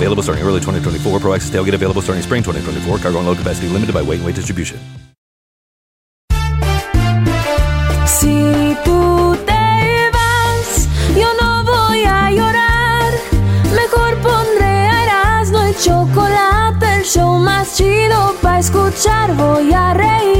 Available starting early 2024. Pro Access tailgate available starting spring 2024. Cargo and load capacity limited by weight and weight distribution. Si tú te vas, yo no voy a llorar. Mejor pondré a Erasmo y chocolate, el show más chido para escuchar. Voy a reír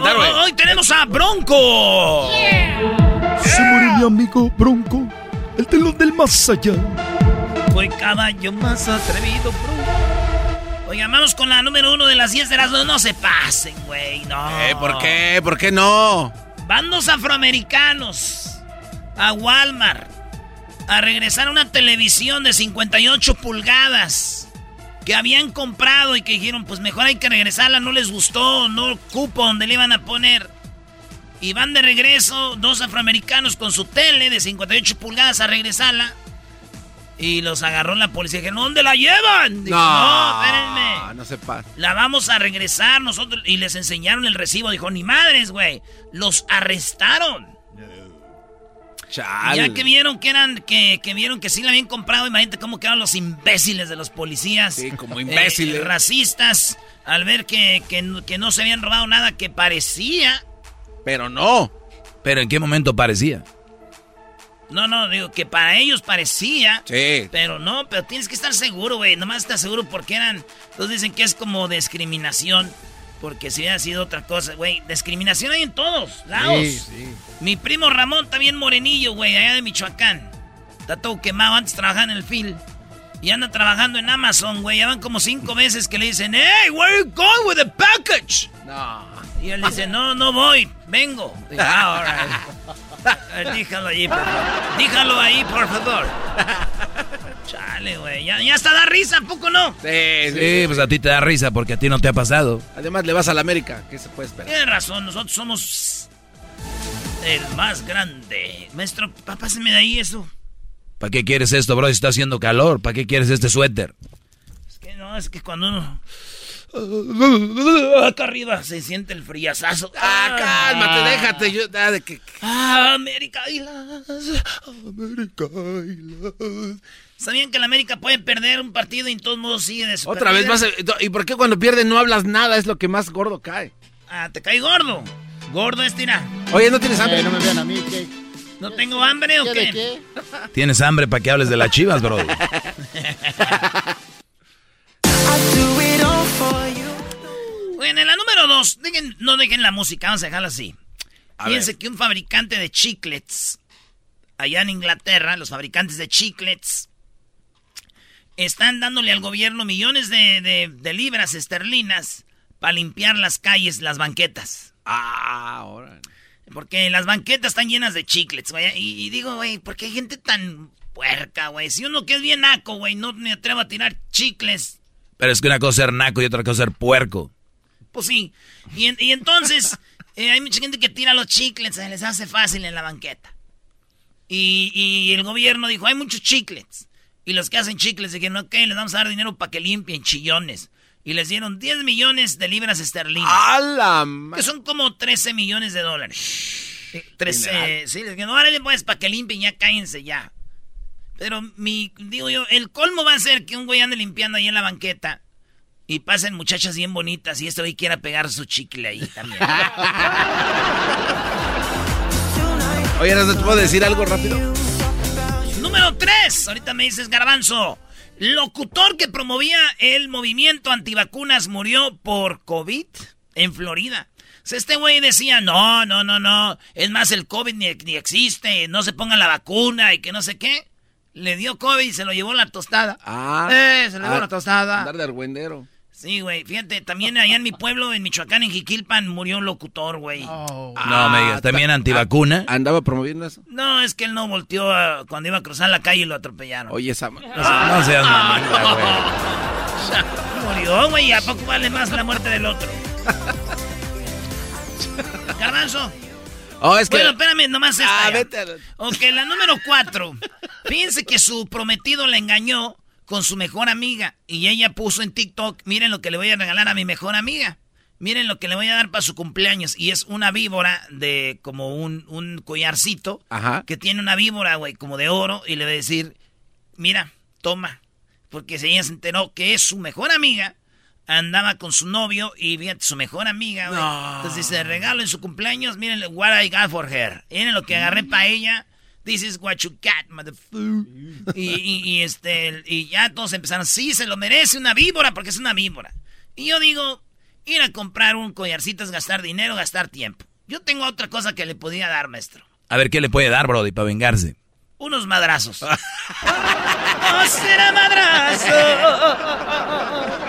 Cantar, güey. Hoy tenemos a Bronco. Se murió mi amigo Bronco, el telón del más allá. Fue caballo más atrevido, Bronco. Oigan, vamos con la número uno de las 10 de Erasmo. No se pasen, güey, no. Eh, ¿Por qué? ¿Por qué no? Van dos afroamericanos a Walmart a regresar a una televisión de 58 pulgadas que habían comprado y que dijeron, pues mejor hay que regresarla, no les gustó, no cupo donde le iban a poner. Y van de regreso dos afroamericanos con su tele de 58 pulgadas a regresarla. Y los agarró la policía. Dijeron, ¿dónde la llevan? Dijo, no, espérenme. No se pasa. La vamos a regresar nosotros. Y les enseñaron el recibo. Dijo, ni madres, güey. Los arrestaron. Chale. Ya que vieron que eran, que, que vieron que sí la habían comprado, imagínate cómo quedaron los imbéciles de los policías. Sí, como imbéciles. Eh, racistas, al ver que, que, que no se habían robado nada que parecía. Pero no. ¿Pero en qué momento parecía? No, no, digo que para ellos parecía. Sí. Pero no, pero tienes que estar seguro, güey. Nomás estás seguro porque eran. Entonces dicen que es como discriminación. Porque si hubiera sido otra cosa, güey. Discriminación hay en todos lados. Sí, sí. Mi primo Ramón está bien morenillo, güey, allá de Michoacán. Está todo quemado, antes trabajaba en el FIL. Y anda trabajando en Amazon, güey. Ya van como cinco veces que le dicen, hey, where you going with the package? No. Y él dice, no, no voy, vengo. Digo, ah, all right. Eh, Díjalo ahí, por favor. Díjalo ahí, por favor. Chale, güey. Ya, ya hasta da risa, ¿a poco no? Sí, sí. Sí, pues a ti te da risa porque a ti no te ha pasado. Además, le vas a la América. ¿Qué se puede esperar? Tienes razón, nosotros somos el más grande. Maestro, páseme de ahí eso. ¿Para qué quieres esto, bro? Si está haciendo calor. ¿Para qué quieres este suéter? Es que no, es que cuando uno... Acá arriba se siente el friazazo. Ah, cálmate, déjate. Yo, ah, de que, Ah, América Islas. América Island. ¿Sabían que la América puede perder un partido y en todos modos sigue de Otra vez a- ¿Y por qué cuando pierden no hablas nada? Es lo que más gordo cae. Ah, te cae gordo. Gordo es tira. Oye, ¿no tienes hambre? Eh, no me vean a mí, ¿qué? ¿No tengo hambre o ¿Qué qué? de qué? Tienes hambre para que hables de las chivas, bro. Bueno, en la número dos, dejen- no dejen la música, vamos a dejarla así. A Fíjense ver. que un fabricante de chiclets, allá en Inglaterra, los fabricantes de chiclets, están dándole al gobierno millones de, de- de libras esterlinas para limpiar las calles, las banquetas. Ah, ahora. Porque las banquetas están llenas de chiclets, güey. Y, y digo, güey, ¿por qué hay gente tan puerca, güey? Si uno que es bien naco, güey, no me atrevo a tirar chicles Pero es que una cosa es ser naco y otra cosa es ser puerco. Pues sí. Y, en- y entonces Eh, hay mucha gente que tira los chicles, se les hace fácil en la banqueta. Y, y el gobierno dijo, hay muchos chicles. Y los que hacen chicles dijeron, ok, les vamos a dar dinero para que limpien chillones. Y les dieron 10 millones de libras esterlinas. ¡A la Que son como 13 millones de dólares. Eh, 13, sí, les dijeron, órale pues, para que limpien, ya cállense ya. Pero mi, digo yo, el colmo va a ser que un güey ande limpiando ahí en la banqueta y pasen muchachas bien bonitas y este güey quiera pegar su chicle ahí también. Oye, ¿no te puedo decir algo rápido? Número 3. Ahorita me dices, Garbanzo. Locutor que promovía el movimiento antivacunas murió por COVID en Florida. O sea, este güey decía, no, no, no, no. Es más, el COVID ni, ni existe. No se ponga la vacuna y que no sé qué. Le dio COVID y se lo llevó la tostada. Ah. Eh, se le llevó Ah, la tostada. Andar de argüendero. Sí, güey. Fíjate, también allá en mi pueblo, en Michoacán, en Jiquilpan, murió un locutor, güey. No me digas, ¿también ta- antivacuna? ah, ¿Andaba promoviendo eso? No, es que él no volteó a- cuando iba a cruzar la calle y lo atropellaron. Oye, esa... No, no seas mamita, güey. Murió, güey. ¿y ¿A poco vale más la muerte del otro? Garbanzo. Oh, es que... Bueno, espérame, nomás esta. Ah, ya. vete a Ok, la número cuatro. Fíjense que su prometido le engañó con su mejor amiga. Y ella puso en TikTok, miren lo que le voy a regalar a mi mejor amiga. Miren lo que le voy a dar para su cumpleaños. Y es una víbora de como un, un collarcito. Ajá. Que tiene una víbora, güey, como de oro. Y le va a decir, mira, toma. Porque si ella se enteró que es su mejor amiga, andaba con su novio y fíjate, su mejor amiga, güey. Entonces dice, regalo en su cumpleaños, miren what I got for her. Miren lo que agarré para ella. This is what you got, motherfucker. Y, y, y, este, y ya todos empezaron, sí, se lo merece una víbora porque es una víbora. Y yo digo, ir a comprar un collarcito es gastar dinero, gastar tiempo. Yo tengo otra cosa que le podía dar, maestro. A ver, ¿qué le puede dar, Brody, para vengarse? Unos madrazos. ¡Oh, será madrazo!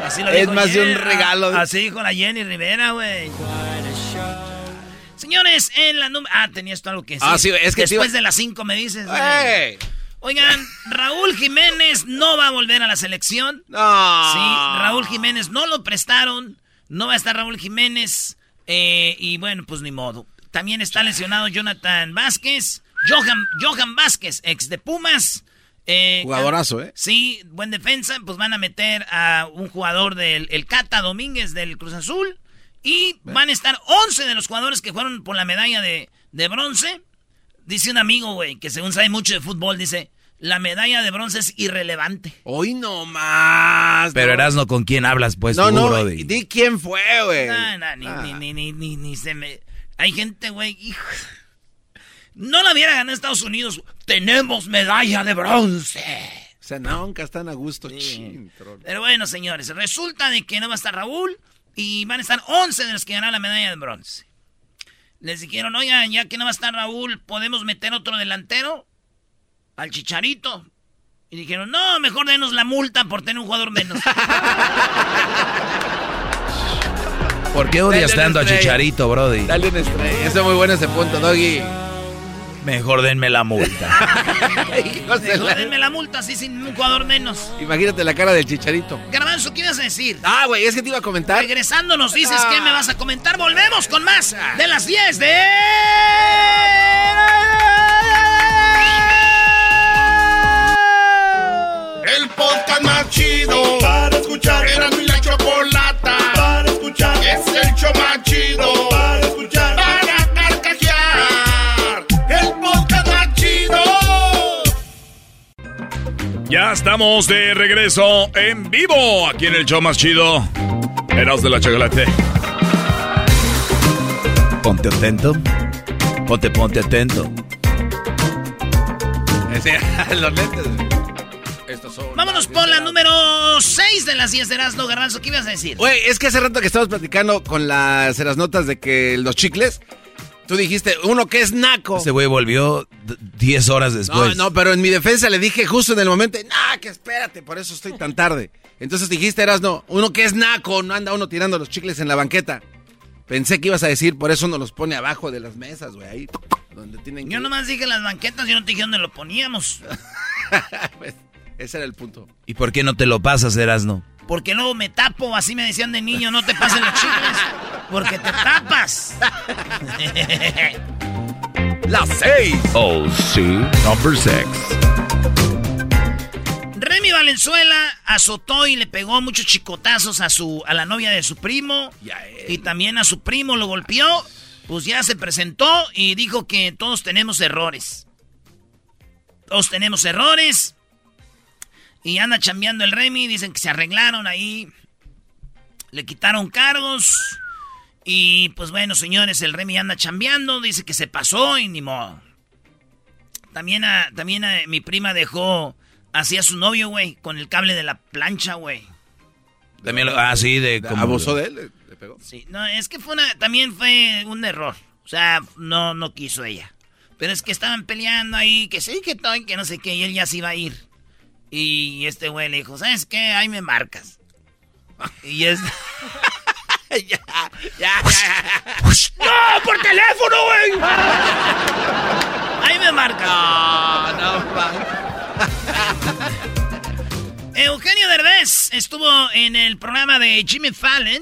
Así lo Es dijo más de un Jenny, regalo. Así dijo la Jenny Rivera, güey. Señores, en la número... Ah, tenía esto algo que decir. Ah, sí, es que Después de las 5 me dices. Oigan, Raúl Jiménez no va a volver a la selección. No. Sí, Raúl Jiménez no lo prestaron. No va a estar Raúl Jiménez. eh, y bueno, pues ni modo. También está lesionado Jonathan Vázquez. Johan, Johan Vázquez, ex de Pumas. Eh, Jugadorazo, ¿eh? Sí, buen defensa. Pues van a meter a un jugador del el Cata Domínguez del Cruz Azul. Y van a estar 11 de los jugadores que fueron por la medalla de, de bronce. Dice un amigo, güey, que según sabe mucho de fútbol, dice, la medalla de bronce es irrelevante. Hoy no más. Pero no. Erasno, ¿con quién hablas, pues, No, tú, no, Brody? di quién fue, güey. No, no, ni, Ah. ni, ni, ni, ni, ni se me... Hay gente, güey, hijo... No la hubiera ganado Estados Unidos. Tenemos medalla de bronce. O sea, nunca están a gusto. Chin, troll. Pero bueno, señores, resulta de que no va a estar Raúl y van a estar 11 de los que ganaron la medalla de bronce. Les dijeron, oigan, ya que no va a estar Raúl, ¿podemos meter otro delantero? Al Chicharito. Y dijeron, no, mejor denos la multa por tener un jugador menos. ¿Por qué odias tanto a. Chicharito, Brody? Dale una estrella. Está muy bueno ese punto, Doggy. Mejor denme la multa. Mejor la- denme la multa así sin un jugador menos. Imagínate la cara del chicharito. Garbanzo, ¿qué ibas a decir? Ah, güey, es que te iba a comentar. Regresando nos dices qué me vas a comentar. Volvemos con más de las 10 de... El podcast más chido para escuchar. Era mi la chocolata para escuchar. Es el show más chido para escuchar. Ya estamos de regreso en vivo aquí en el show más chido. Eras de la chocolate. Ponte atento. Ponte, ponte atento. Los lentes. Estos son. Vámonos por la número 6 de las 10 de Erasmo Garbanzo. ¿Qué ibas a decir? Güey, es que hace rato que estábamos platicando con las, las notas de que los chicles. Tú dijiste, uno que es naco. Ese güey volvió d- 10 horas No, después. no, pero en mi defensa le dije justo en el momento, no, que espérate, por eso estoy tan tarde. Entonces dijiste, eras no, uno que es naco, no anda uno tirando los chicles en la banqueta. Pensé que ibas a decir, por eso uno los pone abajo de las mesas, güey, ahí donde tienen que... Yo nomás dije las banquetas, yo no te dije dónde lo poníamos. Pues, ese era el punto. ¿Y por qué no te lo pasas, Erasno? Porque luego me tapo, así me decían de niño, no te pasen los chicles. Porque te tapas. La 6. Oh, sí. Number 6. Remy Valenzuela azotó y le pegó muchos chicotazos a su a la novia de su primo y también a su primo lo golpeó. Pues ya se presentó y dijo que todos tenemos errores. Todos tenemos errores. Y anda chambeando el Remy, dicen que se arreglaron ahí. Le quitaron cargos. Y pues bueno, señores, el Remy anda chambeando, dice que se pasó y ni modo. También a, también a, mi prima dejó así a su novio, güey, con el cable de la plancha, güey. También lo, ah, sí, de como... ¿Abusó de él? ¿Le, le pegó? Sí, no, es que fue una, también fue un error. O sea, no, no quiso ella. Pero es que estaban peleando ahí, que sí, que todo, que no sé qué, y él ya se iba a ir. Y este güey le dijo, ¿sabes qué? Ahí me marcas. Y es... ya, ya, ya. ¡No, por teléfono, güey! Ahí me marcas. No, no, Eugenio Derbez estuvo en el programa de Jimmy Fallon,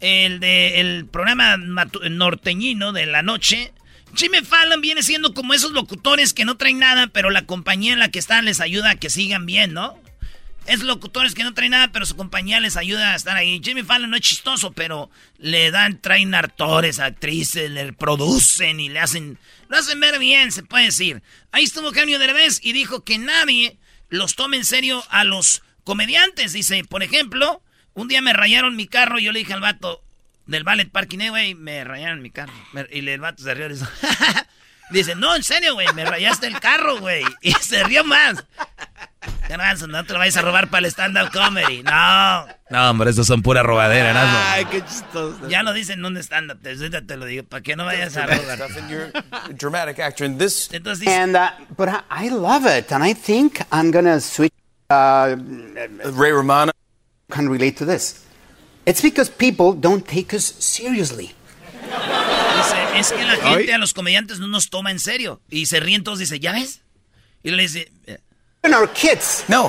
el de el programa norteñino de la noche. Jimmy Fallon viene siendo como esos locutores que no traen nada, pero la compañía en la que están les ayuda a que sigan bien, ¿no? Es locutores que no traen nada, pero su compañía les ayuda a estar ahí. Jimmy Fallon no es chistoso, pero le dan, traen actores, actrices, le producen y le hacen, lo hacen ver bien, se puede decir. Ahí estuvo Eugenio Derbez y dijo que nadie los tome en serio a los comediantes. Dice, por ejemplo, un día me rayaron mi carro y yo le dije al vato del ballet parking, eh, güey, me rayaron mi carro. Me- y el vato se rió y dice, dice, no, en serio, güey, me rayaste el carro, güey. Y se rió más. Garbanzo, no te lo vayas a robar para el stand-up comedy. No. No, hombre, estos son pura robadera, ¿no? Ay, qué chistoso. Ya lo dicen en un stand-up, te, ahorita te lo digo, para que no vayas a robar. dramatic actor. And this Entonces dice, And uh, but I, I love it, and I think I'm gonna switch. Uh, Ray Romano. can relate to this. It's because people don't take us seriously. dice, es que la gente a los comediantes no nos toma en serio. Y se ríen todos, dice, ¿ya ves? Y le dice, eh, Even our kids. No,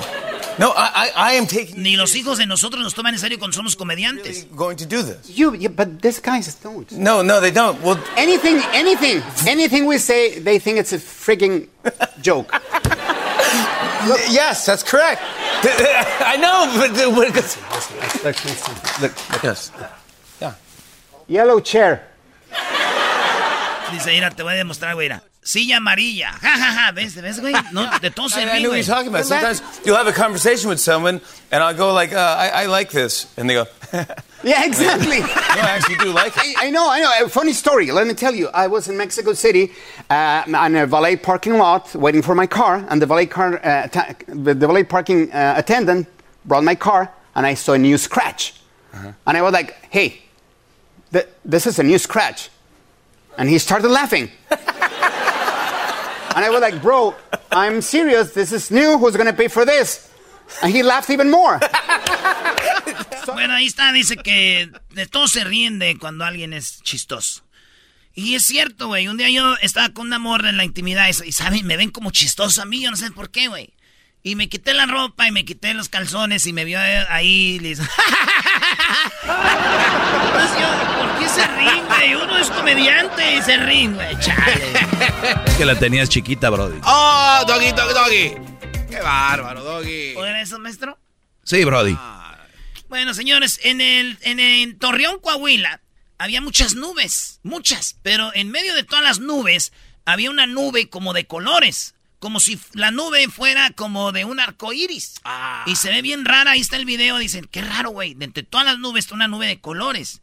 no, I, I, I am taking ni los hijos de nosotros nos toman en serio cuando somos comediantes. going to do this. You, you, but these guys don't. No, no, they don't. Well, Anything, anything, anything we say, they think it's a frigging joke. yes, that's correct. I know, but but- because- look, yes, yeah. Yellow chair. Dice, mira, te voy a demostrar, güey. Silla amarilla. Ja, ja, ja. ¿Ves? ¿Ves, güey? No, de todo se I, I know what güey. you're talking about. Sometimes you'll have a conversation with someone, and I'll go like, uh, I, I like this, and they go, No, Yeah, exactly. I actually do like it. I, I know, I know. A funny story. Let me tell you. I was in Mexico City uh, on a valet parking lot waiting for my car, and the valet car, uh, ta- the, valet parking uh, attendant brought my car, and I saw a new scratch, and I was like, "Hey, th- this is a new scratch," and he started laughing. and I was like, "Bro, I'm serious. This is new. Who's gonna pay for this?" And he laughed even more. Bueno, ahí está, dice que de todos se ríen de cuando alguien es chistoso. Y es cierto, güey. Un día yo estaba con una morra en la intimidad y, ¿saben? Me ven como chistoso a mí, yo no sé por qué, güey. Y me quité la ropa y me quité los calzones y me vio ahí y le hizo... Entonces yo, ¿por qué se ríen, güey? Uno es comediante y se ríen, güey. Chale. Es que la tenías chiquita, Brody. ¡Oh, doggy, doggy, doggy! ¡Qué bárbaro, doggy! ¿Oigan eso, maestro? Sí, Brody. Bueno, señores, en el en, el Torreón, Coahuila, había muchas nubes, muchas, pero en medio de todas las nubes había una nube como de colores, como si la nube fuera como de un arco iris. Y se ve bien rara, ahí está el video, dicen, qué raro, güey, de entre todas las nubes está una nube de colores.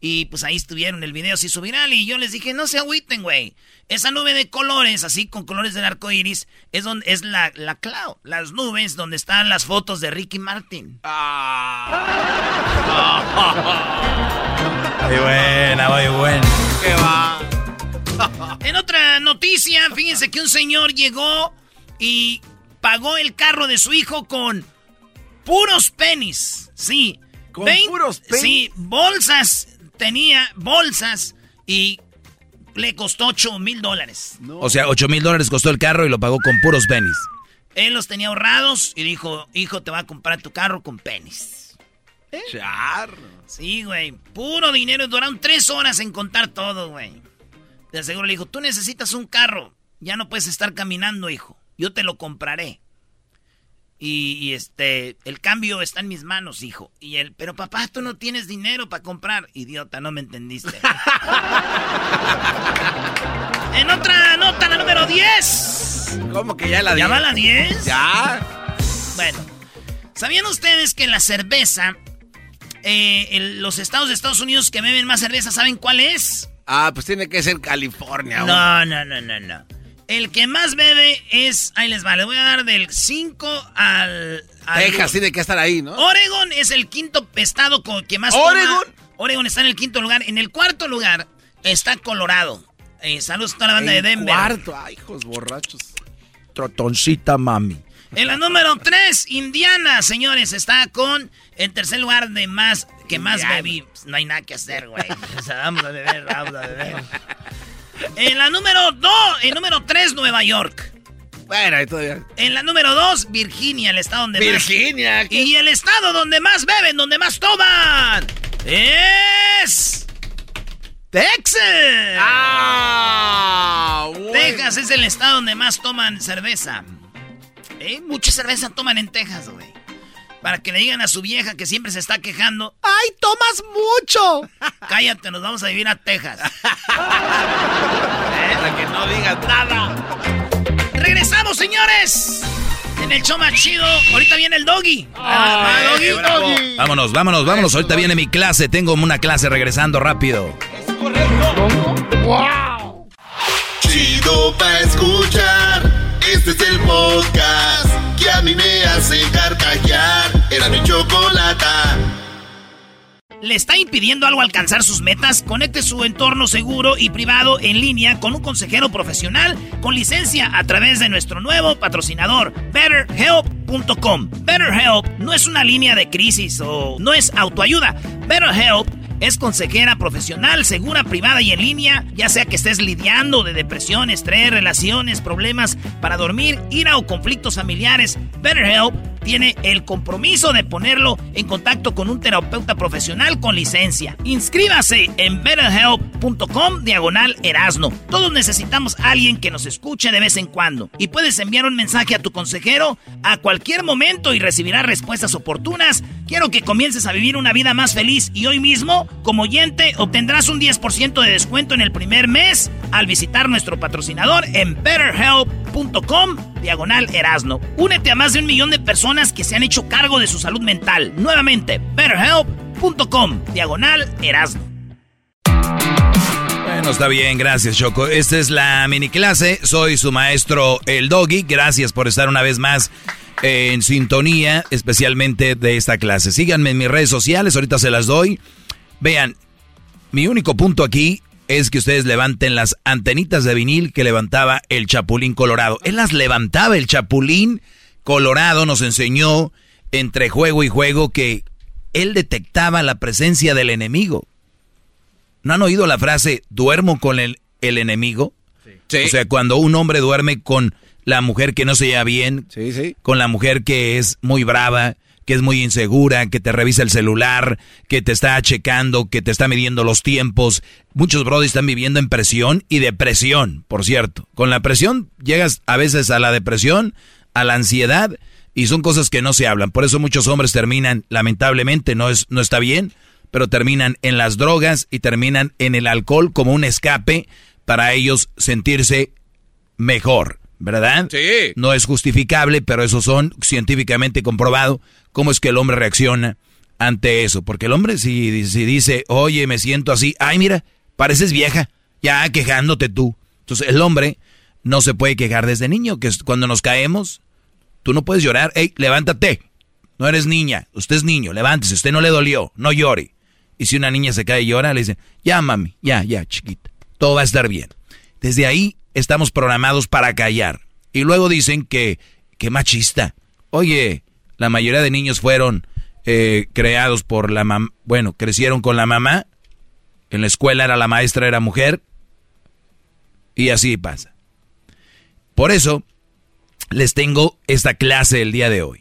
Y pues ahí estuvieron, el video se hizo viral y yo les dije, no se agüiten, güey. Esa nube de colores, así con colores del arco iris, es, donde, es la, la cloud, las nubes donde están las fotos de Ricky Martin. Muy buena, muy buena. ¡Qué va! En otra noticia, fíjense que un señor llegó y pagó el carro de su hijo con puros penis. Sí. ¿Con puros penis? Sí, bolsas. Tenía bolsas y le costó 8 mil dólares. O sea, 8 mil dólares costó el carro y lo pagó con puros pennies. Él los tenía ahorrados y dijo, hijo, te va a comprar tu carro con penis. Charro. Sí, güey. Puro dinero. Duraron tres horas en contar todo, güey. De seguro le dijo, tú necesitas un carro. Ya no puedes estar caminando, hijo. Yo te lo compraré. Y, y, este, el cambio está en mis manos, hijo. Y él, pero papá, tú no tienes dinero para comprar. Idiota, no me entendiste. en otra nota, la número 10. ¿Cómo que ya la ¿Ya 10? va la 10? Ya. Bueno, ¿sabían ustedes que la cerveza, eh, el- los estados de Estados Unidos que beben más cerveza, ¿saben cuál es? Ah, pues tiene que ser California. No, no, no, no, no. El que más bebe es, ahí les va, le voy a dar del 5 al... al Texas tiene que estar ahí, ¿no? Oregon es el quinto estado con que más ¿Oregon? toma. Oregon está en el quinto lugar. En el cuarto lugar está Colorado. Eh, saludos a toda la banda de En Denver. Cuarto, ay, hijos borrachos. Trotoncita mami. En la número 3, Indiana, señores, está con en tercer lugar de más que más bebí. No hay nada que hacer, güey. O sea, vamos a beber, vamos a beber. En la número 2, en número 3, Nueva York. Bueno, ahí todavía. En la número 2, Virginia, el estado donde Virginia, más. Y el estado donde más beben, donde más toman. Es. Texas. Ah, bueno. Texas es el estado donde más toman cerveza. ¿Eh? Mucha cerveza toman en Texas, güey. Para que le digan a su vieja que siempre se está quejando. ¡Ay, tomas mucho! Cállate, nos vamos a vivir a Texas. Para que no digas nada. ¡Regresamos, señores! En el show más chido. Ahorita viene el doggy. Ah, va, doggy, doggy. Vámonos, vámonos, vámonos. Ahorita viene mi clase. Tengo una clase regresando rápido. Chido pa' escuchar. Este es el podcast que a mí me hace carcajear. Era mi chocolata. ¿Le está impidiendo algo alcanzar sus metas? Conecte su entorno seguro y privado en línea con un consejero profesional con licencia a través de nuestro nuevo patrocinador, BetterHelp.com. BetterHelp no es una línea de crisis o no es autoayuda. BetterHelp es consejera profesional, segura, privada y en línea, ya sea que estés lidiando de depresión, estrés, relaciones, problemas para dormir, ira o conflictos familiares. BetterHelp tiene el compromiso de ponerlo en contacto con un terapeuta profesional con licencia. Inscríbase en betterhelp.com diagonal erasno. Todos necesitamos a alguien que nos escuche de vez en cuando. Y puedes enviar un mensaje a tu consejero a cualquier momento y recibirás respuestas oportunas. Quiero que comiences a vivir una vida más feliz y hoy mismo, como oyente, obtendrás un 10% de descuento en el primer mes al visitar nuestro patrocinador en betterhelp.com diagonal erasno. Únete a más de un millón de personas que se han hecho cargo de su salud mental. Nuevamente, betterhelp.com diagonal erasno. Bueno, está bien, gracias Choco. Esta es la mini clase. Soy su maestro El Doggy. Gracias por estar una vez más en sintonía, especialmente de esta clase. Síganme en mis redes sociales, ahorita se las doy. Vean, mi único punto aquí es que ustedes levanten las antenitas de vinil que levantaba el Chapulín Colorado. Él las levantaba, el Chapulín Colorado nos enseñó entre juego y juego que él detectaba la presencia del enemigo. ¿No han oído la frase duermo con el, el enemigo? O sea, cuando un hombre duerme con la mujer que no se lleva bien, con la mujer que es muy brava, que es muy insegura, que te revisa el celular, que te está checando, que te está midiendo los tiempos. Muchos brothers están viviendo en presión y depresión, por cierto. Con la presión llegas a veces a la depresión, a la ansiedad, y son cosas que no se hablan. Por eso muchos hombres terminan, lamentablemente, no, es, no está bien, pero terminan en las drogas y terminan en el alcohol como un escape para ellos sentirse mejor, ¿verdad? Sí. No es justificable, pero eso son científicamente comprobado cómo es que el hombre reacciona ante eso. Porque el hombre si, si dice, oye, me siento así, ay, mira, pareces vieja, ya quejándote tú. Entonces el hombre no se puede quejar desde niño, que cuando nos caemos, tú no puedes llorar, hey, levántate. No eres niña, usted es niño, levántese, usted no le dolió, no llore. Y si una niña se cae y llora, le dicen, ya mami, ya, ya, chiquita, todo va a estar bien. Desde ahí estamos programados para callar. Y luego dicen que, que machista. Oye, la mayoría de niños fueron eh, creados por la mamá, bueno, crecieron con la mamá, en la escuela era la maestra, era mujer, y así pasa. Por eso les tengo esta clase el día de hoy.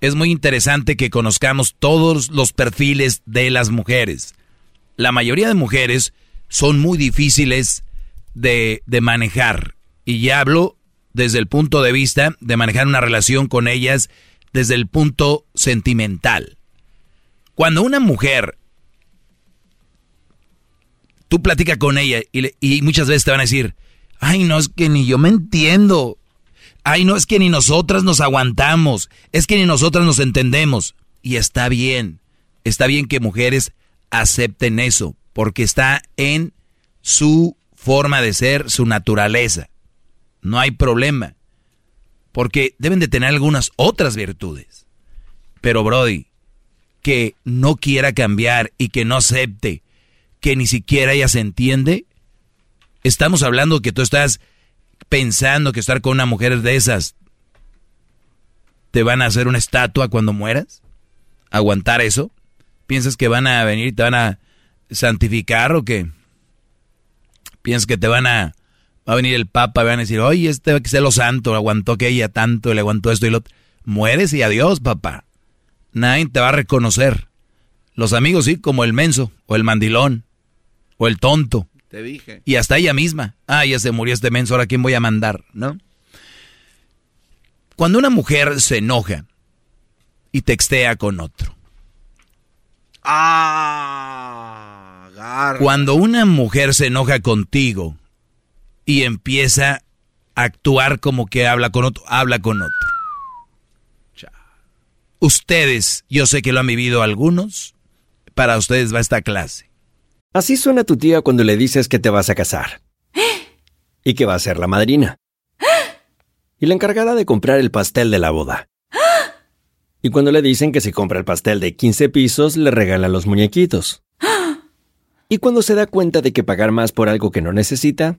es muy interesante que conozcamos todos los perfiles de las mujeres. La mayoría de mujeres son muy difíciles de, de manejar. Y ya hablo desde el punto de vista de manejar una relación con ellas desde el punto sentimental. Cuando una mujer, tú platicas con ella y, y, muchas veces te van a decir, ay, no, es que ni yo me entiendo. Ay, no, es que ni nosotras nos aguantamos. Es que ni nosotras nos entendemos. Y está bien. Está bien que mujeres acepten eso, porque está en su forma de ser, su naturaleza. No hay problema. Porque deben de tener algunas otras virtudes. Pero Brody, que no quiera cambiar y que no acepte que ni siquiera ella se entiende, estamos hablando que tú estás pensando que estar con una mujer de esas te van a hacer una estatua cuando mueras? ¿Aguantar eso? ¿Piensas que van a venir y te van a santificar o qué? ¿Piensas que te van a... Va a venir el Papa van a decir, oye, este que lo santo, aguantó que ella tanto, le aguantó esto y lo otro. Mueres y adiós, papá. Nadie te va a reconocer. Los amigos sí, como el menso, o el mandilón, o el tonto. Te dije. Y hasta ella misma. Ah, ya se murió este menso, ahora quién voy a mandar, ¿no? Cuando una mujer se enoja y textea con otro. Ah, Cuando una mujer se enoja contigo y empieza a actuar como que habla con otro, habla con otro. Ustedes, yo sé que lo han vivido algunos, para ustedes va esta clase. Así suena tu tía cuando le dices que te vas a casar. Y que va a ser la madrina. Y la encargada de comprar el pastel de la boda. Y cuando le dicen que si compra el pastel de 15 pisos, le regalan los muñequitos. Y cuando se da cuenta de que pagar más por algo que no necesita,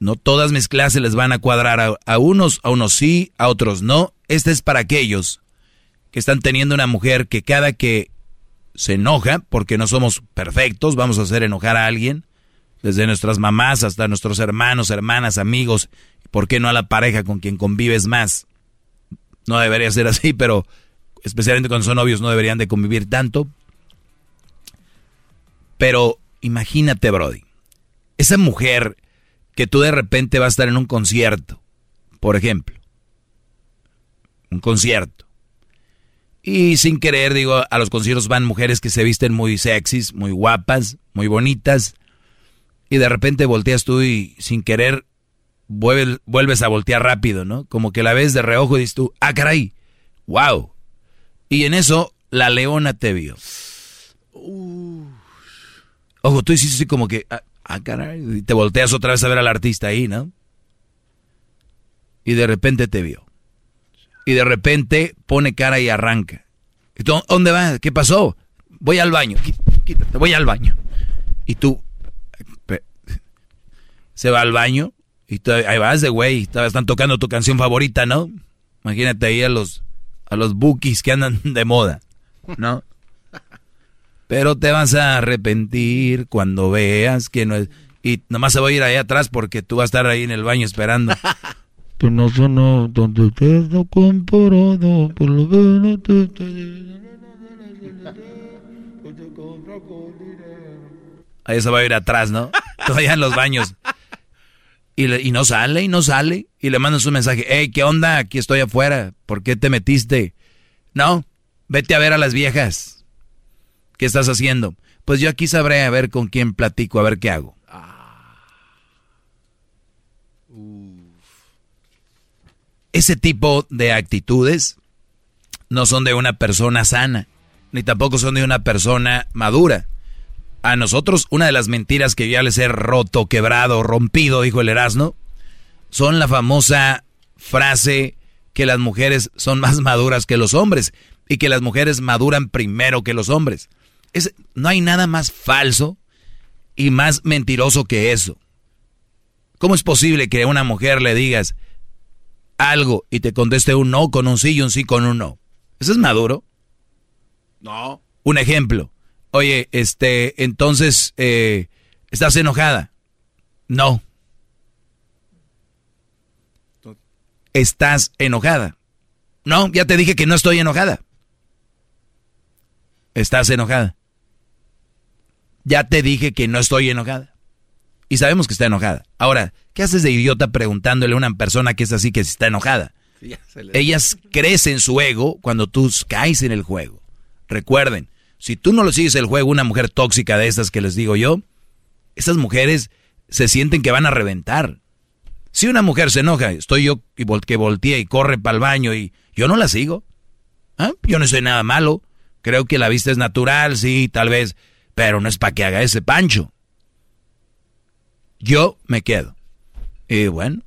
no todas mis clases les van a cuadrar a, unos, a unos sí, a otros no. Este es para aquellos que están teniendo una mujer que cada que se enoja, porque no somos perfectos, vamos a hacer enojar a alguien, desde nuestras mamás hasta nuestros hermanos, hermanas, amigos, ¿por qué no a la pareja con quien convives más? No debería ser así, pero especialmente cuando son novios no deberían de convivir tanto. Pero imagínate, Brody, esa mujer que tú de repente vas a estar en un concierto, por ejemplo. Un concierto. Y sin querer, digo, a los conciertos van mujeres que se visten muy sexys, muy guapas, muy bonitas. Y de repente volteas tú y sin querer vuelves, a voltear rápido, ¿no? Como que la ves de reojo y dices tú, ah, caray, wow. Y en eso la leona te vio. Ojo, tú hiciste así como que, ah, Ah, caray. Y te volteas otra vez a ver al artista ahí, ¿no? Y de repente te vio. Y de repente pone cara y arranca. ¿Dónde vas? ¿Qué pasó? Voy al baño. Quítate, voy al baño. Y tú, se va al baño y tú- ahí vas de güey, están tocando tu canción favorita, ¿no? Imagínate ahí a los, a los bookies que andan de moda, ¿no? Pero te vas a arrepentir cuando veas que no es... Y nomás se va a ir ahí atrás porque tú vas a estar ahí en el baño esperando. Que no sonó donde usted no comparado por lo que no te- Ahí se va a ir atrás, ¿no? Todavía en los baños. Y, le- y no sale, y no sale. Y le mandas un mensaje. Hey, ¿qué onda? Aquí estoy afuera. ¿Por qué te metiste? No, vete a ver a las viejas. ¿Qué estás haciendo? Pues yo aquí sabré a ver con quién platico, a ver qué hago. Ese tipo de actitudes no son de una persona sana, ni tampoco son de una persona madura. A nosotros, una de las mentiras que ya les he roto, quebrado, rompido, dijo el Erasmo, son la famosa frase que las mujeres son más maduras que los hombres y que las mujeres maduran primero que los hombres. Es, no hay nada más falso y más mentiroso que eso. ¿Cómo es posible que a una mujer le digas algo y te conteste un no con un sí y un sí con un no? ¿Eso es maduro? No. Un ejemplo. Oye, este, entonces, eh, ¿estás enojada? No. ¿Estás enojada? No, ya te dije que no estoy enojada. ¿Estás enojada? Ya te dije que no estoy enojada. Y sabemos que está enojada. Ahora, ¿qué haces de idiota preguntándole a una persona que es así que está enojada? Ellas crecen su ego cuando tú caes en el juego. Recuerden, si tú no lo sigues el juego, una mujer tóxica de estas que les digo yo, estas mujeres se sienten que van a reventar. Si una mujer se enoja, estoy yo que voltea y corre para el baño y yo no la sigo. ¿Ah? Yo no soy nada malo. Creo que la vista es natural, sí, tal vez, pero no es para que haga ese pancho. Yo me quedo. Y bueno.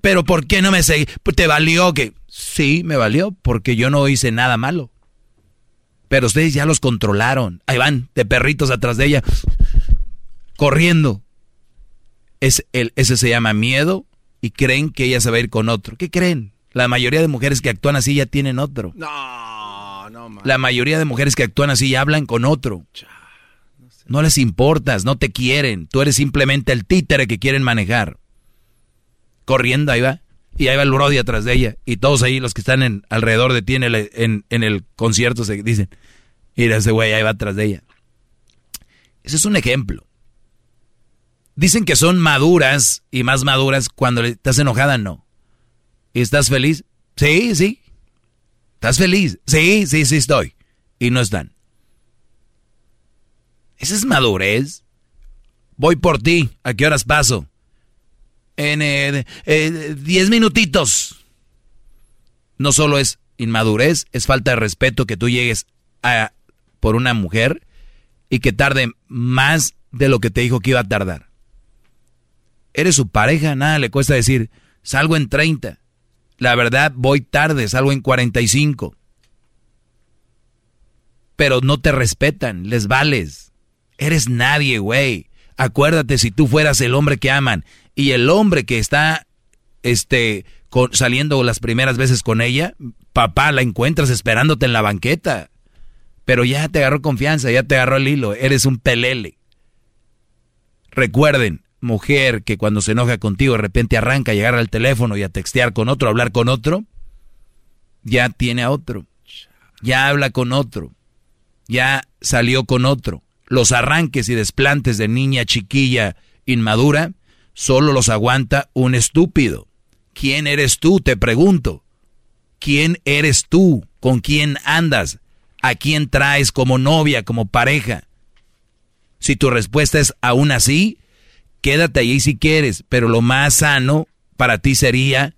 ¿Pero por qué no me seguí? ¿Te valió que...? Sí, me valió, porque yo no hice nada malo. Pero ustedes ya los controlaron. Ahí van, de perritos atrás de ella, corriendo. Es el, ese se llama miedo y creen que ella se va a ir con otro. ¿Qué creen? La mayoría de mujeres que actúan así ya tienen otro. No, no, man. La mayoría de mujeres que actúan así hablan con otro. No les importas, no te quieren. Tú eres simplemente el títere que quieren manejar. Corriendo, ahí va. Y ahí va el Brody atrás de ella. Y todos ahí, los que están en, alrededor de ti en el, en, en el concierto, se dicen, mira ese güey ahí va atrás de ella. Ese es un ejemplo. Dicen que son maduras y más maduras cuando estás enojada, no. ¿Y estás feliz? Sí, sí. ¿Estás feliz? Sí, sí, sí estoy. Y no están. Esa es madurez. Voy por ti. ¿A qué horas paso? En eh, eh, diez minutitos. No solo es inmadurez, es falta de respeto que tú llegues a por una mujer y que tarde más de lo que te dijo que iba a tardar. Eres su pareja, nada le cuesta decir, salgo en 30. La verdad, voy tarde, salgo en 45. Pero no te respetan, les vales. Eres nadie, güey. Acuérdate si tú fueras el hombre que aman y el hombre que está este con- saliendo las primeras veces con ella, papá, la encuentras esperándote en la banqueta. Pero ya te agarró confianza, ya te agarró el hilo, eres un pelele. Recuerden, mujer que cuando se enoja contigo de repente arranca a llegar al teléfono y a textear con otro, a hablar con otro, ya tiene a otro. Ya habla con otro. Ya salió con otro. Los arranques y desplantes de niña chiquilla inmadura solo los aguanta un estúpido. ¿Quién eres tú? Te pregunto. ¿Quién eres tú? ¿Con quién andas? ¿A quién traes como novia, como pareja? Si tu respuesta es aún así, quédate allí si quieres, pero lo más sano para ti sería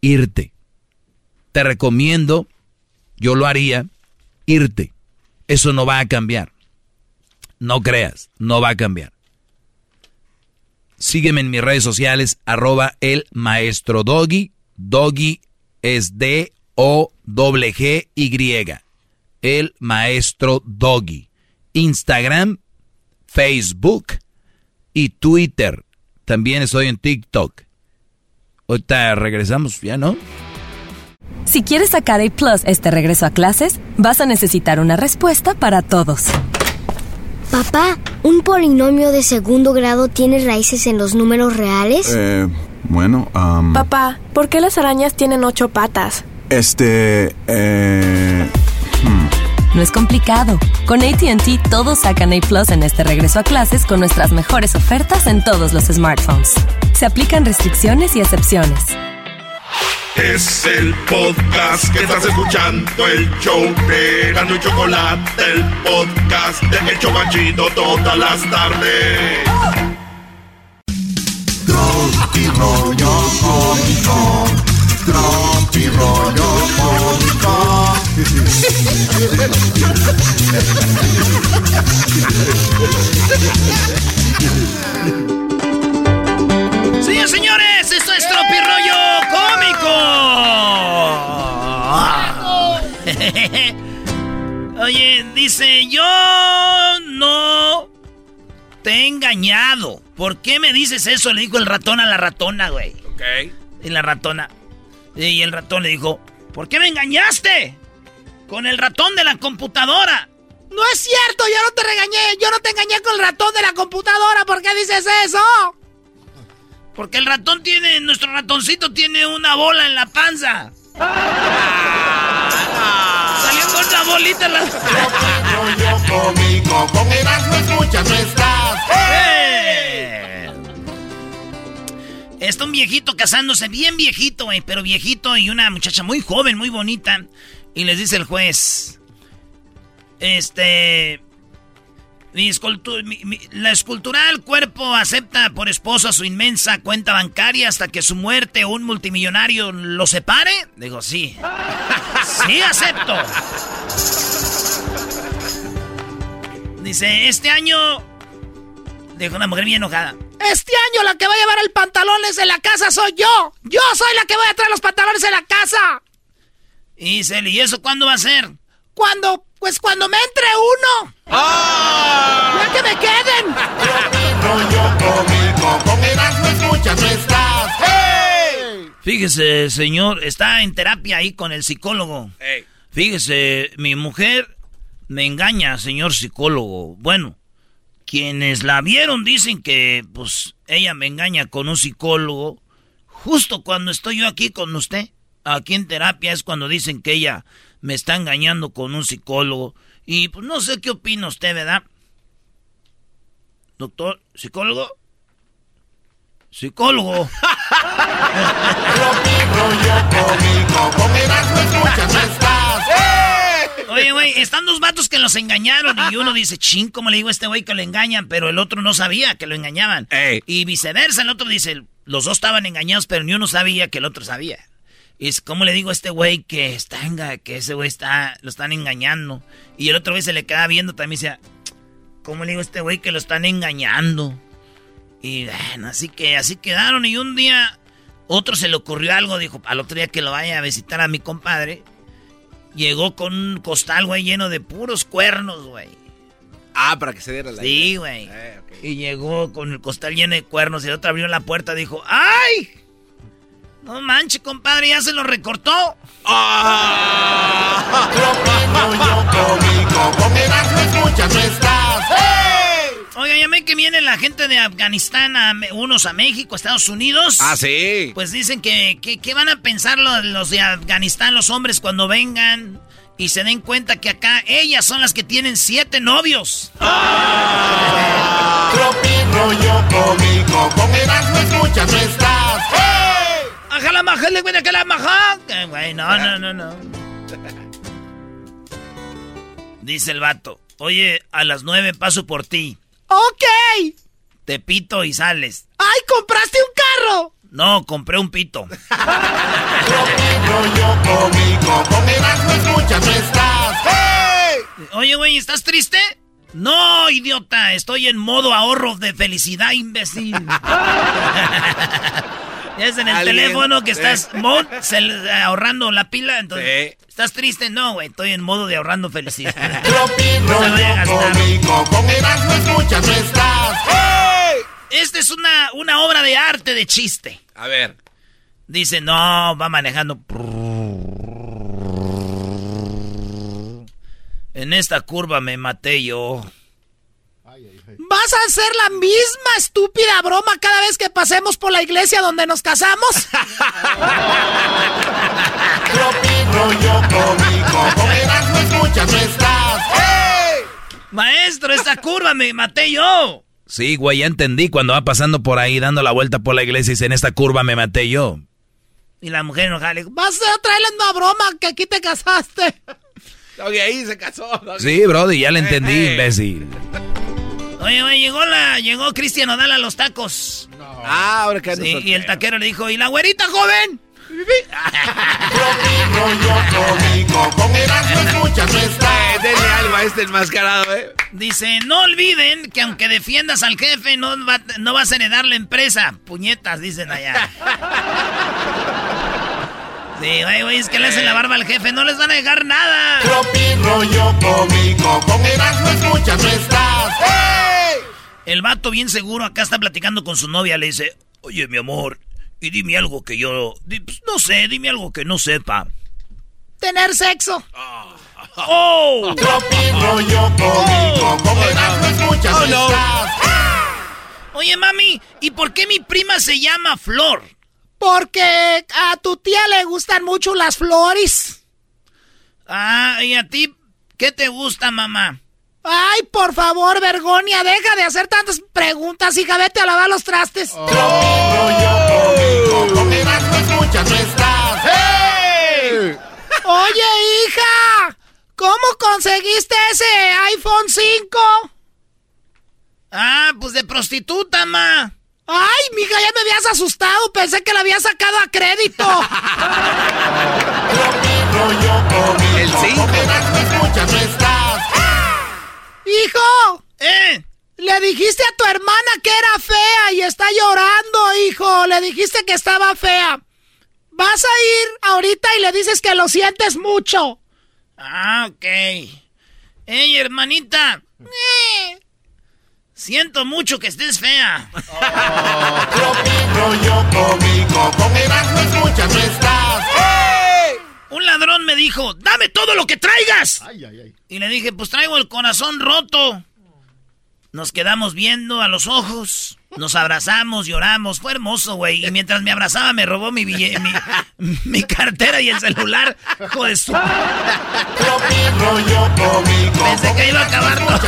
irte. Te recomiendo, yo lo haría, irte. Eso no va a cambiar. No creas, no va a cambiar. Sígueme en mis redes sociales, arroba el maestro Doggy. Doggy es D-O-G-Y. El maestro Doggy. Instagram, Facebook y Twitter. También estoy en TikTok. Ahorita regresamos, ¿ya no? Si quieres sacar A Plus este regreso a clases, vas a necesitar una respuesta para todos. Papá, ¿un polinomio de segundo grado tiene raíces en los números reales? Eh, bueno, um, Papá, ¿por qué las arañas tienen ocho patas? este, eh, No es complicado. Con ATT todos sacan A Plus en este regreso a clases con nuestras mejores ofertas en todos los smartphones. Se aplican restricciones y excepciones. Es el podcast que estás escuchando, el show de y Chocolate, el podcast de El Chobachito todas las tardes. Tropi rollo cómico. Tropi rollo cómico. Señores, señores, esto es Tropi Rollo Cómico. Oye, dice, yo no te he engañado. ¿Por qué me dices eso? Le dijo el ratón a la ratona, güey. Ok. Y la ratona. Y el ratón le dijo, ¿por qué me engañaste? Con el ratón de la computadora. No es cierto, yo no te regañé. Yo no te engañé con el ratón de la computadora. ¿Por qué dices eso? Porque el ratón tiene, nuestro ratoncito tiene una bola en la panza. Salió con una bolita en la... Rollo cómico. Con Erasmo escuchas, no estás. ¡Eh! Está un viejito casándose, bien viejito, pero viejito y una muchacha muy joven, muy bonita. Y les dice el juez, este... mi la escultural cuerpo acepta por esposa su inmensa cuenta bancaria hasta que su muerte un multimillonario lo separe. Digo, sí. Sí, acepto. Dice, este año... Dijo una mujer bien enojada. Este año la que va a llevar el pantalones en la casa soy yo. Yo soy la que voy a traer los pantalones en la casa. Y dice, él, ¿y eso cuándo va a ser? Cuando, pues cuando me entre uno. ¡Ya que me queden! ¡Hey! Fíjese, señor, está en terapia ahí con el psicólogo. Fíjese, mi mujer me engaña, señor psicólogo. Bueno, quienes la vieron dicen que, pues, ella me engaña con un psicólogo. Justo cuando estoy yo aquí con usted, aquí en terapia, es cuando dicen que ella me está engañando con un psicólogo. Y pues no sé qué opina usted, ¿verdad? Doctor, psicólogo. Psicólogo. ¡Hey! Oye, güey, están dos vatos que los engañaron y uno dice, ching, ¿cómo le digo a este güey que lo engañan? Pero el otro no sabía que lo engañaban. Y viceversa, el otro dice, los dos estaban engañados, pero ni uno sabía que el otro sabía. Y es, ¿cómo le digo a este güey que está que ese güey está, lo están engañando? Y el otro güey se le queda viendo también y decía, ¿cómo le digo a este güey que lo están engañando? Y bueno, así que así quedaron y un día otro se le ocurrió algo, dijo, al otro día que lo vaya a visitar a mi compadre. Llegó con un costal, güey, lleno de puros cuernos, güey. Ah, para que se diera la Sí, güey. Eh, ok. Y llegó con el costal lleno de cuernos y el otro abrió la puerta y dijo, ¡ay! No manches, compadre, ya se lo recortó. No. ¡Hey! Oiga, ya ven que viene la gente de Afganistán, a unos a México, Estados Unidos. Ah, sí. Pues dicen que, que, que van a pensar los, los de Afganistán, los hombres, cuando vengan y se den cuenta que acá ellas son las que tienen siete novios. Tropi rollo cómico. Con Erasmo escuchas, no estás. ¡Hey! ¡Ajala maja, le cuida que la maja! Eh, Güey, no, no, no, no. Dice el vato, oye, a las nueve paso por ti. ¡Ok! Te pito y sales. ¡Ay, compraste un carro! No, compré un pito. Oye, güey, ¿estás triste? No, idiota, estoy en modo ahorro de felicidad, imbécil. es en el Alguien- teléfono que Sí. estás mod, cel- ahorrando la pila, entonces... ¿Estás triste? No, güey, estoy en modo de ahorrando felicidad. Tropi No se vaya a rollo gastar. cómico. Con Erasmo escuchas, no estás. ¡Hey! Esta es una, una obra de arte de chiste. A ver. Dice, no, va manejando. En esta curva me maté yo. ¿Vas a hacer la misma estúpida broma cada vez que pasemos por la iglesia donde nos casamos? Maestro, esta curva me maté yo. Sí, güey, ya entendí cuando va pasando por ahí dando la vuelta por la iglesia y dice, en esta curva me maté yo. Y la mujer enojada le dijo, Vas a traerle una broma que aquí te casaste. Doggy, ahí se casó. Doggy. Sí, brody, ya le entendí, imbécil. Oye, oye, llegó la, llegó Cristian Odal a los tacos. Ah, ahora que Sí, y el taquero le dijo, ¿y la güerita joven? rollo cómico, con Erasmo escuchas no estás. Eh, denle algo a este enmascarado, eh. Dice, no olviden que aunque defiendas al jefe, no, va- no vas a heredar la empresa. Puñetas, dicen allá. Sí, güey, güey, es que le hacen la barba al jefe, no les van a dejar nada. Tropi rollo cómico, con Erasmo escuchas no estás. El vato bien seguro acá está platicando con su novia, le dice, oye, mi amor, y dime algo que yo, pues, no sé, dime algo que no sepa. Tener sexo. ¡Oh! Rollo cómico, escuchas Oh, no no. estás. Oye, mami, ¿y por qué mi prima se llama Flor? Porque a tu tía le gustan mucho las flores. Ah, ¿y a ti qué te gusta, mamá? Ay, por favor, Vergonia, deja de hacer tantas preguntas, hija, vete a lavar los trastes. Oh. Yo conmigo, no estás. Oye, hija, ¿cómo conseguiste ese iPhone 5? Ah, pues de prostituta, ma. Ay, mija, ya me habías asustado, pensé que la había sacado a crédito. El 5. Hijo, ¿Eh? le dijiste a tu hermana que era fea y está llorando, hijo. Le dijiste que estaba fea. Vas a ir ahorita y le dices que lo sientes mucho. Ah, ok. Ey, hermanita. Eh, Siento mucho que estés fea. Tropi rollo cómico, con Erasmo escuchas no estás. Un ladrón me dijo, dame todo lo que traigas. Y le dije, pues traigo el corazón roto. Nos quedamos viendo a los ojos, nos abrazamos, lloramos, fue hermoso, güey. Y mientras me abrazaba me robó mi, bille- mi, mi cartera y el celular. Hijo de su... Pensé que iba a acabar todo.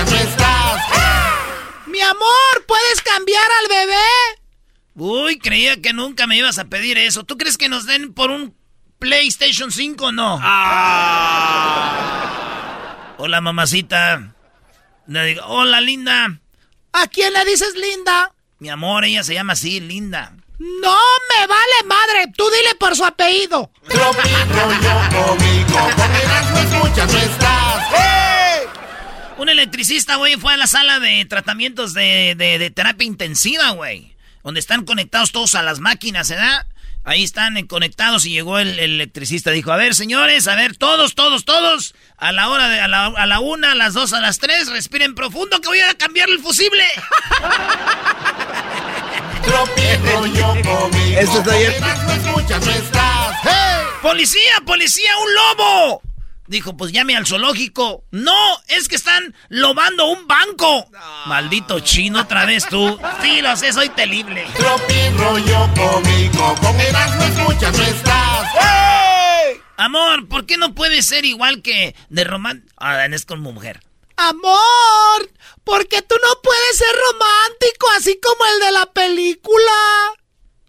Mi amor, ¿puedes cambiar al bebé? Uy, creía que nunca me ibas a pedir eso. ¿Tú crees que nos den por un PlayStation 5 o no? Hola, mamacita. Le digo, hola, linda. ¿A quién le dices linda? Mi amor, ella se llama así, linda. No me vale madre, tú dile por su apellido. Rollo cómico, escuchas no estás. Un electricista, güey, fue a la sala de tratamientos de, de- de terapia intensiva, güey. Donde están conectados todos a las máquinas, ¿verdad? Ahí están eh, conectados y llegó el, el electricista. Dijo, a ver, señores, a ver, todos, todos, todos. A la hora de, a la, a la una, a las dos, a las tres, respiren profundo que voy a cambiar el fusible. Esto no estás. ¡Policía, policía, un lobo! Dijo, pues llame al zoológico. No, es que están lobando un banco. Maldito chino, otra vez tú. Sí, lo sé, soy terrible. Tropi rollo cómico, con Erasmo escuchas no estás. Amor, ¿por qué no puede ser igual que de román... Ah, es como mujer. Amor, porque tú no puedes ser romántico así como el de la película.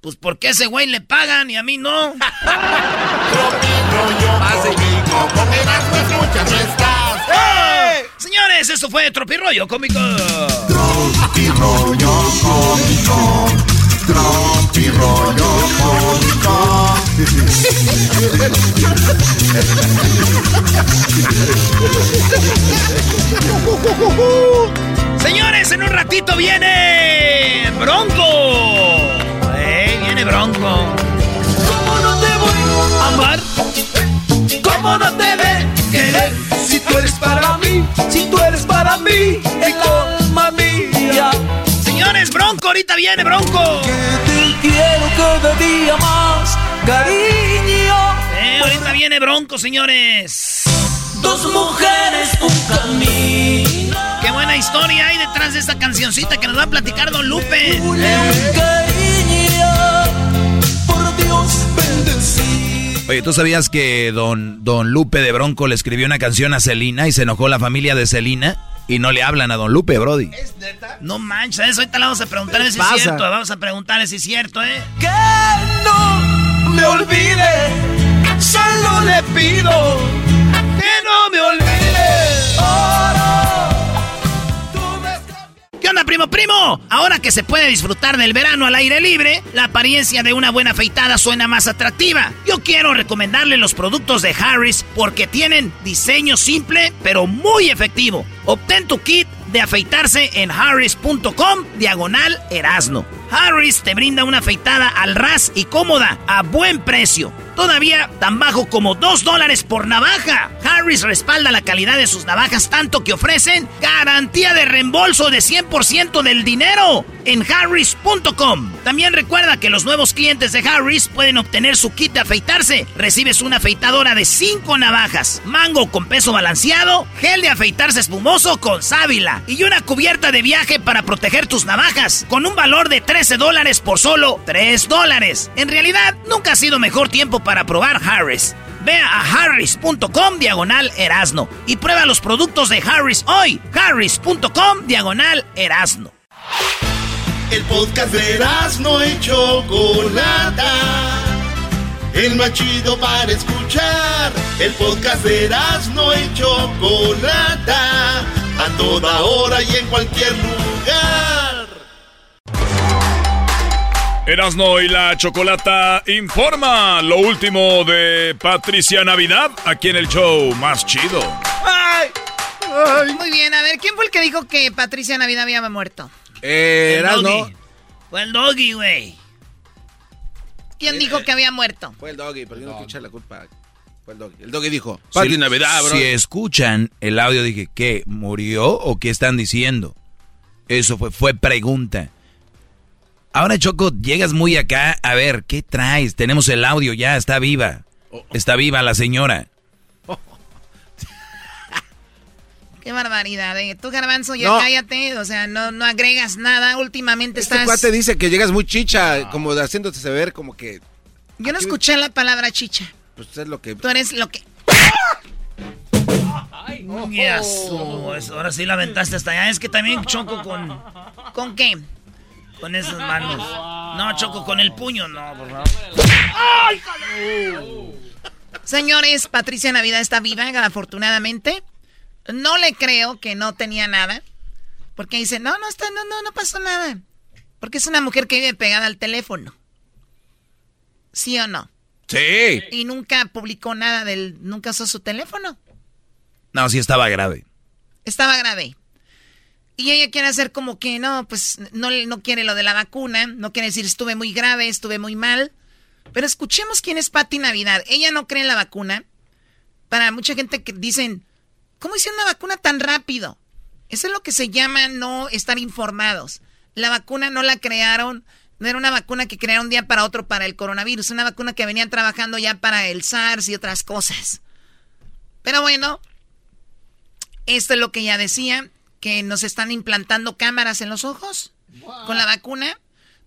Pues porque a ese güey le pagan y a mí no. Tropi rollo cómico, con Erasmo escuchas no estás. Señores, eso fue Tropirollo Cómico. Tropi rollo cómico, tropi rollo cómico. Señores, en un ratito viene Bronco. Eh, viene Bronco. ¿Cómo no te voy a amar? ¿Cómo no te de querer? Si tú eres para mí, si tú eres para mí, el alma mía. Señores, Bronco ahorita viene Bronco. Te quiero cada día más, cariño. Eh, ahorita viene Bronco, señores. Dos mujeres, un camino. Qué buena historia hay detrás de esta cancioncita que nos va a platicar Don Lupe. Oye, ¿tú sabías que don, don Lupe de Bronco le escribió una canción a Celina y se enojó la familia de Celina? Y no le hablan a don Lupe, Brody. No manches, eso ahorita le vamos a preguntar si es cierto. Vamos a preguntarle si es cierto, ¿eh? Que no me olvide, solo le pido que no me olvide. ¿Qué primo, primo? Ahora que se puede disfrutar del verano al aire libre, la apariencia de una buena afeitada suena más atractiva. Yo quiero recomendarle los productos de Harris porque tienen diseño simple pero muy efectivo. Obtén tu kit de afeitarse en harris.com diagonal erasno. Harris te brinda una afeitada al ras y cómoda a buen precio. Todavía tan bajo como 2 dólares por navaja. Harris respalda la calidad de sus navajas tanto que ofrecen garantía de reembolso de 100% del dinero en harris.com. También recuerda que los nuevos clientes de Harris pueden obtener su kit de afeitarse. Recibes una afeitadora de 5 navajas, mango con peso balanceado, gel de afeitarse espumoso con sábila y una cubierta de viaje para proteger tus navajas con un valor de 13 dólares por solo 3 dólares. En realidad, nunca ha sido mejor tiempo para probar Harris. Ve a harris.com diagonal erasno y prueba los productos de Harris hoy. harris.com diagonal erasno. El podcast de no y Chocolata. El más chido para escuchar. El podcast de no y Chocolata. A toda hora y en cualquier lugar. Erasno y la Chocolata informa lo último de Patricia Navidad aquí en el show más chido. Muy bien, a ver, ¿quién fue el que dijo que Patricia Navidad había muerto? Eh, Erasno. Fue el doggy, güey. ¿Quién dijo que había muerto? Fue el doggy, pero yo no echar la culpa. Fue el doggy. El doggy dijo, Pati Si- Navidad, bro. Si escuchan el audio, dije, ¿qué? ¿Murió o qué están diciendo? Eso fue, fue pregunta. Ahora, Choco, llegas muy acá. A ver, ¿qué traes? Tenemos el audio ya, está viva. Está viva la señora. Qué barbaridad, ¿eh? Tú, Garbanzo, ya No. cállate, o sea, no, no agregas nada, últimamente Este estás... cuate dice que llegas muy chicha, como de haciéndote ver como que... Yo no escuché la palabra chicha. Pues es lo que... Tú eres lo que... Ya, su- eso, ahora sí la aventaste hasta allá. Es que también choco con. ¿Con qué? Con esas manos. No, choco con el puño, no, por favor. Señores, Patricia Navidad está viva, afortunadamente. No le creo que no tenía nada. Porque dice, no, no está, no, no, no pasó nada. Porque es una mujer que vive pegada al teléfono. ¿Sí o no? Sí. Y nunca publicó nada del, nunca usó su teléfono. No, sí estaba grave. Estaba grave. Y ella quiere hacer como que no, pues no, no quiere lo de la vacuna, no quiere decir estuve muy grave, estuve muy mal. Pero escuchemos quién es Patti Navidad. Ella no cree en la vacuna. Para mucha gente que dicen, ¿cómo hicieron una vacuna tan rápido? Eso es lo que se llama no estar informados. La vacuna no la crearon, no era una vacuna que crearon un día para otro para el coronavirus, una vacuna que venían trabajando ya para el SARS y otras cosas. Pero bueno, esto es lo que ella decía, que nos están implantando cámaras en los ojos con la vacuna.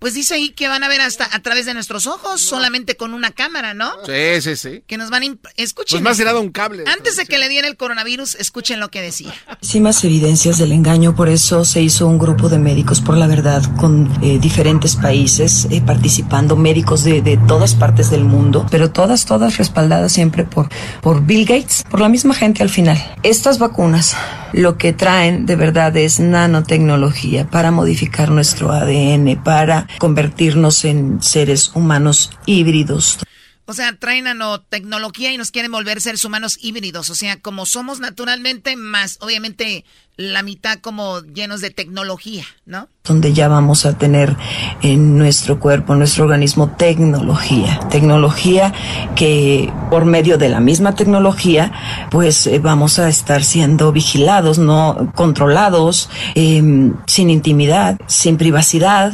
Pues dice ahí que van a ver hasta a través de nuestros ojos, solamente con una cámara, ¿no? Sí, sí, sí. Que nos van a... Escuchen. Pues más tirado un cable. Antes de que le diera el coronavirus, escuchen lo que decía. Muchísimas evidencias del engaño, por eso se hizo un grupo de médicos por la verdad con eh, diferentes países eh, participando, médicos de, de todas partes del mundo, pero todas, todas respaldadas siempre por, por Bill Gates, por la misma gente al final. Estas vacunas lo que traen de verdad es nanotecnología para modificar nuestro ADN, para convertirnos en seres humanos híbridos. O sea, traen nanotecnología y nos quieren volver seres humanos híbridos. O sea, como somos naturalmente, más obviamente la mitad como llenos de tecnología, ¿no? donde ya vamos a tener en nuestro cuerpo, en nuestro organismo, tecnología. Tecnología que por medio de la misma tecnología, pues eh, vamos a estar siendo vigilados, no controlados, eh, sin intimidad, sin privacidad.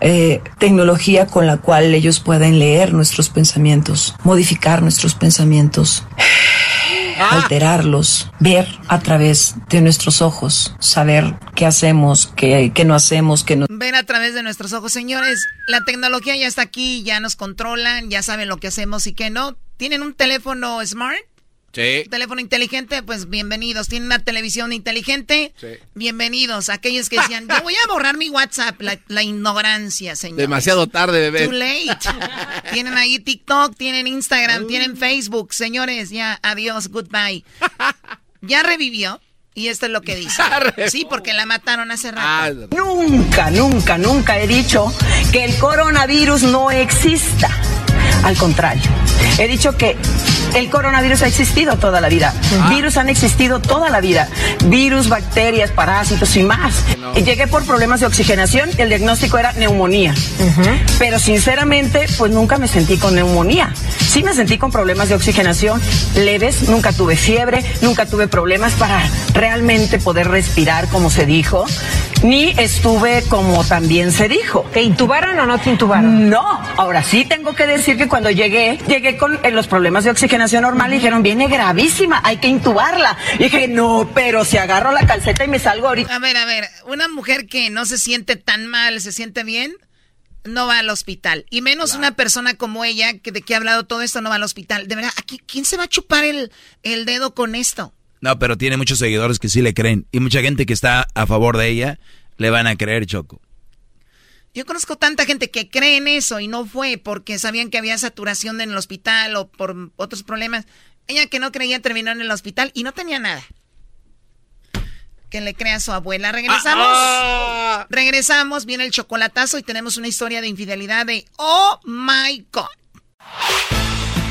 Eh, tecnología con la cual ellos pueden leer nuestros pensamientos, modificar nuestros pensamientos. Alterarlos, ver a través de nuestros ojos, saber qué hacemos, qué, qué no hacemos, qué no. Ver a través de nuestros ojos, señores, la tecnología ya está aquí, ya nos controlan, ya saben lo que hacemos y qué no. ¿Tienen un teléfono smart? Sí. Teléfono inteligente, pues bienvenidos. ¿Tienen una televisión inteligente? Sí. Bienvenidos. Aquellos que decían, yo voy a borrar mi WhatsApp. La, la ignorancia, señor. Demasiado tarde, bebé. Too late. tienen ahí TikTok, tienen Instagram, tienen Facebook. Señores, ya, adiós, goodbye. Ya revivió. Y esto es lo que dice. Sí, porque la mataron hace rato. Nunca, nunca, nunca he dicho que el coronavirus no exista. Al contrario, he dicho que el coronavirus ha existido toda la vida. Virus han existido toda la vida. Virus, bacterias, parásitos y más. Llegué por problemas de oxigenación y el diagnóstico era neumonía. Pero sinceramente, pues nunca me sentí con neumonía. Sí me sentí con problemas de oxigenación leves, nunca tuve fiebre, nunca tuve problemas para realmente poder respirar como se dijo, ni estuve como también se dijo. ¿Te intubaron o no te intubaron? No, ahora sí tengo que decir que cuando llegué, llegué con eh, los problemas de oxigenación normal y dijeron, viene gravísima, hay que intubarla. Y dije, no, pero si agarro la calceta y me salgo ahorita. A ver, a ver, una mujer que no se siente tan mal, se siente bien, no va al hospital. Y menos una persona como ella, que de que ha hablado todo esto, no va al hospital. De verdad, aquí, ¿quién se va a chupar el, el dedo con esto? No, pero tiene muchos seguidores que sí le creen. Y mucha gente que está a favor de ella le van a creer, Choco. Yo conozco tanta gente que cree en eso y no fue porque sabían que había saturación en el hospital o por otros problemas. Ella que no creía terminó en el hospital y no tenía nada. Que le crea a su abuela. Regresamos. Ah, Regresamos, viene el chocolatazo y tenemos una historia de infidelidad de Oh my God.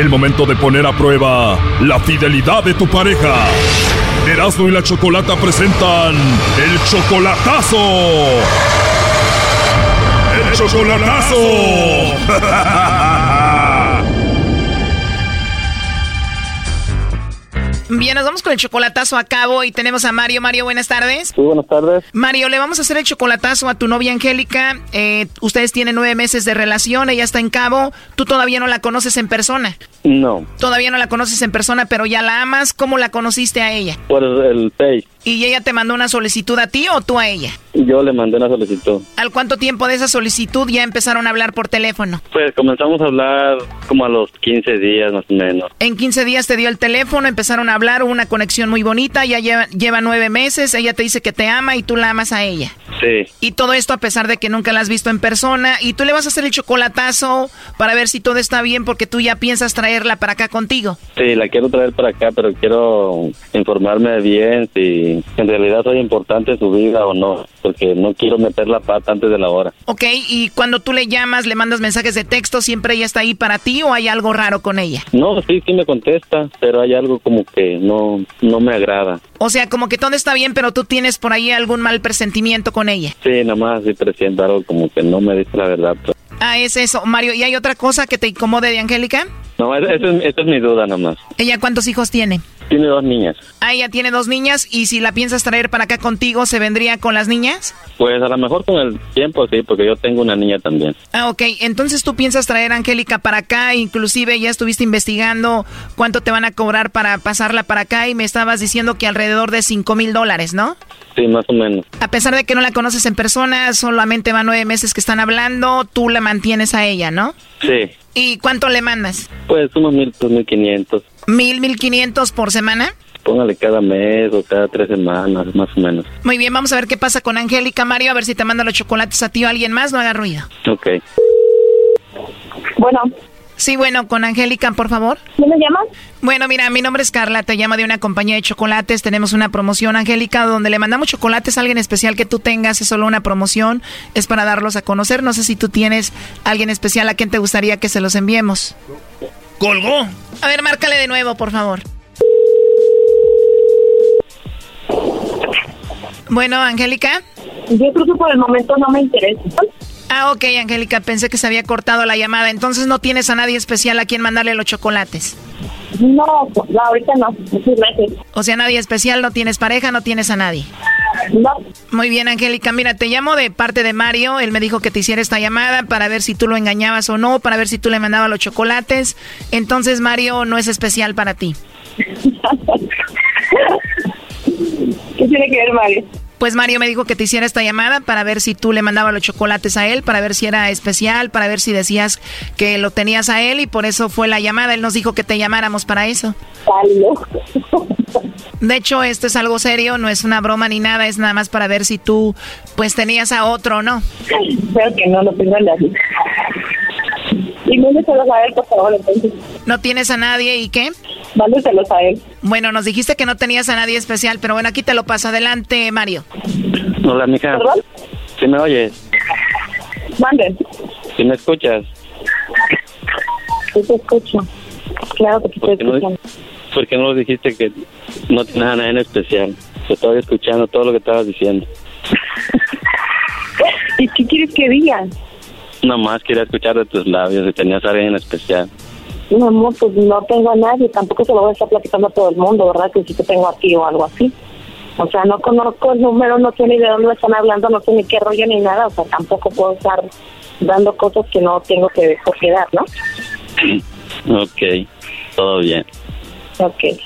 El momento de poner a prueba la fidelidad de tu pareja. Erasmo y la Chocolata presentan el chocolatazo. El chocolatazo. Bien, nos vamos con el chocolatazo a cabo y tenemos a Mario. Mario, buenas tardes. Sí, buenas tardes. Mario, le vamos a hacer el chocolatazo a tu novia Angélica. Eh, ustedes tienen nueve meses de relación, ella está en cabo. Tú todavía no la conoces en persona. No, Todavía no la conoces en persona, pero ya la amas. ¿Cómo la conociste a ella? por el Face. ¿Y ella te mandó una solicitud a ti o tú a ella? Yo le mandé una solicitud. ¿Al cuánto tiempo de esa solicitud ya empezaron a hablar por teléfono? Pues comenzamos a hablar como a los 15 días más o menos. En 15 días te dio el teléfono, empezaron a hablar, hubo una conexión muy bonita, ya lleva, lleva nueve meses, ella te dice que te ama y tú la amas a ella. Sí, Y todo esto a pesar de que nunca la has visto en persona. Y tú le vas a hacer el chocolatazo para ver si todo está bien porque tú ya piensas traerla para acá contigo. sí, la quiero traer para acá, pero quiero informarme bien si en realidad soy importante en su vida o no, porque no quiero meter la pata antes de la hora. Ok, y cuando tú le llamas, le mandas mensajes de texto, ¿siempre ella está ahí para ti o hay algo raro con ella? No, sí, sí me contesta, pero hay algo como que no, no me agrada. O sea, como que todo está bien, pero tú tienes por ahí algún mal presentimiento con ella. Sí, nada más sí presiento algo como que no me dice la verdad. Ah, es eso. Mario, ¿y hay otra cosa que te incomode de Angélica? No, esa es, es mi duda nada más. ¿Ella cuántos hijos tiene? Tiene dos niñas. Ah, ella tiene dos niñas y si la piensas traer para acá contigo, ¿se vendría con las niñas? Pues a lo mejor con el tiempo sí, porque yo tengo una niña también. Ah, ok. Entonces tú piensas traer a Angélica para acá, inclusive ya estuviste investigando cuánto te van a cobrar para pasarla para acá y me estabas diciendo que alrededor de cinco mil dólares, ¿no? Sí, más o menos. A pesar de que no la conoces en persona, solamente van nueve meses que están hablando, tú la mantienes a ella, ¿no? Sí, ¿Y cuánto le mandas? pues unos mil, dos mil quinientos ¿Mil, mil quinientos por semana? póngale cada mes o cada tres semanas, más o menos. Muy bien, vamos a ver qué pasa con Angélica, Mario, a ver si te manda los chocolates a ti o a alguien más, no haga ruido. Ok. Bueno. Sí, bueno, con Angélica, por favor. ¿Quién me llamas? Bueno, mira, mi nombre es Carla, te llamo de una compañía de chocolates. Tenemos una promoción, Angélica, donde le mandamos chocolates a alguien especial que tú tengas. Es solo una promoción, es para darlos a conocer. No sé si tú tienes alguien especial a quien te gustaría que se los enviemos. Colgó. A ver, márcale de nuevo, por favor. Bueno, Angélica. Yo creo que por el momento no me interesa. Ah, ok, Angélica, pensé que se había cortado la llamada. Entonces no tienes a nadie especial a quien mandarle los chocolates. No, no ahorita no. O sea, nadie especial, no tienes pareja, no tienes a nadie. Muy bien, Angélica. Mira, te llamo de parte de Mario. Él me dijo que te hiciera esta llamada para ver si tú lo engañabas o no, para ver si tú le mandabas los chocolates. Entonces, Mario no es especial para ti. ¿Qué tiene que ver, Mario? Pues Mario me dijo que te hiciera esta llamada para ver si tú le mandabas los chocolates a él, para ver si era especial, para ver si decías que lo tenías a él y por eso fue la llamada. Él nos dijo que te llamáramos para eso. De hecho, esto es algo serio, no es una broma ni nada, es nada más para ver si tú pues tenías a otro o no. Creo que no, lo tengo. Y mándeselos a él, por favor, entonces. ¿No tienes a nadie y qué? Mándeselos a él. Bueno, nos dijiste que no tenías a nadie especial, pero bueno, aquí te lo paso. Adelante, Mario. Hola, mija. ¿Perdón? ¿Sí me oyes? Mande. ¿Sí me escuchas? Sí te escucho. Claro que te estoy ¿Por qué no- escuchando. ¿Por qué no nos dijiste que no tienes a nadie en especial? Te estaba escuchando todo lo que estabas diciendo. ¿Y qué quieres que diga? Nomás quería escuchar de tus labios si tenías a alguien en especial. No, amor, pues no tengo a nadie. Tampoco se lo voy a estar platicando a todo el mundo, ¿verdad? Que sí que tengo aquí o algo así. O sea, no conozco el número, no sé ni de dónde están hablando, no sé ni qué rollo ni nada. O sea, tampoco puedo estar dando cosas que no tengo que dar, ¿no? Ok, todo bien. Ok.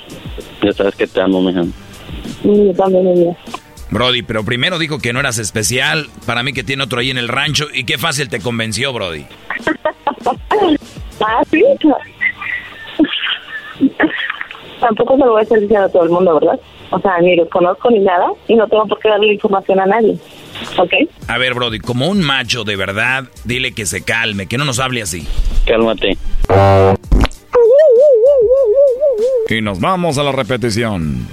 Ya sabes que te amo, mija. Y yo también, mi. Brody, pero primero dijo que no eras especial. Para mí que tiene otro ahí en el rancho. Y qué fácil te convenció, Brody. Ah, sí. Tampoco se lo voy a estar diciendo a todo el mundo, ¿verdad? O sea, ni los conozco ni nada y no tengo por qué darle información a nadie. ¿Ok? A ver, Brody, como un macho de verdad, dile que se calme, que no nos hable así. Cálmate. Y nos vamos a la repetición.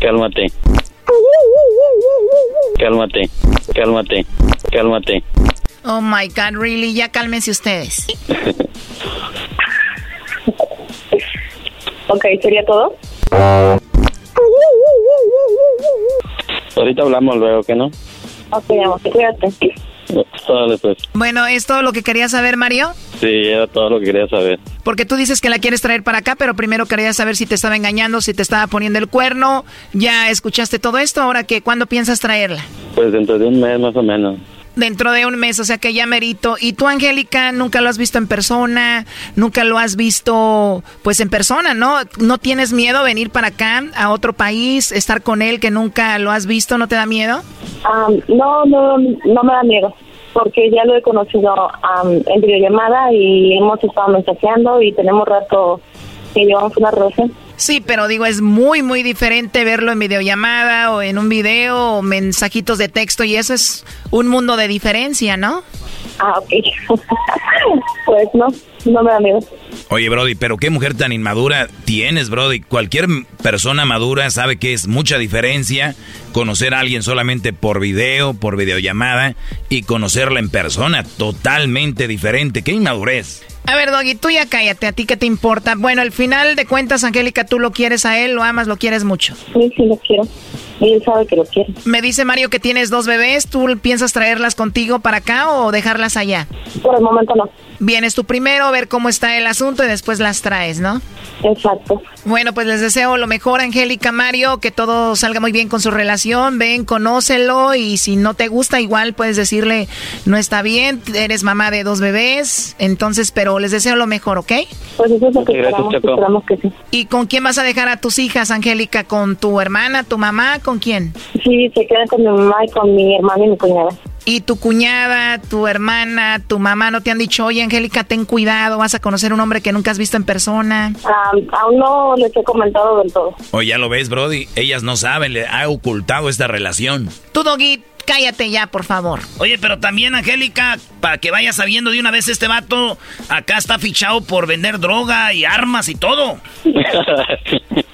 Cálmate. Cálmate. Cálmate. Cálmate. Oh my God, really, ya cálmense ustedes. Ok, ¿sería todo? Ahorita hablamos luego, ¿qué no? Ok, amor, cuídate. Dale, pues. Bueno, ¿es todo lo que querías saber, Mario? Sí, era todo lo que quería saber. Porque tú dices que la quieres traer para acá, pero primero querías saber si te estaba engañando, si te estaba poniendo el cuerno. Ya escuchaste todo esto, ahora que ¿cuándo piensas traerla? Pues dentro de un mes más o menos. Dentro de un mes, o sea que ya merito. ¿Y tú, Angélica, nunca lo has visto en persona? ¿Nunca lo has visto, pues, en persona, no? ¿No tienes miedo venir para acá, a otro país, estar con él que nunca lo has visto? ¿No te da miedo? No, no, no me da miedo, porque ya lo he conocido am, en videollamada y hemos estado mensajeando y tenemos rato que llevamos una relación. Sí, pero digo, es muy, muy diferente verlo en videollamada o en un video o mensajitos de texto y eso es un mundo de diferencia, ¿no? Ah, ok. pues no, no me da miedo. Oye, Brody, pero qué mujer tan inmadura tienes, Brody. Cualquier persona madura sabe que es mucha diferencia conocer a alguien solamente por video, por videollamada y conocerla en persona. Totalmente diferente. Qué inmadurez. A ver, Doggy, tú ya cállate, ¿a ti qué te importa? Bueno, al final de cuentas, Angélica, tú lo quieres a él, lo amas, lo quieres mucho. Sí, sí, lo quiero. Él sabe que lo quiere. Me dice Mario que tienes dos bebés, ¿tú piensas traerlas contigo para acá o dejarlas allá? Por el momento no. Vienes tú primero, ver cómo está el asunto y después las traes, ¿no? Exacto. Bueno, pues les deseo lo mejor, Angélica, Mario, que todo salga muy bien con su relación. Ven, conócelo y si no te gusta, igual puedes decirle, no está bien, eres mamá de dos bebés. Entonces, pero les deseo lo mejor, ¿ok? Pues eso es lo que Gracias, esperamos, Choco. esperamos que sí. ¿Y con quién vas a dejar a tus hijas, Angélica? ¿Con tu hermana, tu mamá? ¿Con quién? Sí, se quedan con mi mamá y con mi hermana y mi cuñada. ¿Y tu cuñada, tu hermana, tu mamá no te han dicho, oye, Angélica, ten cuidado, vas a conocer un hombre que nunca has visto en persona? Ah, aún no les he comentado del todo. Oye, ya lo ves, Brody. Ellas no saben, le ha ocultado esta relación. Tú, Doggy, cállate ya, por favor. Oye, pero también, Angélica, para que vayas sabiendo de una vez este vato, acá está fichado por vender droga y armas y todo.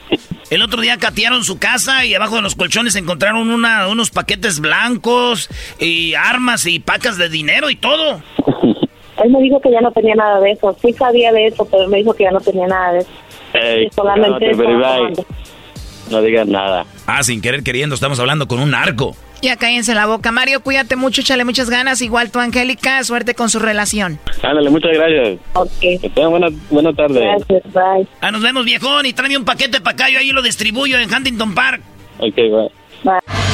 El otro día catearon su casa y abajo de los colchones encontraron una, unos paquetes blancos y armas y pacas de dinero y todo. Él me dijo que ya no tenía nada de eso. Sí sabía de eso, pero me dijo que ya no tenía nada de eso. Ey, Y solamente tomando. No digas nada. Ah, sin querer queriendo, estamos hablando con un narco. Ya cállense la boca. Mario, cuídate mucho, échale muchas ganas. Igual tú, Angélica, suerte con su relación. Ándale, muchas gracias. Ok. Que tengan buena, buena tarde. Gracias, bye. Ah, nos vemos, viejón, y tráeme un paquete para acá, yo ahí lo distribuyo en Huntington Park. Ok, bye.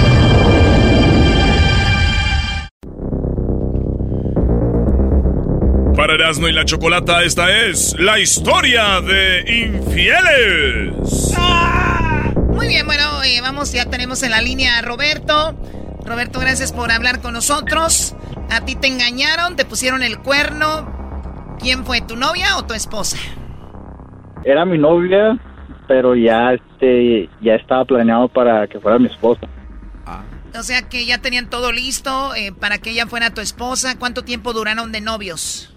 Para Erasno y la chocolata, esta es la historia de infieles. Muy bien, bueno, eh, vamos, ya tenemos en la línea a Roberto. Roberto, gracias por hablar con nosotros. A ti te engañaron, te pusieron el cuerno. ¿Quién fue, tu novia o tu esposa? Era mi novia, pero ya este ya estaba planeado para que fuera mi esposa. O sea que ya tenían todo listo eh, para que ella fuera tu esposa. ¿Cuánto tiempo duraron de novios?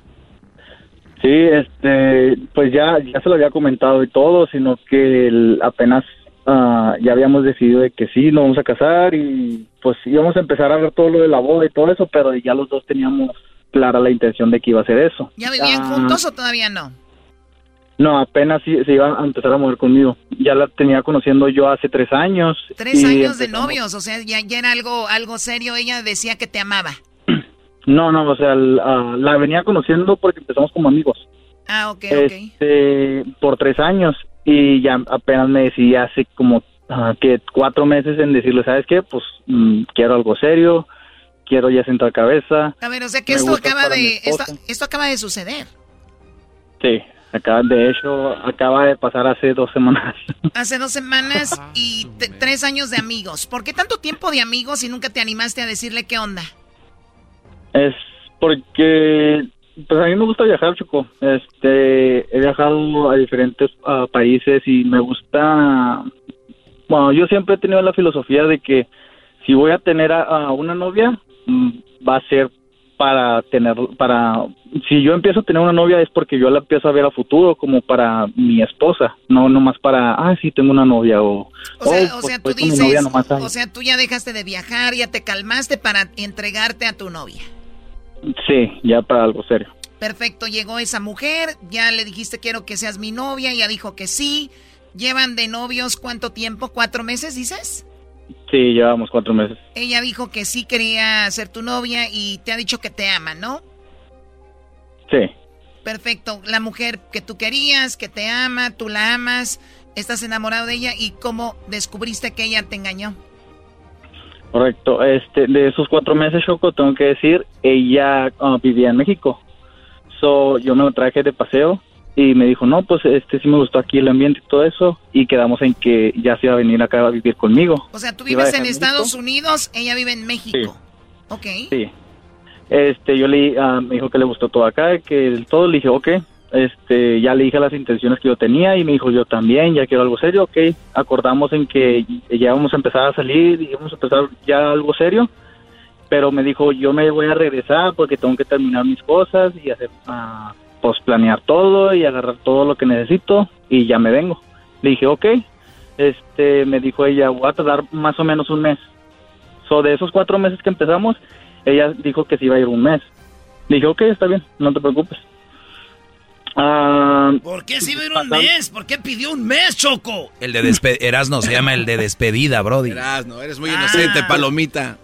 Sí, este, pues ya ya se lo había comentado y todo, sino que el- apenas ah, ya habíamos decidido de que sí, nos vamos a casar y pues íbamos a empezar a ver todo lo de la boda y todo eso, pero ya los dos teníamos clara la intención de que iba a ser eso. ¿Ya vivían Ah, juntos o todavía no? No, apenas sí, se iba a empezar a mover conmigo. Ya la tenía conociendo yo hace tres años. Tres años de novios, o sea, ya, ya era algo, algo serio. Ella decía que te amaba. No, no, o sea, el- la venía conociendo porque empezamos como amigos. Ah, ok, ok. Este, por tres años y ya apenas me decidí hace como ah, que cuatro meses en decirle, ¿sabes qué? Pues mm, quiero algo serio, quiero ya sentar cabeza. A ver, o sea que esto acaba de, esto, acaba de suceder. Sí, acaba, de hecho, acaba de pasar hace dos semanas. Hace dos semanas y tres años de amigos. ¿Por qué tanto tiempo de amigos y nunca te animaste a decirle qué onda? Es porque pues a mí me gusta viajar, Choco. Este, he viajado a diferentes ah, países y me gusta. Bueno, yo siempre he tenido la filosofía de que si voy a tener a, a una novia, mm, va a ser para tener, para. Si yo empiezo a tener una novia es porque yo la empiezo a ver a futuro como para mi esposa, no nomás para, ah, sí, tengo una novia o. O sea, "Oh, o pues, sea tú novia dices, nomás ahí". o sea, tú ya dejaste de viajar, ya te calmaste para entregarte a tu novia. Sí, ya para algo serio. Perfecto, llegó esa mujer, ya le dijiste quiero que seas mi novia, ella dijo que sí. ¿Llevan de novios cuánto tiempo? ¿Cuatro meses, dices? Sí, llevamos cuatro meses. Ella dijo que sí quería ser tu novia y te ha dicho que te ama, ¿no? Sí. Perfecto, la mujer que tú querías, que te ama, tú la amas, estás enamorado de ella y cómo descubriste que ella te engañó. Correcto. Este, de esos cuatro meses, Choco, tengo que decir, ella ah, vivía en México. So, yo me lo traje de paseo y me dijo, no, pues este sí me gustó aquí el ambiente y todo eso. Y quedamos en que ya se iba a venir acá a vivir conmigo. O sea, tú vives en Estados México. Unidos, ella vive en México. Ok. Sí. Este, yo le ah, me dijo que le gustó todo acá, que todo le dije, ok. Este, ya le dije las intenciones que yo tenía y me dijo, yo también, ya quiero algo serio, ok. Acordamos en que ya vamos a empezar a salir y vamos a empezar ya algo serio. Pero me dijo, yo me voy a regresar porque tengo que terminar mis cosas y hacer, ah, planear todo y agarrar todo lo que necesito y ya me vengo. Le dije, ok. Este, me dijo ella, voy a tardar más o menos un mes. So, de esos cuatro meses que empezamos, ella dijo que se iba a ir un mes. Le dije, ok, está bien, no te preocupes. Ah, ¿Por qué si ir un mes? ¿Por qué pidió un mes, Choco? El de despe Erasno se llama el de despedida, Brody. Erasno, eres muy inocente, palomita.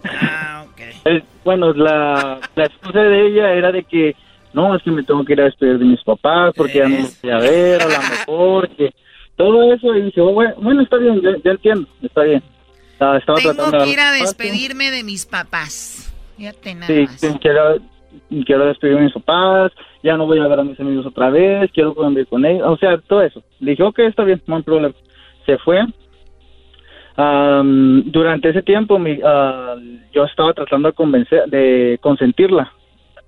Eh, bueno, la, la excusa de ella era de que no, es que me tengo que ir a despedir de mis papás porque ya no los voy a ver, a lo mejor que todo eso y dije, oh, bueno, bueno, está bien, ya, entiendo, está bien. estaba Tengo que ir a despedirme de mis papás. Fíjate nada sí, quiero, quiero despedirme de mis papás, ya no voy a ver a mis amigos otra vez, quiero convivir con ellos, o sea, todo eso. Le dije, ok, está bien, no hay problema. Se fue. durante ese tiempo mi, ah, yo estaba tratando de convencer, de consentirla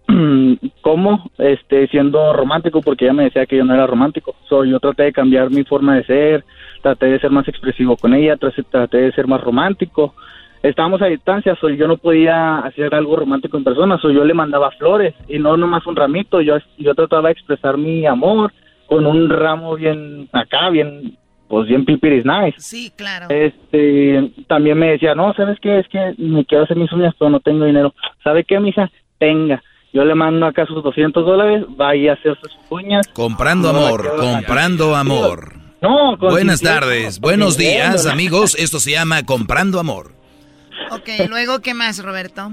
¿Cómo? Este, siendo romántico, porque ella me decía que yo no era romántico. So, yo traté de cambiar mi forma de ser, traté de ser más expresivo con ella, traté de ser más romántico. Estábamos a distancia, so, yo no podía hacer algo romántico en persona, so, yo le mandaba flores y no nomás un ramito, yo, yo trataba de expresar mi amor con un ramo bien acá, bien, pues bien pipiris nice. Sí, claro. Este, también me decía, no, ¿sabes qué? Es que me quiero hacer mis uñas, pero no tengo dinero. ¿Sabe qué, mija? Tenga yo le mando acá sus 200 dólares, vaya a hacerse sus uñas. Comprando amor, comprando amor. No, Buenas tardes, buenos días, amigos. Esto se llama Comprando Amor. Ok, luego, ¿qué más, Roberto?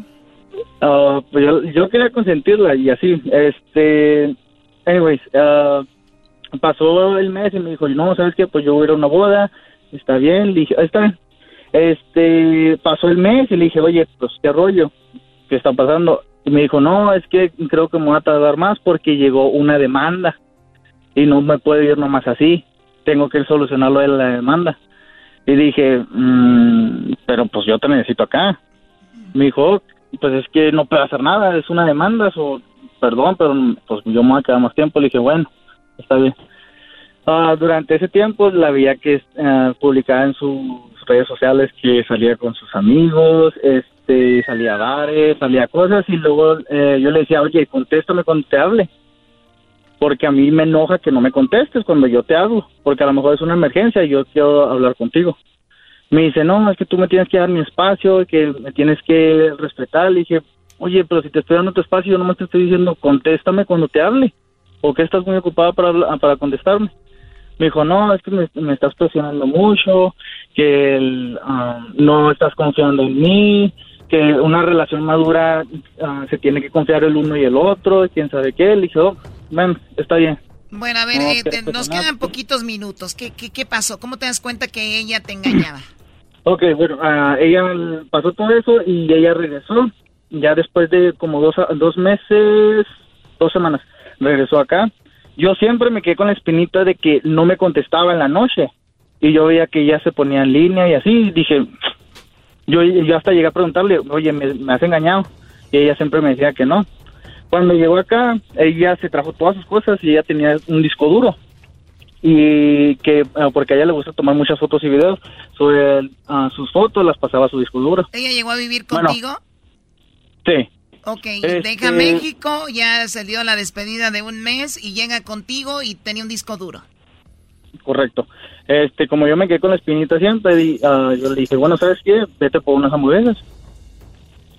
Ah, pues yo, quería consentirla y así. Este, anyways, uh, pasó el mes y me dijo, no, ¿sabes qué? Pues yo voy a una boda, está bien, le dije, está bien. Este, pasó el mes y le dije, oye, pues qué rollo, ¿qué está pasando? Y me dijo, no, es que creo que me voy a tardar más porque llegó una demanda y no me puede ir nomás así. Tengo que solucionarlo de la demanda. Y dije, mm, pero pues yo te necesito acá. Me dijo, pues es que no puedo hacer nada, es una demanda, o perdón, pero pues yo me voy a quedar más tiempo. Le dije, bueno, está bien. Ah, durante ese tiempo la veía que uh, publicaba en sus redes sociales que salía con sus amigos, este, salía a bares, salía a cosas y luego eh, yo le decía, oye, contéstame cuando te hable. Porque a mí me enoja que no me contestes cuando yo te hablo, porque a lo mejor es una emergencia y yo quiero hablar contigo. Me dice, no, es que tú me tienes que dar mi espacio, que me tienes que respetar. Le dije, oye, pero si te estoy dando tu espacio, yo nomás te estoy diciendo, contéstame cuando te hable. ¿O que estás muy ocupada para, para contestarme? me dijo, no, es que me, estás presionando mucho, que um, no estás confiando en mí, que una relación madura uh, se tiene que confiar el uno y el otro, quién sabe qué. Le dije, oh, está bien. Bueno, a ver, eh, nos quedan poquitos minutos. ¿Qué, ¿Qué, qué, pasó? ¿Cómo te das cuenta que ella te engañaba? ok, bueno, uh, ella pasó todo eso y ella regresó. Ya después de como dos, dos meses, dos semanas, regresó acá yo siempre me quedé con la espinita de que no me contestaba en la noche. Y yo veía que ella se ponía en línea y así. Dije, yo, yo hasta llegué a preguntarle, oye, ¿me, has engañado? Y ella siempre me decía que no. Cuando llegó acá, ella se trajo todas sus cosas y ella tenía un disco duro. Y que, ah, porque a ella le gusta tomar muchas fotos y videos, sobre ah, sus fotos las pasaba a su disco duro. ¿Ella llegó a vivir contigo? sí. Ok, deja este, México, ya salió la despedida de un mes y llega contigo y tenía un disco duro. Correcto. Este, como yo me quedé con la espinita siempre, ah, yo le dije, bueno, ¿sabes qué? Vete por unas hamburguesas.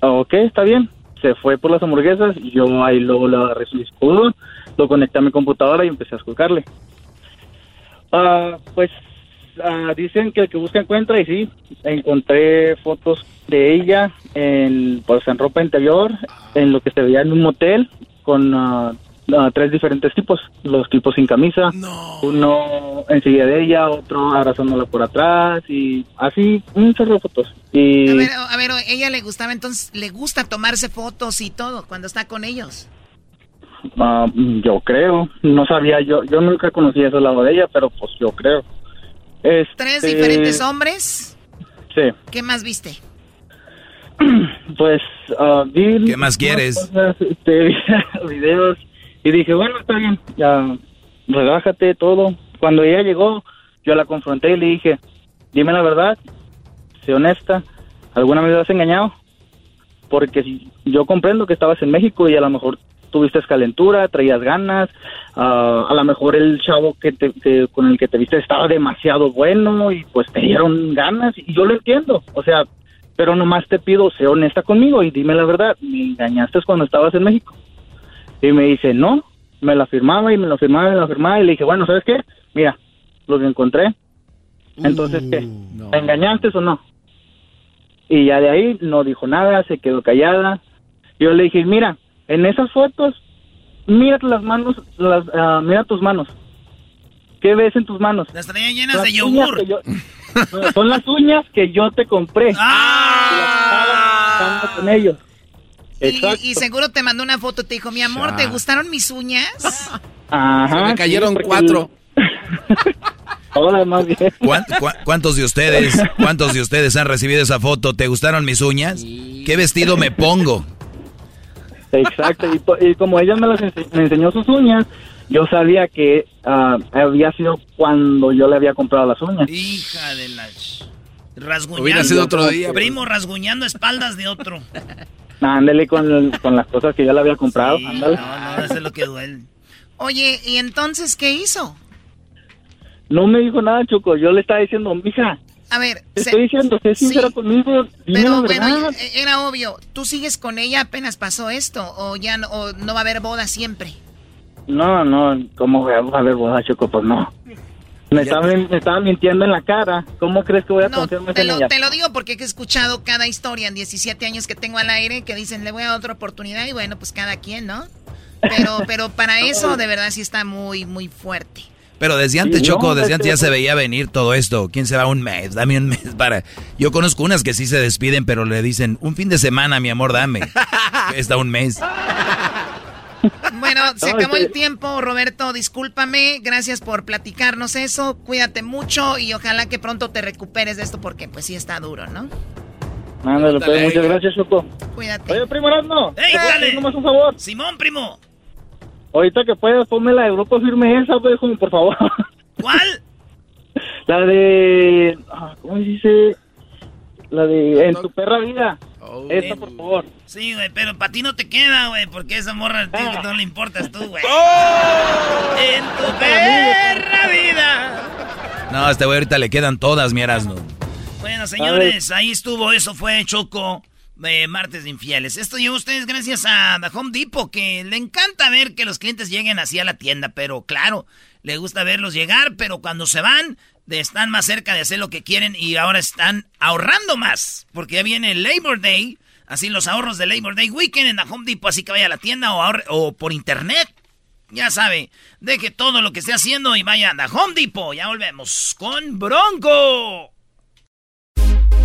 Ok, está bien. Se fue por las hamburguesas y yo ahí luego le agarré su duro, lo conecté a mi computadora y empecé a escucharle. Ah, pues dicen que el que busca encuentra y sí, encontré fotos de ella en, pues, en ropa interior, en lo que se veía en un motel con uh, uh, tres diferentes tipos, los tipos sin camisa, uno enseguida de ella, otro abrazándola por atrás y así muchas fotos. Y... A ver, a ver, ella le gustaba entonces, le gusta tomarse fotos y todo cuando está con ellos. Uh, yo creo, no sabía, yo yo nunca conocí ese lado de ella, pero pues yo creo. ¿Tres diferentes hombres? Sí. ¿Qué más viste? Pues uh, vi... ¿Qué más quieres? este, videos y dije, bueno, está bien, ya relájate todo. Cuando ella llegó, yo la confronté y le dije, dime la verdad, sé honesta, ¿alguna vez has engañado? Porque yo comprendo que estabas en México y a lo mejor tuviste calentura, traías ganas, ah, a lo mejor el chavo que, te, con el que te viste estaba demasiado bueno y pues te dieron ganas y yo lo entiendo, o sea, pero nomás te pido, sé honesta conmigo y dime la verdad, me engañaste cuando estabas en México. Y me dice, no, me la firmaba y me lo firmaba y me la firmaba y le dije, bueno, ¿sabes qué? Mira, lo que encontré. Entonces, ¿qué? ¿Me engañaste o no? Y ya de ahí no dijo nada, se quedó callada. Yo le dije, mira, en esas fotos, mira las manos, las, ah, mira tus manos. ¿qué ves en tus manos? Las traía llenas Las de yogur. yo- No, son las uñas que yo te compré. ¡Ah! Y las estaba con ellos. Y, seguro te mandó una foto, te dijo, mi amor, ¿te gustaron mis uñas? Ajá, Se me cayeron sí, cuatro. Hola, más bien. ¿Cuán- cuá- ¿Cuántos de ustedes, cuántos de ustedes han recibido esa foto? ¿Te gustaron mis uñas? ¿Qué vestido me pongo? Exacto, y, po- y como ella me, las ense- me enseñó sus uñas, yo sabía que ah, había sido cuando yo le había comprado las uñas. Hija de la... ch- Rasguñando. Hubiera sido otro día, Primo, rasguñando espaldas de otro. Ándale con, con las cosas que yo le había comprado, ándale. No, no, eso es lo que duele. Oye, ¿y entonces qué hizo? No me dijo nada, Choco, yo le estaba diciendo, mija, A ver, te se- estoy diciendo, sé sincera Sí. conmigo, dime pero la bueno, verdad. e- era obvio, ¿tú sigues con ella apenas pasó esto o ya no, o no va a haber boda siempre? No, no, ¿cómo a a ver boda, Choco? Pues no. Me estaba, me estaba mintiendo en la cara. ¿Cómo crees que voy a No, te en lo, ella? te lo digo porque he escuchado cada historia en 17 años que tengo al aire que dicen, le voy a dar otra oportunidad y bueno, pues cada quien, ¿no? Pero, pero para eso de verdad sí está muy, muy fuerte. Pero desde antes, Sí, Choco, no, desde es antes ya se veía venir todo esto. ¿Quién se va un mes? Dame un mes para... Yo conozco unas que sí se despiden, pero le dicen, un fin de semana, mi amor, dame. Está un mes. Bueno, se No, acabó este- el tiempo, Roberto, discúlpame, gracias por platicarnos eso, cuídate mucho y ojalá que pronto te recuperes de esto porque pues sí está duro, ¿no? Ándale, pues, muchas gracias, Choco. Cuídate. Oye, primo Erasmo, ¡Ey, ¿puedo dale! nomás un favor? Simón, primo. Ahorita que puedas, ponme la de Grupo Firme esa, pues, como, por favor. ¿Cuál? La de... ah, ¿Cómo se dice? La de En tu perra vida. Oh, esa, por favor. Sí, güey, pero para ti no te queda, güey, porque esa morra Ah. no le importas tú, güey. ¡Oh! En tu perra vida. No, a este güey ahorita le quedan todas, mi Erasmo. Bueno, señores, ahí estuvo, eso fue Choco de Martes de Infieles. Esto llegó a ustedes gracias a The Home Depot, que le encanta ver que los clientes lleguen así a la tienda, pero claro, le gusta verlos llegar, pero cuando se van, de- están más cerca de hacer lo que quieren y ahora están ahorrando más, porque ya viene el Labor Day, así los ahorros del Labor Day Weekend en The Home Depot, así que vaya a la tienda o, o por internet. Ya sabe, deje todo lo que esté haciendo y vaya a The Home Depot. Ya volvemos con Bronco.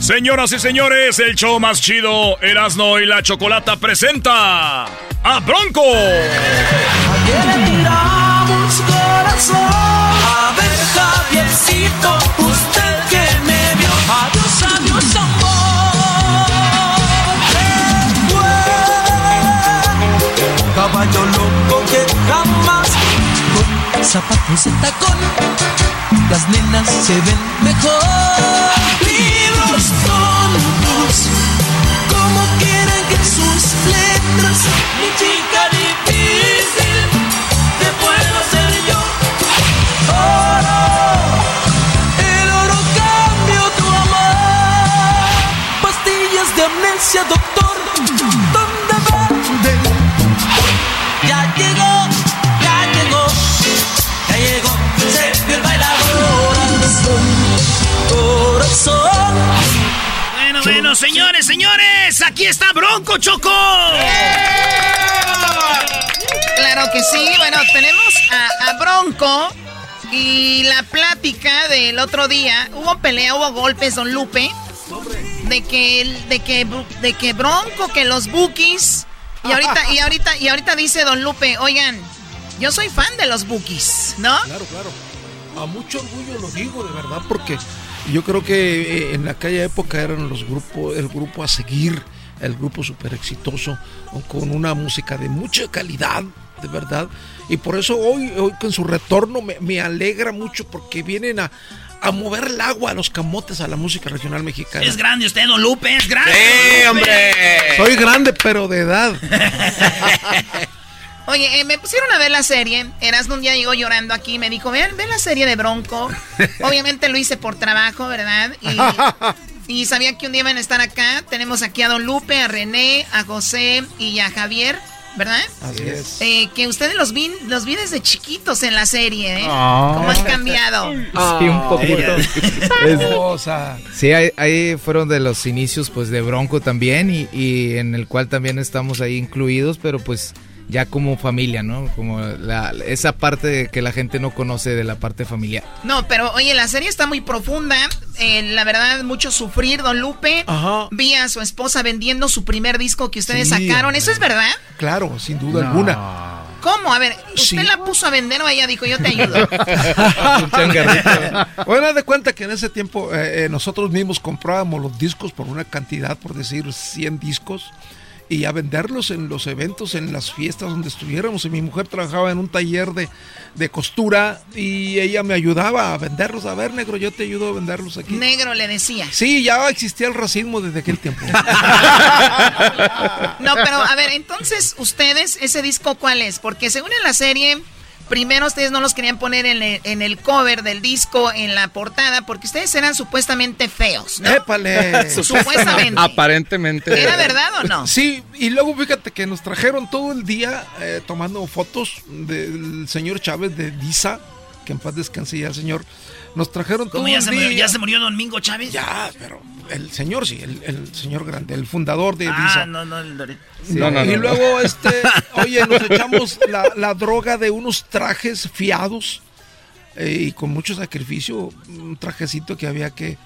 Señoras y señores, el show más chido, Erasno y la Chocolata presenta a Bronco. tiramos corazón. A ver, Javiercito, usted que me vio. Adiós, adiós, amor. Caballo loco que jamás con zapatos de tacón. Las nenas se ven mejor. Letras. Mi Bronco Choco. Claro que sí. Bueno, tenemos a, a Bronco y la plática del otro día. Hubo pelea, hubo golpes, don Lupe. De que, de que, de que Bronco, que los bookies. Y ahorita, y ahorita, y ahorita dice don Lupe, oigan, yo soy fan de los bookies, ¿no? Claro, claro. A mucho orgullo lo digo, de verdad, porque yo creo que eh, en aquella época eran los grupos, el grupo a seguir, el grupo súper exitoso, con una música de mucha calidad, de verdad. Y por eso hoy, hoy con su retorno me, me alegra mucho porque vienen a, a mover el agua a los camotes a la música regional mexicana. Es grande usted, don Lupe, es grande. ¡Sí, hombre! Soy grande, pero de edad. Oye, eh, me pusieron a ver la serie. Erasmo un día llegó llorando aquí y me dijo, vean, ven la serie de Bronco. Obviamente lo hice por trabajo, ¿verdad? Y, y sabía que un día iban a estar acá. Tenemos aquí a Don Lupe, a René, a José y a Javier. ¿Verdad? Así es. Eh, que ustedes los vi, los vi desde chiquitos en la serie, ¿eh? Ah. ¿Cómo han cambiado? Sí, un poquito. Cosa. Sí, ahí, ahí fueron de los inicios pues de Bronco también y, y en el cual también estamos ahí incluidos, pero pues ya como familia, ¿no? Como la, esa parte que la gente no conoce de la parte familiar. No, pero oye, la serie está muy profunda. Eh, la verdad, mucho sufrir, Don Lupe. Ajá. Vi a su esposa vendiendo su primer disco que ustedes Sí, sacaron. ¿Eso es verdad? Claro, sin duda alguna. ¿Cómo? A ver, ¿usted Sí. la puso a vender o ella dijo yo te ayudo? bueno, de cuenta que en ese tiempo eh, eh, nosotros mismos comprábamos los discos por una cantidad, por decir 100 discos, y a venderlos en los eventos, en las fiestas donde estuviéramos. Y mi mujer trabajaba en un taller de, de costura y ella me ayudaba a venderlos. A ver, negro, yo te ayudo a venderlos aquí. Negro le decía. Sí, ya existía el racismo desde aquel tiempo. No, pero a ver, entonces, ustedes, ese disco, ¿cuál es? Porque según en la serie, primero ustedes no los querían poner en el, en el cover del disco, en la portada, porque ustedes eran supuestamente feos, ¿no? ¡Épale! Supuestamente. Aparentemente. ¿Era verdad o no? Sí, y luego fíjate que nos trajeron todo el día eh, tomando fotos del señor Chávez de Disa, que en paz descanse ya el señor. Nos trajeron todo ¿Cómo ya el se, día. murió, ya se murió Domingo Chávez? Ya, pero el señor sí, el, el señor grande, el fundador de Ah, no, no, el No, no, y no. luego, este, oye, nos echamos la, la droga de unos trajes fiados eh, y con mucho sacrificio, un trajecito que había que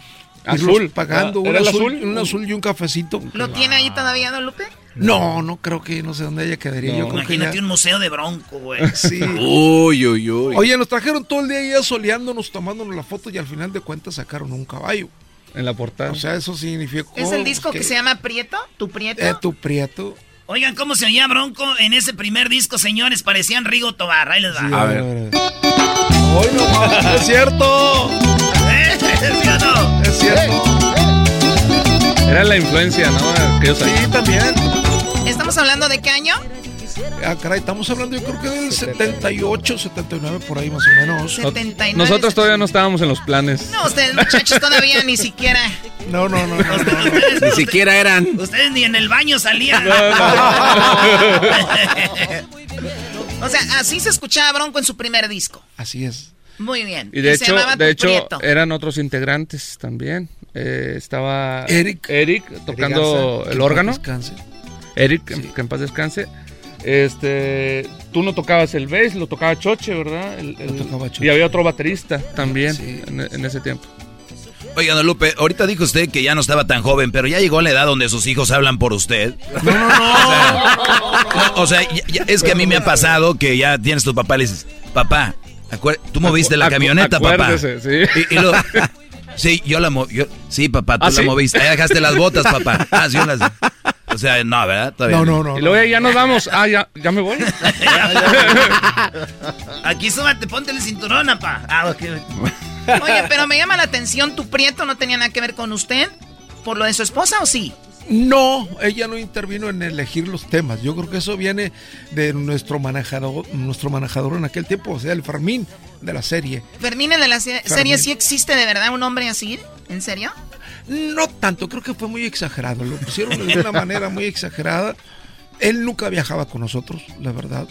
Azul. pagando, ¿Era un el azul, azul? un azul y un cafecito. ¿Lo tiene ahí todavía, Don Lupe? No, no creo que, no sé dónde ella quedaría. Yo creo que Imagínate ya- un museo de Bronco, güey. Sí. Uy, uy, uy. Oye, nos trajeron todo el día ya soleándonos, tomándonos la foto y al final de cuentas sacaron un caballo. En la portada. O sea, eso significó... ¿Es el disco que, que se llama Prieto? ¿Tu Prieto? Eh, tu prieto. Oigan, ¿cómo se oía Bronco en ese primer disco, señores? Parecían Rigo Tobar. Ahí les va. A ver. ¡Hoy no! ¡Es cierto! ¿Eh? ¿Sí o no? ¡Es cierto! Era la influencia, ¿no? Aquellos Sí, años. también. ¿Estamos hablando de qué año? Ah, caray, estamos hablando yo creo que del 78, 79, por ahí más o menos. 79. Nosotros todavía no estábamos en los planes. No, ustedes muchachos todavía ni siquiera. No, no, no, no. Ni siquiera eran. Ustedes ni en el baño salían. O sea, así se escuchaba Bronco en su primer disco. Así es. Muy bien. Y de se hecho, llamaba de Tu hecho Prieto. eran otros integrantes también. Eh, estaba Eric. Eric tocando Garza, el órgano. descanse. Eric, que- que en paz descanse. Este, tú no tocabas el bass, lo tocaba Choche, ¿verdad? El- el- tocaba Choche. Y había otro baterista también Sí. en, en ese tiempo. Oiga, don Lupe, ahorita dijo usted que ya no estaba tan joven, pero ya llegó a la edad donde sus hijos hablan por usted. No, no, no. No, o sea, ya- ya- es que a mí me ha pasado que ya tienes tu papá y le dices, papá, tú moviste la camioneta, papá. sí. Y, y lo- sí, yo la moví. Sí, papá, tú ¿Ah, la sí? moviste. Ahí dejaste las botas, papá. Ah, sí, las. O sea, no, ¿verdad? Todavía No, no, no. y luego ya, ya nos vamos. Ah, ya, ya me voy. Aquí súbate, ponte el cinturón, papá. Ah, ok. Oye, pero me llama la atención, ¿Tu Prieto no tenía nada que ver con usted? ¿Por lo de su esposa o sí? No, ella no intervino en elegir los temas. Yo creo que eso viene de nuestro manejador, nuestro manejador en aquel tiempo, o sea, el Fermín de la serie. ¿Fermín de la se- Fermín. serie sí existe de verdad un hombre así? ¿En serio? No tanto, creo que fue muy exagerado. Lo pusieron de una manera muy exagerada. Él nunca viajaba con nosotros, la verdad.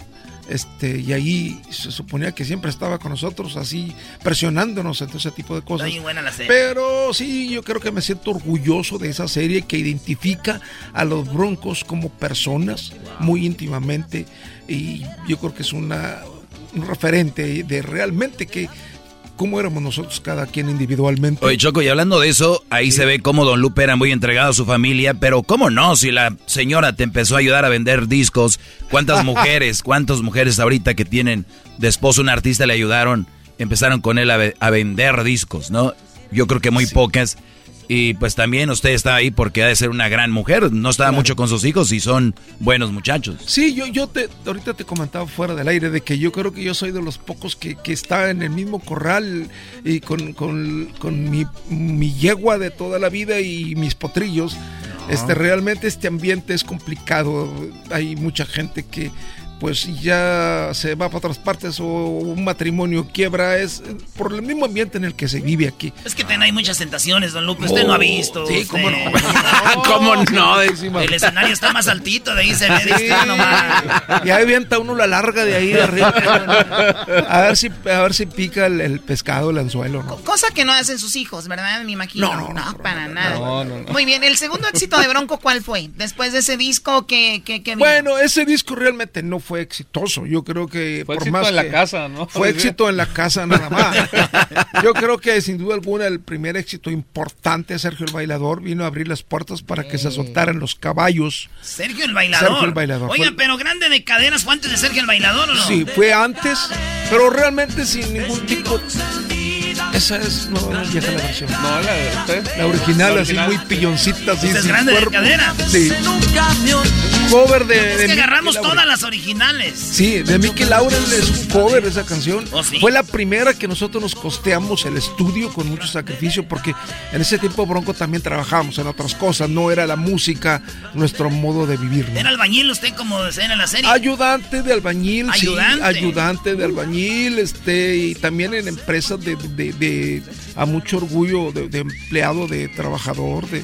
Este, y ahí se suponía que siempre estaba con nosotros, así presionándonos en todo ese tipo de cosas. Buena la serie. Pero sí, yo creo que me siento orgulloso de esa serie que identifica a los Broncos como personas muy íntimamente. Y yo creo que es una, un referente de realmente que cómo éramos nosotros cada quien individualmente. Oye, Choco, y hablando de eso, ahí se ve cómo Don Lupe era muy entregado a su familia, pero ¿cómo no? Si la señora te empezó a ayudar a vender discos, ¿cuántas mujeres, cuántas mujeres ahorita que tienen de esposo un artista le ayudaron, empezaron con él a, ve- a vender discos, ¿no? Yo creo que muy pocas. Y pues también usted está ahí porque ha de ser una gran mujer. No estaba mucho con sus hijos y son buenos muchachos. Sí, yo, yo te, ahorita te comentaba fuera del aire de que yo creo que yo soy de los pocos que, que está en el mismo corral y con, con- con mi, mi yegua de toda la vida y mis potrillos. Este, realmente este ambiente es complicado. Hay mucha gente que pues ya se va para otras partes o un matrimonio quiebra. Es por el mismo ambiente en el que se vive aquí. Es que ten, hay muchas tentaciones, don Lupe. Usted no ha visto. Sí, usted- cómo no. ¿Cómo no? El escenario está más altito, de ahí se ve. Sí, nomás. y ahí avienta uno la larga de ahí de arriba. A ver si, a ver si pica el, el pescado, el anzuelo, ¿no? Cosa que no hacen sus hijos, ¿verdad? Me imagino. No, no, para nada. no, no, no. Muy bien, el segundo éxito de Bronco, ¿cuál fue? Después de ese disco que... que, que? Bueno, ese disco realmente no fue exitoso. Yo creo que Fue por éxito más en la casa, ¿no? Fue éxito en la casa nada más. Yo creo que sin duda alguna el primer éxito importante de Sergio el Bailador vino a abrir las puertas para que se soltaran los caballos. Sergio el bailador. Sergio el Bailador. Oiga, Fue- pero grande de cadenas fue antes de Sergio el bailador, ¿o no? Sí, fue antes, pero realmente sin ningún tipo. Esa es, no, no es vieja la versión. No, la de usted. La original, La así muy pilloncita, así. Es grande de cuerpo. cadera. Cover de. Es de que Mickey agarramos todas las originales. Sí, de Mickey Laurel es un cover esa canción. Oh, sí. Fue la primera que nosotros nos costeamos el estudio con mucho sacrificio porque en ese tiempo Bronco también trabajábamos en otras cosas, no era la música nuestro modo de vivir. ¿no? Era albañil usted como decían en la serie. Ayudante de albañil, sí, Ayudante. ayudante de albañil, este, y también en empresas de, de- de- a mucho orgullo de, de empleado, de trabajador, de,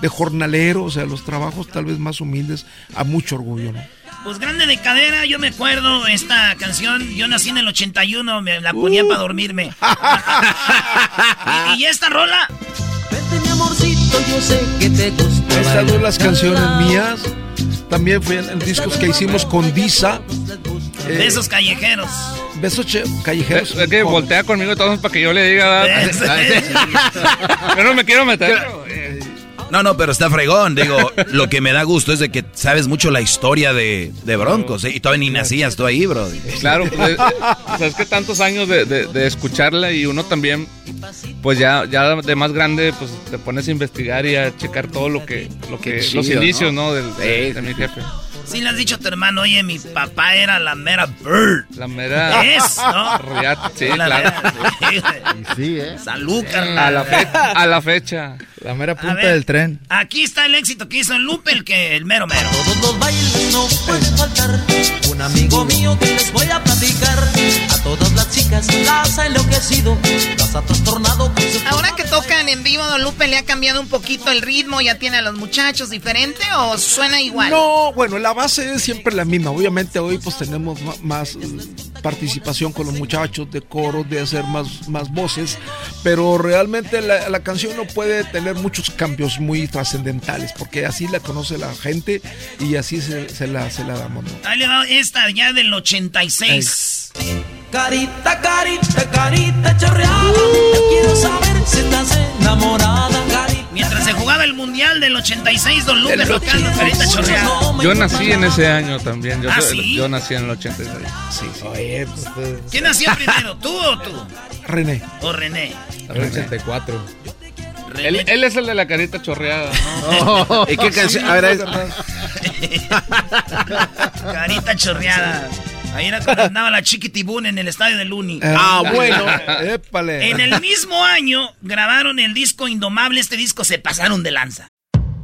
de jornalero, o sea, los trabajos tal vez más humildes, a mucho orgullo, ¿no? Pues grande de cadera, yo me acuerdo esta canción, yo nací en el 81, me la ponía Uh. para dormirme. y, y esta rola, mi amorcito, yo sé que te gusta. Estas son las canciones mías. También fue en, en discos que hicimos con Disa. eh, besos callejeros. Besos che- callejeros. Es que voltea conmigo entonces para que yo le diga. Yo no me quiero meter. No, no, pero está fregón. Digo, lo que me da gusto es de que sabes mucho la historia de, de Broncos. ¿eh? Y todavía ni nacías tú ahí, bro. Claro, pues, eh, o sea, es que tantos años de, de- de escucharla y uno también, pues ya, ya de más grande, pues te pones a investigar y a checar todo lo que, lo que, los inicios, ¿no? ¿no? Del, de, de mi jefe. Sí le has dicho a tu hermano, oye, mi papá era la mera bird. La mera. Es, ¿no? Sí, La claro. mera- Sí, ¿eh? Salud, carnal. A la, fe- a la fecha. La mera punta ver. del tren. Aquí está el éxito que hizo el Lupe, el que el mero mero. Todos los bailes no puede faltar un amigo mío que les voy a platicar. A todas las chicas las ha enloquecido, las ha trastornado en vivo, Don Lupe le ha cambiado un poquito el ritmo, ya tiene a los muchachos diferente o suena igual. No, bueno, la base es siempre la misma. Obviamente hoy pues tenemos más mm, participación con los muchachos de coro, de hacer más, más voces, pero realmente la, la canción no puede tener muchos cambios muy trascendentales, porque así la conoce la gente y así se, se la, se la damos. ¿no? Ahí le va esta ya del 86. Carita, carita, carita chorreada. Yo quiero saber si estás enamorada. Carita, Mientras se jugaba el mundial del 86, Don Lupe tocando 86. carita chorreada. Yo nací en ese año también. Yo, ¿Ah, sí? yo nací en el 86. Sí, sí. Oye, pues, ¿Quién nació primero, tú o tú? René. O René. el 84. Él, él es el de la carita chorreada, ¿no? ¿Y qué canción? A ver, es- Carita chorreada. Ahí era cuando andaba la Chiquitibún en el estadio de Luni. Ah, bueno, épale. En el mismo año grabaron el disco Indomable. Este disco se pasaron de lanza.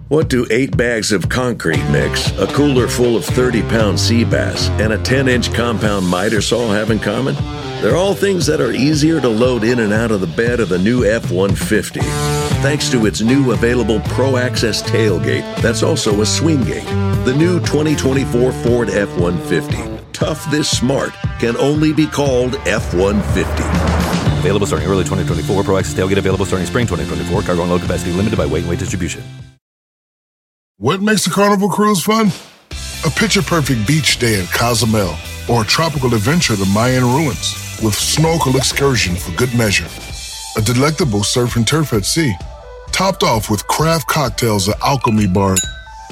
What do eight bags of concrete mix, a cooler full of 30 pound sea bass, and a 10 inch compound miter saw have in common? They're all things that are easier to load in and out of the bed of the new F 150. Thanks to its new available Pro Access tailgate that's also a swing gate. The new 2024 Ford F 150. Tough this smart can only be called F 150. Available starting early 2024. Pro Access tailgate available starting spring 2024. Cargo and load capacity limited by weight and weight distribution. What makes a carnival cruise fun? A picture perfect beach day at Cozumel or a tropical adventure to Mayan ruins with snorkel excursion for good measure. A delectable surf and turf at sea, topped off with craft cocktails at Alchemy Bar.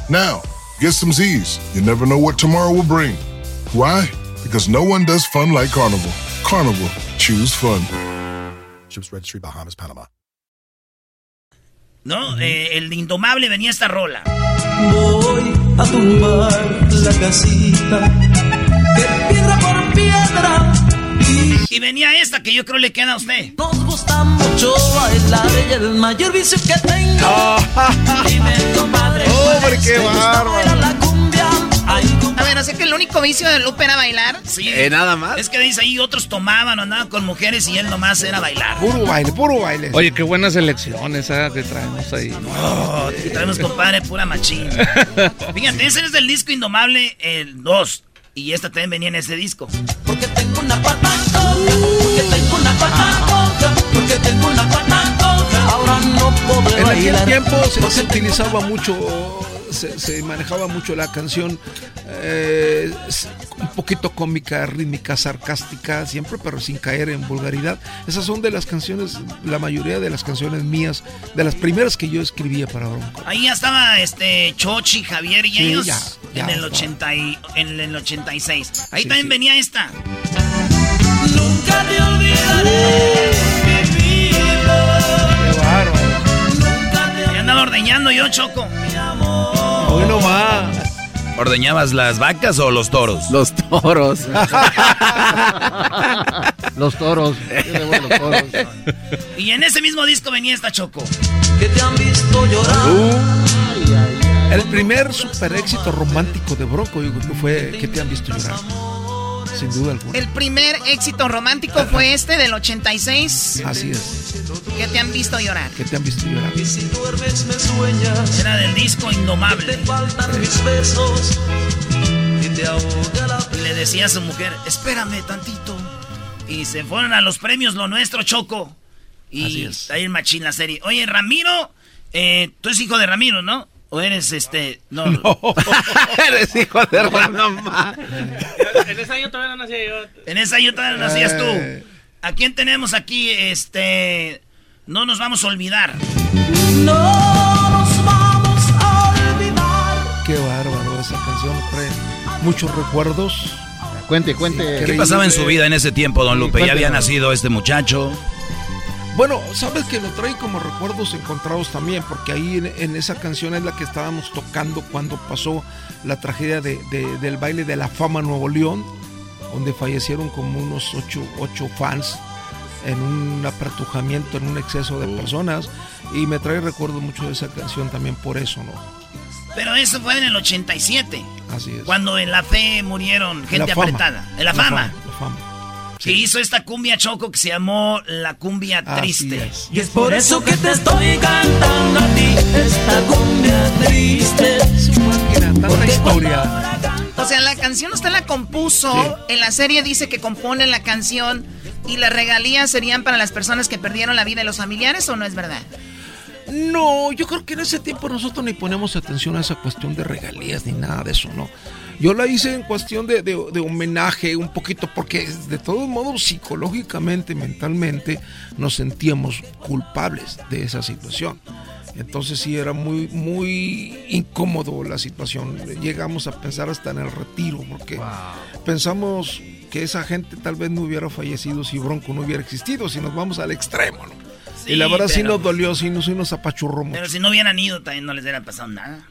Now, get some Z's. You never know what tomorrow will bring. Why? Because no one does fun like Carnival. Carnival, choose fun. Ships Registry, Bahamas, Panama. ¿no? Eh, el Indomable venía esta rola. Voy a tumbar la casita que piedra por piedra. Y venía esta que yo creo le queda a usted. Nos gusta mucho bailar y el mayor vicio que tengo. Dime, compadre. ¡Hombre, qué bárbaro! A ver, o sea que el único vicio de Lupe era bailar. Sí. Eh, nada más. Es que dice ahí otros tomaban o andaban con mujeres y él nomás era bailar. Puro baile, puro baile. Oye, qué buena selección esa que traemos ahí. Oh, aquí traemos, compadre, pura machín. Fíjate, ese es del disco Indomable, el 2. Y esta también venía en ese disco. Porque tengo una pata porque tengo una pata porque tengo una pata. Ahora no podré En aquel tiempo se, se utilizaba mucho, se, se manejaba mucho la canción eh, un poquito cómica, rítmica, sarcástica, siempre, pero sin caer en vulgaridad. Esas son de las canciones, la mayoría de las canciones mías, de las primeras que yo escribía para Bronco. Ahí ya estaba este Chochi, Javier y Sí, ellos ya, ya en, el estaba. 80 y- en el 86. Ahí Sí, también sí. venía esta. Nunca te olvidaré, mi vida. Qué bárbaro. Y andaba ordeñando yo, Choco. Hoy no más. ¿Ordeñabas las vacas o los toros? Los toros. Los toros. Los toros. Y en ese mismo disco venía esta Choco. Que te han visto llorar. Uh, el primer super éxito romántico de creo que fue que te han visto llorar. Sin duda alguna. El primer éxito romántico fue este del 86. Así es. Que te han visto llorar. Que te han visto llorar. Y si duermes me sueñas. Era del disco Indomable. Te faltan mis besos. Y te ahoga la Le decía a su mujer, espérame tantito. Y se fueron a los premios Lo Nuestro, Choco. Y Así es. ahí el machín la serie. Oye, Ramiro, eh, tú eres hijo de Ramiro, ¿no? ¿O eres este.? No. Eres hijo de mamá. En ese año todavía no nacía yo. En esa año todavía no nacías tú. Eh. ¿A quién tenemos aquí? Este. No nos vamos a olvidar. No nos vamos a olvidar. Qué bárbaro, esa canción trae muchos recuerdos. Cuente, cuente. ¿Qué pasaba en su vida en ese tiempo, don Lupe? ¿Ya había nacido este muchacho? Bueno, sabes que lo trae como recuerdos encontrados también, porque ahí en, en esa canción es la que estábamos tocando cuando pasó la tragedia de- de- del baile de la fama Nuevo León, donde fallecieron como unos ocho, ocho fans en un apretujamiento, en un exceso de personas, y me trae recuerdo mucho de esa canción también por eso, ¿no? Pero eso fue en el 87. Así es. Cuando en la fe murieron gente La fama. apretada. En la, fama. La fama. Que hizo esta cumbia choco que se llamó La Cumbia Triste. es. Y es por eso que te estoy cantando a ti esta cumbia triste. Tanta historia. O sea, la canción usted la compuso. En la serie dice que compone la canción y las regalías serían para las personas que perdieron la vida de los familiares o no es verdad? No, yo creo que en ese tiempo nosotros ni ponemos atención a esa cuestión de regalías ni nada de eso, ¿no? Yo la hice en cuestión de, de- de homenaje un poquito, porque de todos modos psicológicamente, mentalmente, nos sentíamos culpables de esa situación. Entonces sí era muy, muy incómodo la situación. Llegamos a pensar hasta en el retiro, porque pensamos que esa gente tal vez no hubiera fallecido si Bronco no hubiera existido, si nos vamos al extremo, ¿no? Sí, y la verdad sí nos dolió, sí nos, sí nos apachurró mucho. Pero si no hubieran ido, también no les hubiera pasado nada.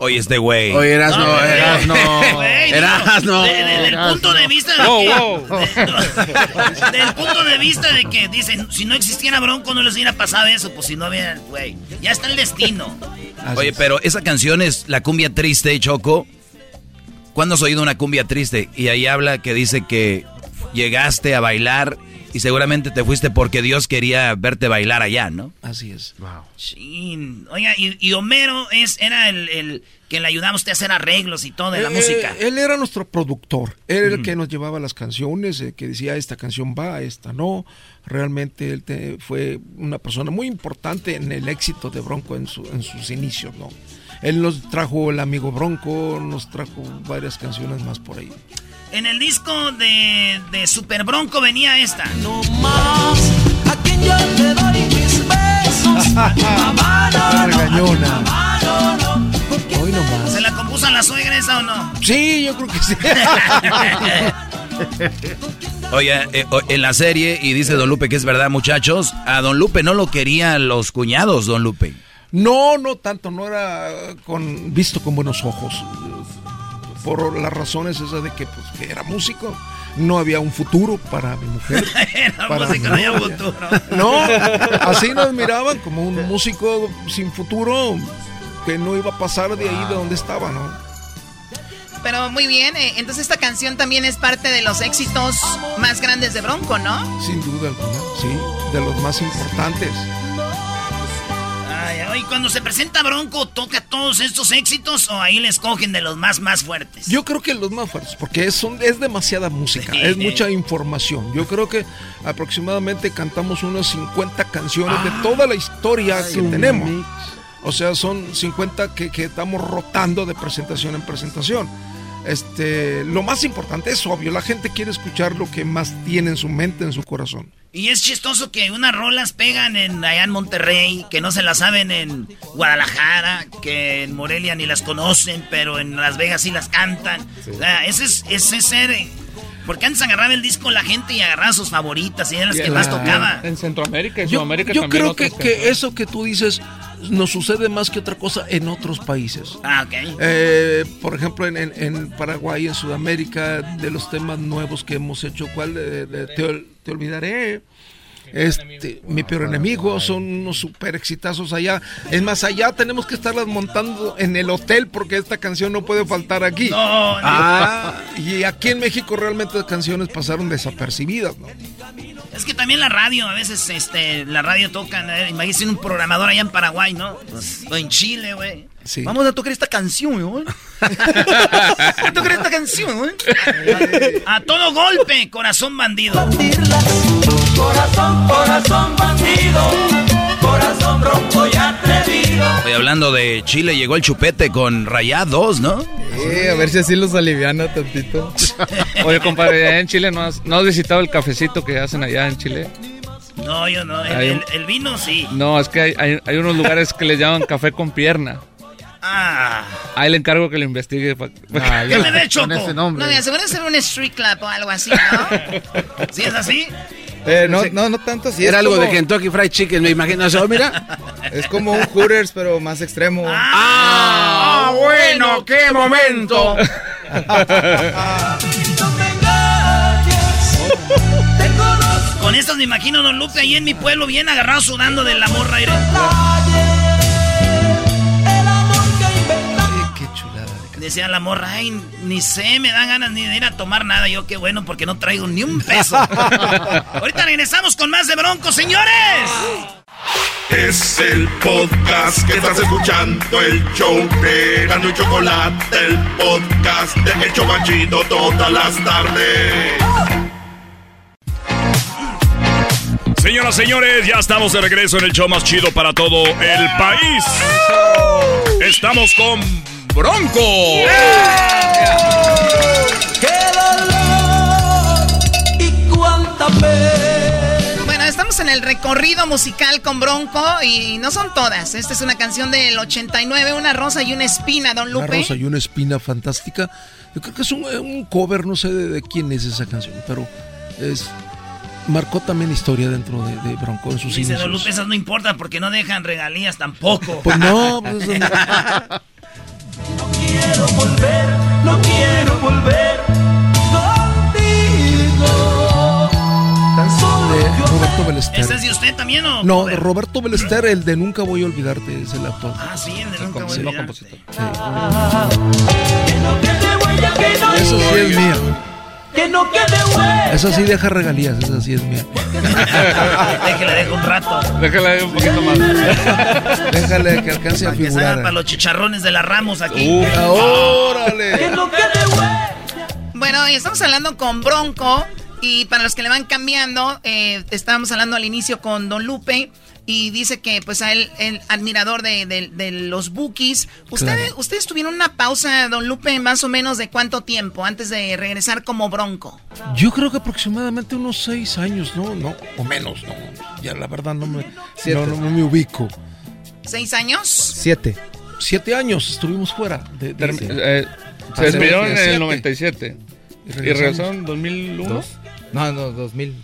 Oye, este güey. Oye, Erasno, No, güey. Erasno. Güey, digo, Erasno. de- de- Del punto de vista de Wow, que- wow. de- del punto de vista de que dicen, si no existiera Bronco no les hubiera pasado eso, pues si no hubieran, güey, ya está el destino. Oye, pero esa canción es la cumbia triste, Choco. ¿Cuándo has oído una cumbia triste? Y ahí habla que dice que llegaste a bailar y seguramente te fuiste porque Dios quería verte bailar allá, ¿no? Así es. Chin. Oiga, y, y Homero es, era el, el que le ayudaba a usted a hacer arreglos y todo de la Eh, música. Él era nuestro productor, él era el que nos llevaba las canciones, eh, que decía esta canción va, esta no. Realmente él te- fue una persona muy importante en el éxito de Bronco en, su- en sus inicios, ¿no? Él nos trajo el amigo Bronco, nos trajo varias canciones más por ahí. En el disco de, de Super Bronco venía esta. No más a quien yo te doy mis besos. Mamá, no, La no, regañona. mamá, no, no. Hoy nomás. ¿Se la compuso a la suegra esa o no? Sí, yo creo que sí. Oye, eh, en la serie, y dice Don Lupe que es verdad, muchachos, a Don Lupe no lo querían los cuñados, Don Lupe. No, no tanto, no era con visto con buenos ojos. Por las razones esas de que, pues, que era músico, no había un futuro para mi mujer. Era para músico, no había futuro. No, así nos miraban como un músico sin futuro que no iba a pasar de ahí de donde estaba, ¿no? Pero muy bien, eh, entonces esta canción también es parte de los éxitos más grandes de Bronco, ¿no? Sin duda alguna, sí, de los más importantes. Ay, ay, cuando se presenta Bronco, ¿toca todos estos éxitos o ahí les cogen de los más, más fuertes? Yo creo que los más fuertes, porque es, son- es demasiada música, es mucha información. Yo creo que aproximadamente cantamos unas 50 canciones de toda la historia que tenemos. O sea, son 50 que, que estamos rotando de presentación en presentación. Este, lo más importante es obvio, la gente quiere escuchar lo que más tiene en su mente, en su corazón. Y es chistoso que unas rolas pegan en, allá en Monterrey, que no se las saben en Guadalajara, que en Morelia ni las conocen, pero en Las Vegas sí las cantan. O sea, ese es, ese es ser... eh, Porque antes agarraba el disco la gente y agarraba sus favoritas y eran las que más tocaba. En Centroamérica y Yo, Sudamérica yo también creo que, que eso que tú dices nos sucede más que otra cosa en otros países. Ah, ok. Eh, por ejemplo, en, en- en Paraguay, en Sudamérica, de los temas nuevos que hemos hecho, ¿cuál? De- de te, Te olvidaré. Este, mi peor enemigo, son unos super exitazos allá. Es más, allá tenemos que estarlas montando en el hotel porque esta canción no puede faltar aquí. No, Ah, y aquí en México realmente las canciones pasaron desapercibidas, ¿no? Es que también la radio, a veces este, la radio tocan, eh, imagínense un programador allá en Paraguay, ¿no? Pues, o en Chile, güey. Vamos a tocar esta canción, güey. Vamos a tocar esta canción, güey. A todo golpe, corazón bandido. Corazón, corazón hablando de Chile, llegó el chupete con Rayados, ¿no? Sí, a ver si así los aliviana tantito. Oye, compadre, allá en Chile no has, no has visitado el cafecito que hacen allá en Chile. No, yo no. El, vino sí. No, es que hay, hay, hay unos lugares que le llaman café con pierna. Ah. Ahí le encargo que lo investigue. pa- ¿Qué me ve, Choco? No, mira, se van a hacer un street club o algo así, ¿no? ¿Sí es así? Eh, no, no, no tanto así. Era es algo como- de Kentucky Fried Chicken, me imagino. Eso, mira. Es como un Hooters, pero más extremo. ¡Ah, bueno! ¡Qué momento! Con estas me imagino Don Lupe ahí en mi pueblo bien agarrado sudando de la morra. aire. Decía la morra, ay, ni sé, me dan ganas ni de ir a tomar nada. Yo qué bueno porque no traigo ni un peso. Ahorita regresamos con más de Broncos, señores. Es el podcast que estás escuchando, el show de Gano y Chocolate, el podcast de El Chobachito todas las tardes. Señoras, señores, ya estamos de regreso en el show más chido para todo el país. Estamos con Bronco. ¡Qué dolor! ¿Y cuánta pena? Bueno, estamos en el recorrido musical con Bronco y no son todas. Esta es una canción del 89, una rosa y una espina, Don Una Lupe. rosa y una espina fantástica. Yo creo que es un, un cover, no sé de, de quién es esa canción, pero es marcó también historia dentro de, de Bronco en sus Dice Don. Lupe, esas no importan porque no dejan regalías tampoco. Pues no, pues, quiero volver, no quiero volver contigo. Tan solo de yo Roberto Belester. ¿Ese es de usted también o? No, de Roberto Belester, el de Nunca voy a olvidarte, es el autor. Ah, sí, el de nunca voy a Sí. olvidar. quede huella, que no Esa sí es mía. Que no quede huella. Esa sí deja regalías, esa sí es mía. Déjale, dejo un rato. Déjala un poquito más. Déjale que alcance a Que salga para figurar. los chicharrones de la Ramos aquí. Uf. ¡Órale! Que no quede huella. Bueno, y estamos hablando con Bronco. Y para los que le van cambiando, eh, estábamos hablando al inicio con Don Lupe. Y dice que, pues, a él, el admirador de, de- de los Bookies. ¿Ustedes, Claro. ¿Ustedes tuvieron una pausa, Don Lupe, más o menos de cuánto tiempo antes de regresar como Bronco? Yo creo que aproximadamente unos seis años, ¿no? No, o menos, no. Ya la verdad no me, no, no, no me ubico. ¿Seis años? Siete. Siete años estuvimos fuera. De, de- eh, se despidieron en 27. el 97. ¿Y regresaron en 2001? ¿Dos? No, no, 2000.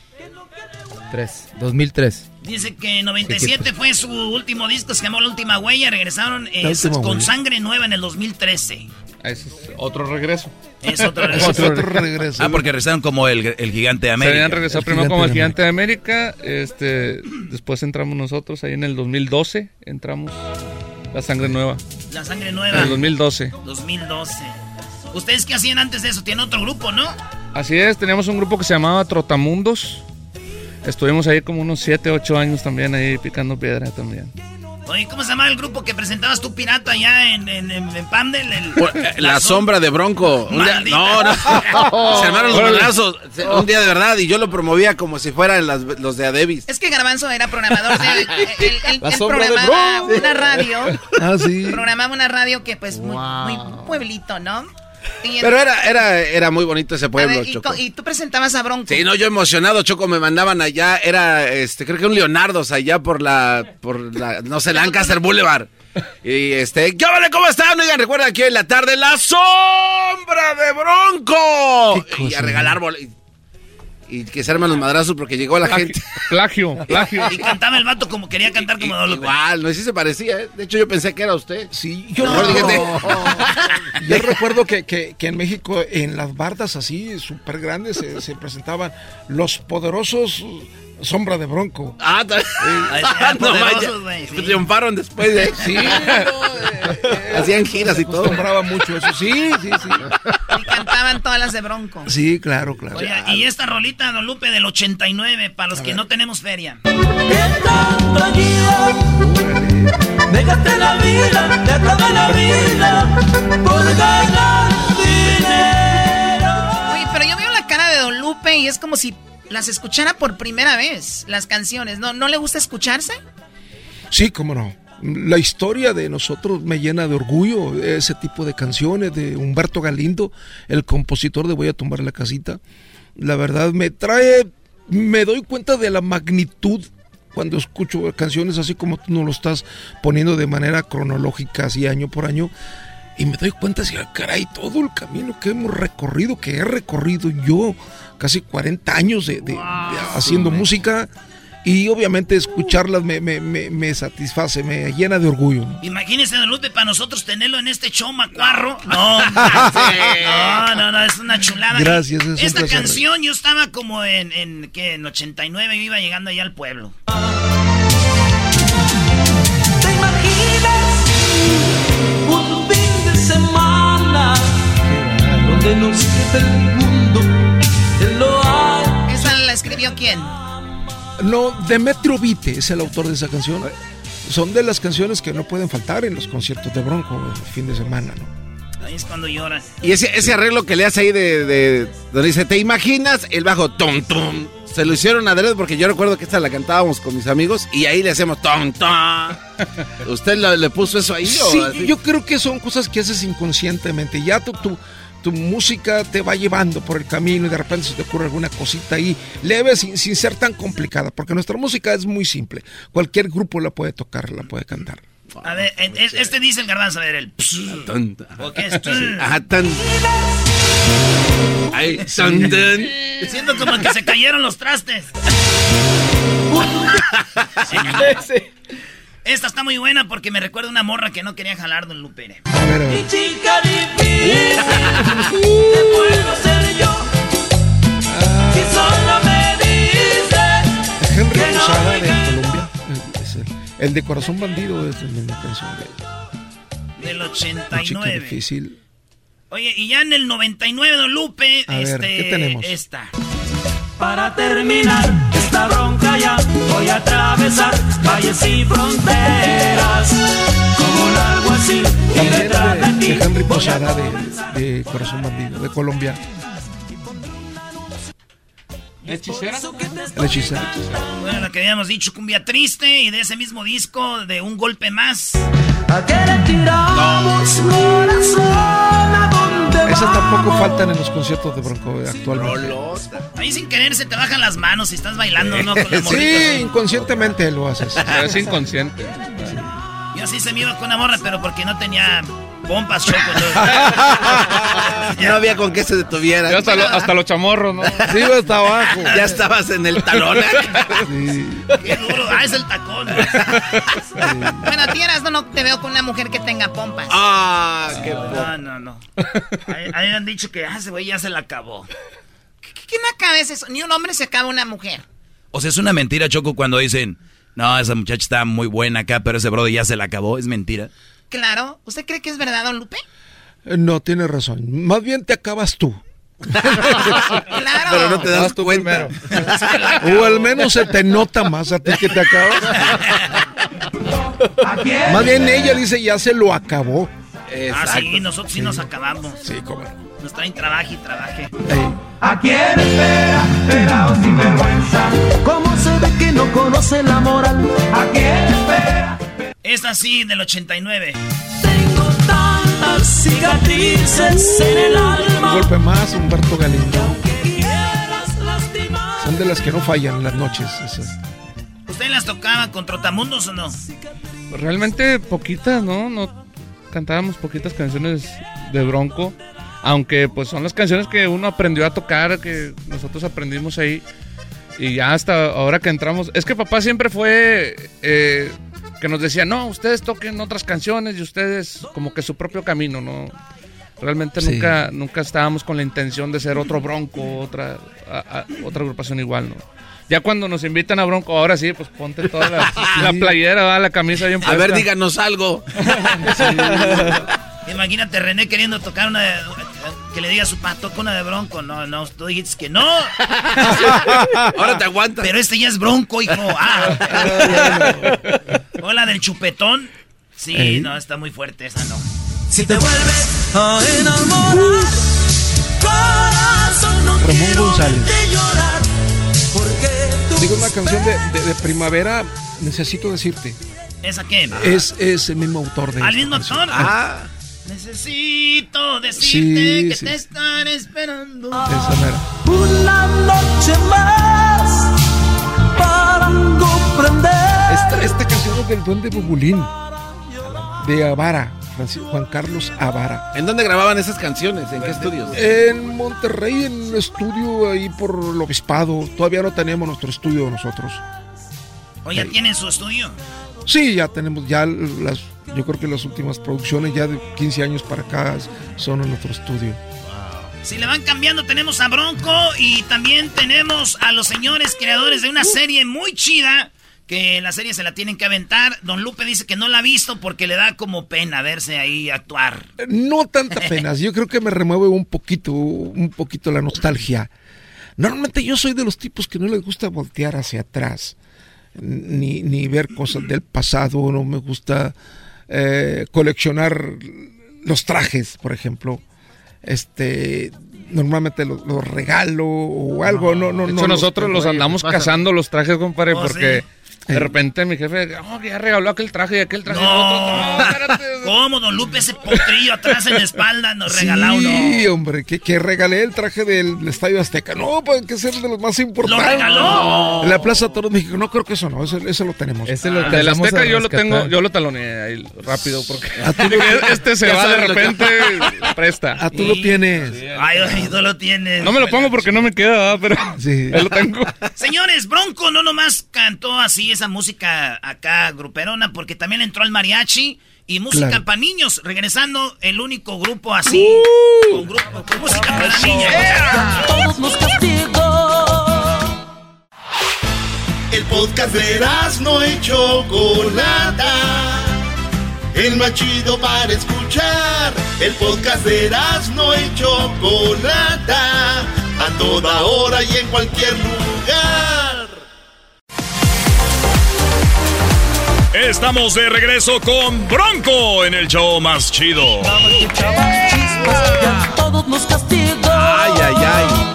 3, 2003. Dice que 97 fue su último disco, se llamó La Última Huella. Regresaron eh, Última con Huella. sangre nueva en el 2013. Ese es otro regreso. Es otro regreso. Ah, porque regresaron como el, el gigante de Se América. habían regresado primero como el gigante de América. Este, después entramos nosotros ahí en el 2012. Entramos la sangre nueva. La sangre En nueva. el 2012. 2012. ¿Ustedes qué hacían antes de eso? Tienen otro grupo, ¿no? Así es, teníamos un grupo que se llamaba Trotamundos. Estuvimos ahí como unos 7, 8 años también ahí picando piedra también. Oye, ¿cómo se llamaba el grupo que presentabas tú pirata allá en, en, en, en Pandel? El- Eh, La sombra de Bronco. Un día- Maldita. no, no. Se armaron los balazos. Un día de verdad. Y yo lo promovía como si fueran las- los de Adebis. Es que Garbanzo era programador de... Él, él- él La sombra de programaba Bronco. una radio. Ah, sí. Programaba una radio que pues muy, muy pueblito, ¿no? Pero era, era, era muy bonito ese pueblo, ver, y, Choco. co- y tú presentabas a Bronco. Sí, no, yo emocionado, Choco, me mandaban allá, era, este, creo que un Leonardo allá por la, por la, no sé, Lancaster Boulevard. Y este, ¿qué vale? ¿Cómo están? Oigan, recuerda aquí en la tarde, la sombra de Bronco. Y a regalar bol- y, que se arman los madrazos porque llegó la gente. Plagio, plagio. Y cantaba el vato como quería cantar como Don. Igual, no sé si se parecía, ¿eh? De hecho, yo pensé que era usted. Sí, yo Mejor dígate. Yo recuerdo que, que- que en México, en las bardas así, súper grandes, se, se presentaban los poderosos Sombra de Bronco. Ah, Ah, no, vaya. Triunfaron después de Sí, Hacían giras y todo. Acostumbraba mucho eso. Sí, sí, sí. Y cantaban todas las de Bronco. Sí, claro, claro. Oye, y esta rolita, Don Lupe, del 89, para los que no tenemos feria. Dejaste la vida, te la vida por ganar dinero. Oye, pero yo veo la cara de Don Lupe y es como si las escuchara por primera vez, las canciones. ¿No, ¿no le gusta escucharse? Sí, cómo no. La historia de nosotros me llena de orgullo, ese tipo de canciones de Humberto Galindo, el compositor de Voy a tumbar la casita. La verdad me trae, me doy cuenta de la magnitud cuando escucho canciones así como tú nos lo estás poniendo de manera cronológica, así año por año. Y me doy cuenta, así, ah, caray, todo el camino que hemos recorrido, que he recorrido yo, casi 40 años de, de- de haciendo música, y obviamente escucharlas me, me, me, me satisface, me llena de orgullo. ¿no? Imagínese, Don Lupe, para nosotros tenerlo en este show macuarro. No, no, no, no, es una chulada. Gracias, es un Esta placer. canción yo estaba como en, en, ¿qué? En 89, yo iba llegando allá al pueblo. Mundo lo? ¿Esa la escribió quién? No, Demetrio Vite es el autor de esa canción. Son de las canciones que no pueden faltar en los conciertos de Bronco el fin de semana, ¿no? Ahí es cuando llora. Y ese, ese arreglo que le hace ahí de, de- donde dice, ¿te imaginas? El bajo, tom, tom. Se lo hicieron adrede porque yo recuerdo que esta la cantábamos con mis amigos y ahí le hacemos tom, tom. ¿Usted lo- le puso eso ahí o Sí, así? yo creo que son cosas que haces inconscientemente. Ya tu, tu, tu música te va llevando por el camino y de repente se te ocurre alguna cosita ahí leve sin, sin ser tan complicada, porque nuestra música es muy simple. Cualquier grupo la puede tocar, la puede cantar. A ver, es- este dice el garbanzo, a ver, el... ¿O qué es? Ajá, tan. Ahí, tan, tan. Siento como que se cayeron los trastes. Esta está muy buena porque me recuerda a una morra que no quería jalar Don Lupe. Mi chica difícil, puedo ser yo. Si solo me dices Henry que no Posada me de Colombia. es el, el de Corazón Bandido es la misma canción de Del La chica 89. difícil. Oye, y ya en el 99, Don Lupe, A ver, este, ¿qué tenemos? esta. Para terminar esta bronca ya voy a atravesar valles y fronteras como un alguacil y detrás de de, ti de Henry Posada de, de Corazón Bandido, de Colombia. ¿Hechicera? El hechicero. Bueno, lo que habíamos dicho, Cumbia Triste, y de ese mismo disco, de Un Golpe Más. ¿A qué le tiramos corazón a dónde Esas tampoco faltan en los conciertos de Bronco actualmente. Ahí sin querer se te bajan las manos si estás bailando, ¿no? Con la Sí, inconscientemente lo haces. Pero es inconsciente. Yo así se me iba con una morra, pero porque no tenía pompas, Choco. no había con qué se detuviera. Ya hasta, lo- hasta los chamorros, ¿no? Sí, iba hasta abajo. Ya estabas en el talón. Qué duro. Ah, es el tacón. Bueno, a ti Erasmo, no te veo con una mujer que tenga pompas. Ah, qué No, no, no. Ahí, han dicho que ah, ese güey ya se la acabó. ¿Qué acaba es eso? Ni un hombre se acaba una mujer. O sea, es una mentira, Choco, cuando dicen, no, esa muchacha está muy buena acá, pero ese brother ya se la acabó. Es mentira. Claro. ¿Usted cree que es verdad, don Lupe? Eh, No, tienes razón. Más bien te acabas tú. Claro. Pero no te das cuenta. O al menos se te nota más a ti que te acabas. Más bien ella dice ya se lo acabó. Ah, sí, nosotros sí nos acabamos. Sí, cómo no. Nos traen trabajo y trabaje. ¿A quién espera? Pelao sin vergüenza. ¿Cómo se ve que no conoce la moral? ¿A quién espera? Esta sí, del 89. Tantas cicatrices en el Un alma. golpe más, Humberto Galindo. Son de las que no fallan en las noches. esas. ¿Usted las tocaba con Trotamundos o no? Realmente poquitas, ¿no? No cantábamos poquitas canciones de Bronco. Aunque pues son las canciones que uno aprendió a tocar, que nosotros aprendimos ahí. Y ya hasta ahora que entramos. Es que papá siempre fue eh, que nos decía, no, ustedes toquen otras canciones y ustedes como que su propio camino, ¿no? Realmente Sí. nunca, nunca estábamos con la intención de ser otro Bronco, otra, a- a- otra agrupación igual, ¿no? Ya cuando nos invitan a Bronco, ahora sí, pues ponte toda la, la playera, ¿va? la camisa bien A ver, puesta. díganos algo. Imagínate René queriendo tocar una que le diga a su pa, toca una de Bronco. No, no, tú dijiste que no. Ahora te aguantas. Pero este ya es Bronco, hijo. Ah. Hola del chupetón. Sí, no, está muy fuerte esa, no. Si te vuelves a enamorar, corazón no Ramón González. llorar. Porque Digo una canción de, de- de primavera, necesito decirte. ¿Esa qué? Es, es el mismo autor de ¿Al mismo canción. actor? Ah, Necesito decirte Sí, que sí. te estaré esperando. esa mera. Una noche más para comprender. Esta, esta canción es del Duende Bubulín, de Avara, Juan Carlos Avara. ¿En dónde grababan esas canciones? ¿En qué estudios? En Monterrey, en un estudio ahí por el obispado. Todavía no tenemos nuestro estudio nosotros. ¿O ya tienen su estudio? Sí, ya tenemos, ya las, yo creo que las últimas producciones, ya de 15 años para acá, son en nuestro estudio. Si le van cambiando, tenemos a Bronco y también tenemos a los señores creadores de una serie muy chida. Que la serie se la tienen que aventar. Don Lupe dice que no la ha visto porque le da como pena verse ahí actuar. No tanta pena, yo creo que me remueve un poquito, un poquito la nostalgia. Normalmente yo soy de los tipos que no les gusta voltear hacia atrás, ni, ni ver cosas del pasado, no me gusta eh, coleccionar los trajes, por ejemplo. Este, normalmente los los regalo o algo, no, no, De no. hecho, nosotros los andamos cazando los trajes, compadre, Oh, porque sí. De repente mi jefe, oh, que ya regaló aquel traje y aquel traje. No. otro, espérate. ¿Cómo, don Lupe? Ese potrillo atrás en la espalda nos regaló uno. Sí, hombre, que, que regalé el traje del Estadio Azteca. No, pues que ser de los más importantes. regaló? En la Plaza Toros México. No creo que eso no, eso, eso lo tenemos. Ah, del Azteca yo lo tengo, yo lo taloneé ahí rápido porque este se va de lo repente, presta. Ah, tú lo tienes. Ay, ay, tú lo tienes. No me lo pongo porque no me queda, pero ahí lo tengo. Señores, Bronco no nomás cantó así esa música acá gruperona, porque también entró al mariachi y música Claro. para niños, regresando el único grupo así, con, grupo, con música para niños. Todos nos castigó. El podcast de no y Chocolata. El más chido para escuchar. El podcast de no y Chocolata. A toda hora y en cualquier lugar. Estamos de regreso con Bronco en el show más chido. Todos nos castigó. Ay, ay, ay.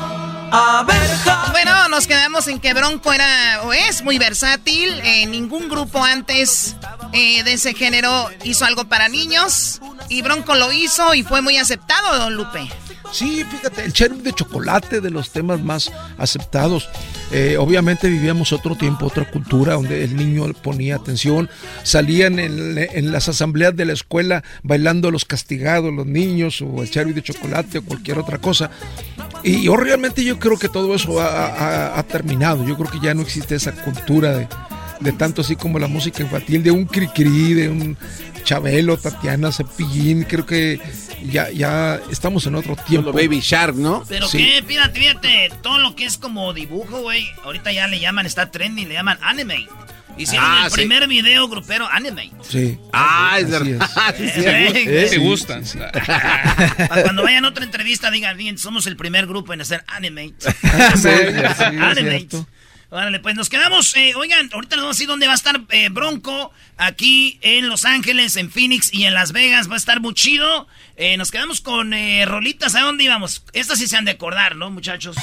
A ver, Bueno, nos quedamos en que Bronco era o es muy versátil. Eh, ningún grupo antes eh, de ese género hizo algo para niños. Y Bronco lo hizo y fue muy aceptado, don Lupe. Sí, fíjate, el cherry de chocolate de los temas más aceptados. Eh, obviamente vivíamos otro tiempo, otra cultura donde el niño ponía atención. Salían en, las asambleas de la escuela bailando los castigados, los niños, o el cherry de chocolate o cualquier otra cosa. Y yo realmente yo creo que todo eso ha terminado. Yo creo que ya no existe esa cultura de, de tanto así como la música infantil, de un cri-cri, de un Chabelo, Tatiana, Cepillín. Creo que ya, ya estamos en otro tiempo. Baby Shark, ¿no? Pero Sí. qué, fíjate, fíjate, todo lo que es como dibujo, güey, ahorita ya le llaman, está trending, le llaman anime. Hicieron Ah, el sí. primer video grupero anime. Sí. Ah, es verdad. Sí, sí, Eh, sí. güey. ¿Te gustan? Para cuando vayan a otra entrevista digan, bien, somos el primer grupo en hacer anime. Sí, sí, cierto. Órale, pues nos quedamos. eh, oigan, ahorita nos vamos a decir dónde va a estar eh, Bronco. Aquí en Los Ángeles, en Phoenix y en Las Vegas. Va a estar muy chido. Eh, nos quedamos con eh, rolitas. ¿A dónde íbamos? Estas sí se han de acordar, ¿no, muchachos?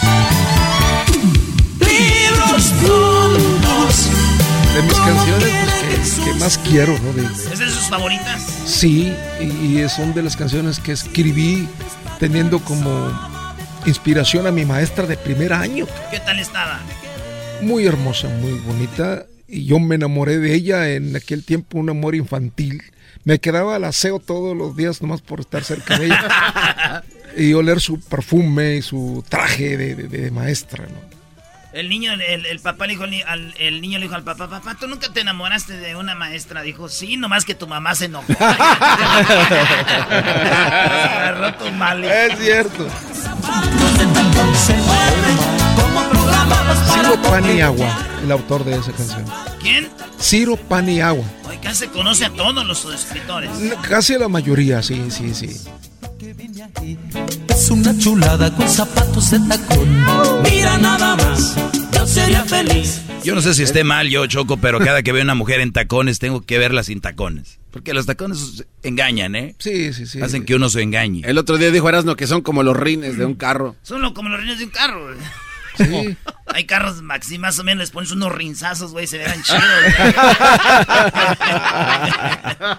De mis canciones pues, que, que más quiero, ¿no? De- ¿Es de sus favoritas? Sí, y, y son de las canciones que escribí teniendo como inspiración a mi maestra de primer año. ¿Qué tal estaba? Muy hermosa, muy bonita. Y yo me enamoré de ella en aquel tiempo, un amor infantil. Me quedaba al aseo todos los días nomás por estar cerca de ella. y oler su perfume y su traje de, de- de maestra, ¿no? El niño, el, el papá le dijo al- el niño le dijo al papá, papá, ¿tú nunca te enamoraste de una maestra? Dijo, sí, nomás que tu mamá se enojó. Agarró tu mal. Es cierto. Ciro Paniagua, el autor de esa canción. ¿Quién? Ciro Paniagua. Oye, casi se conoce a todos los escritores. Casi a la mayoría, sí, sí, sí. Es una chulada con zapatos de tacón. Mira nada más, yo sería feliz. Yo no sé si esté mal yo, Choco, pero cada que veo una mujer en tacones tengo que verla sin tacones. Porque los tacones engañan, ¿eh? Sí, sí, sí. Hacen que uno se engañe. El otro día dijo Erasmo que son como los rines de un carro. Son lo- como los rines de un carro. Sí. Hay carros maxi, más o menos, les pones unos rinzazos, güey, se verán chidos.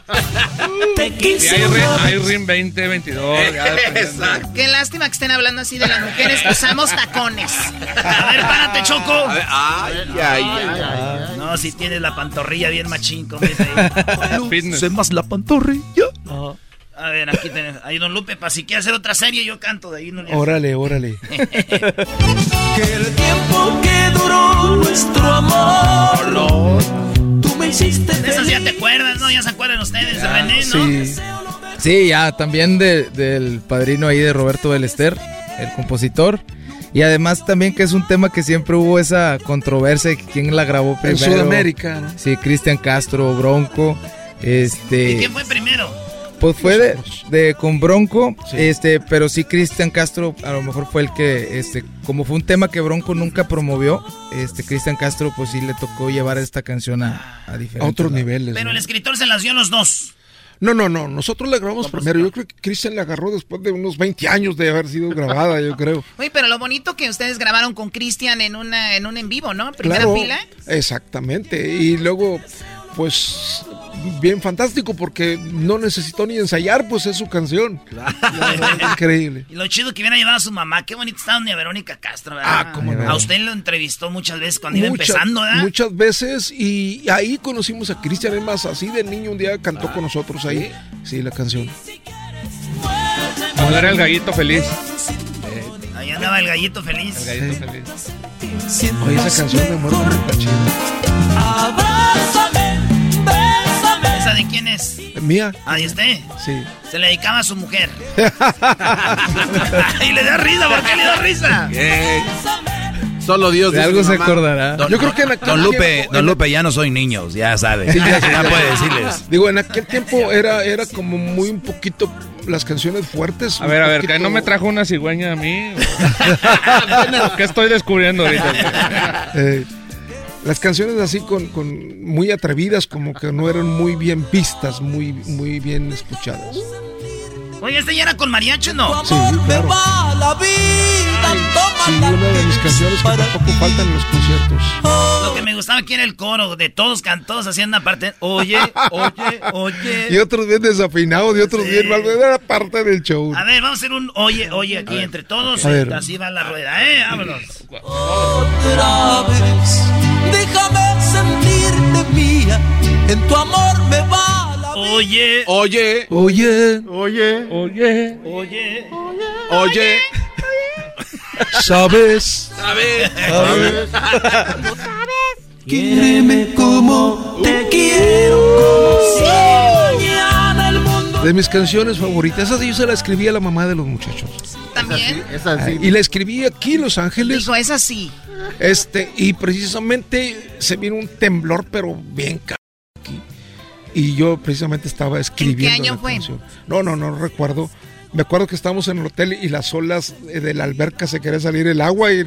Te quise hay, rin, una hay rin 20, 22. ya dependiendo. Exacto. Qué lástima que estén hablando así de las mujeres que usamos tacones. A ver, párate, Choco. A ver, Ay, ay, ay. No, si tienes la pantorrilla bien machín, como dice ahí. Fitness. más la pantorrilla. A ver, aquí tenemos. Ahí, don Lupe, para si quiere hacer otra serie, yo canto de ahí. No. Órale, órale. Que el tiempo que duró nuestro amor. Tú me hiciste De esas ya te acuerdas, ¿no? Ya se acuerdan ustedes, René, ¿no? Sí. Sí, ya, también de- del padrino ahí de Roberto Belester, el compositor. Y además también que es un tema que siempre hubo esa controversia de quién la grabó En primero. Sudamérica, ¿no? Sí, Cristian Castro, Bronco. Este. ¿Y quién fue primero? Pues fue de, de- con Bronco, Sí. este, pero sí Cristian Castro a lo mejor fue el que, este, como fue un tema que Bronco nunca promovió, este, Cristian Castro pues sí le tocó llevar esta canción a, a A diferentes otros lados. niveles. Pero ¿no? el escritor se las dio a los dos. No, no, no. Nosotros la grabamos primero. Yo creo que Cristian la agarró después de unos 20 años de haber sido grabada, yo creo. Oye, pero lo bonito que ustedes grabaron con Cristian en una en un en vivo, ¿no? Primera Claro, fila. Exactamente. Y luego, pues, bien fantástico porque no necesitó ni ensayar, pues es su canción. Increíble. Y lo chido que hubiera llevado a su mamá. Qué bonito estaba doña Verónica Castro, ¿verdad? Ah, cómo no. A usted lo entrevistó muchas veces cuando iba empezando, ¿verdad? Muchas veces y ahí conocimos a Cristian, es más, así de niño un día cantó con nosotros ahí, sí, la canción. Cuando era el gallito feliz. Ahí andaba el gallito feliz. El gallito feliz. Oye, esa canción me muero muy chida. Abrázame. ¿Esa de quién es? Mía, Ahí esté. sí. Se le dedicaba a su mujer. y le da risa, ¿por qué le da risa? Solo Dios De algo se mamá. acordará. Yo creo que en aquel Don Lupe, tiempo- Don Lupe, ya no soy niños, ya sabe. Sí, ya ya ya puede decirles. Digo, en aquel tiempo era, era como muy un poquito las canciones fuertes. A ver, a ver, que poquito- no me trajo una cigüeña a mí. ¿Qué estoy descubriendo ahorita? Eh, las canciones así con, con muy atrevidas, como que no eran muy bien vistas, muy, muy bien escuchadas. Oye, ¿este ya era con mariachi no? Sí, claro. Sí, una de mis canciones que tampoco faltan en los conciertos. Lo que me gustaba aquí era el coro de todos cantos haciendo aparte. Oye, oye, oye. Y otros bien desafinados y otros bien mal. Era parte del show. A ver, vamos a hacer un oye, oye aquí entre todos. A ver. Así va la rueda, ¿eh? Vámonos. Otra vez, déjame sentirte mía. En tu amor me va la Oye. Oye. Oye. Oye. Oye. Oye. Oye. ¿Sabes? ¿Sabes? Quiéreme como te quiero. Como si mañana el mundo. De mis canciones favoritas. Esa yo se la escribí a la mamá de los muchachos. También. Esa sí. Y la escribí aquí en Los Ángeles. Dijo, es así. Este, y precisamente se vino un temblor, pero bien caro aquí. Y yo precisamente estaba escribiendo. año la fue? canción. No, no, no recuerdo. Me acuerdo que estábamos en el hotel y las olas eh, de la alberca se quería salir el agua y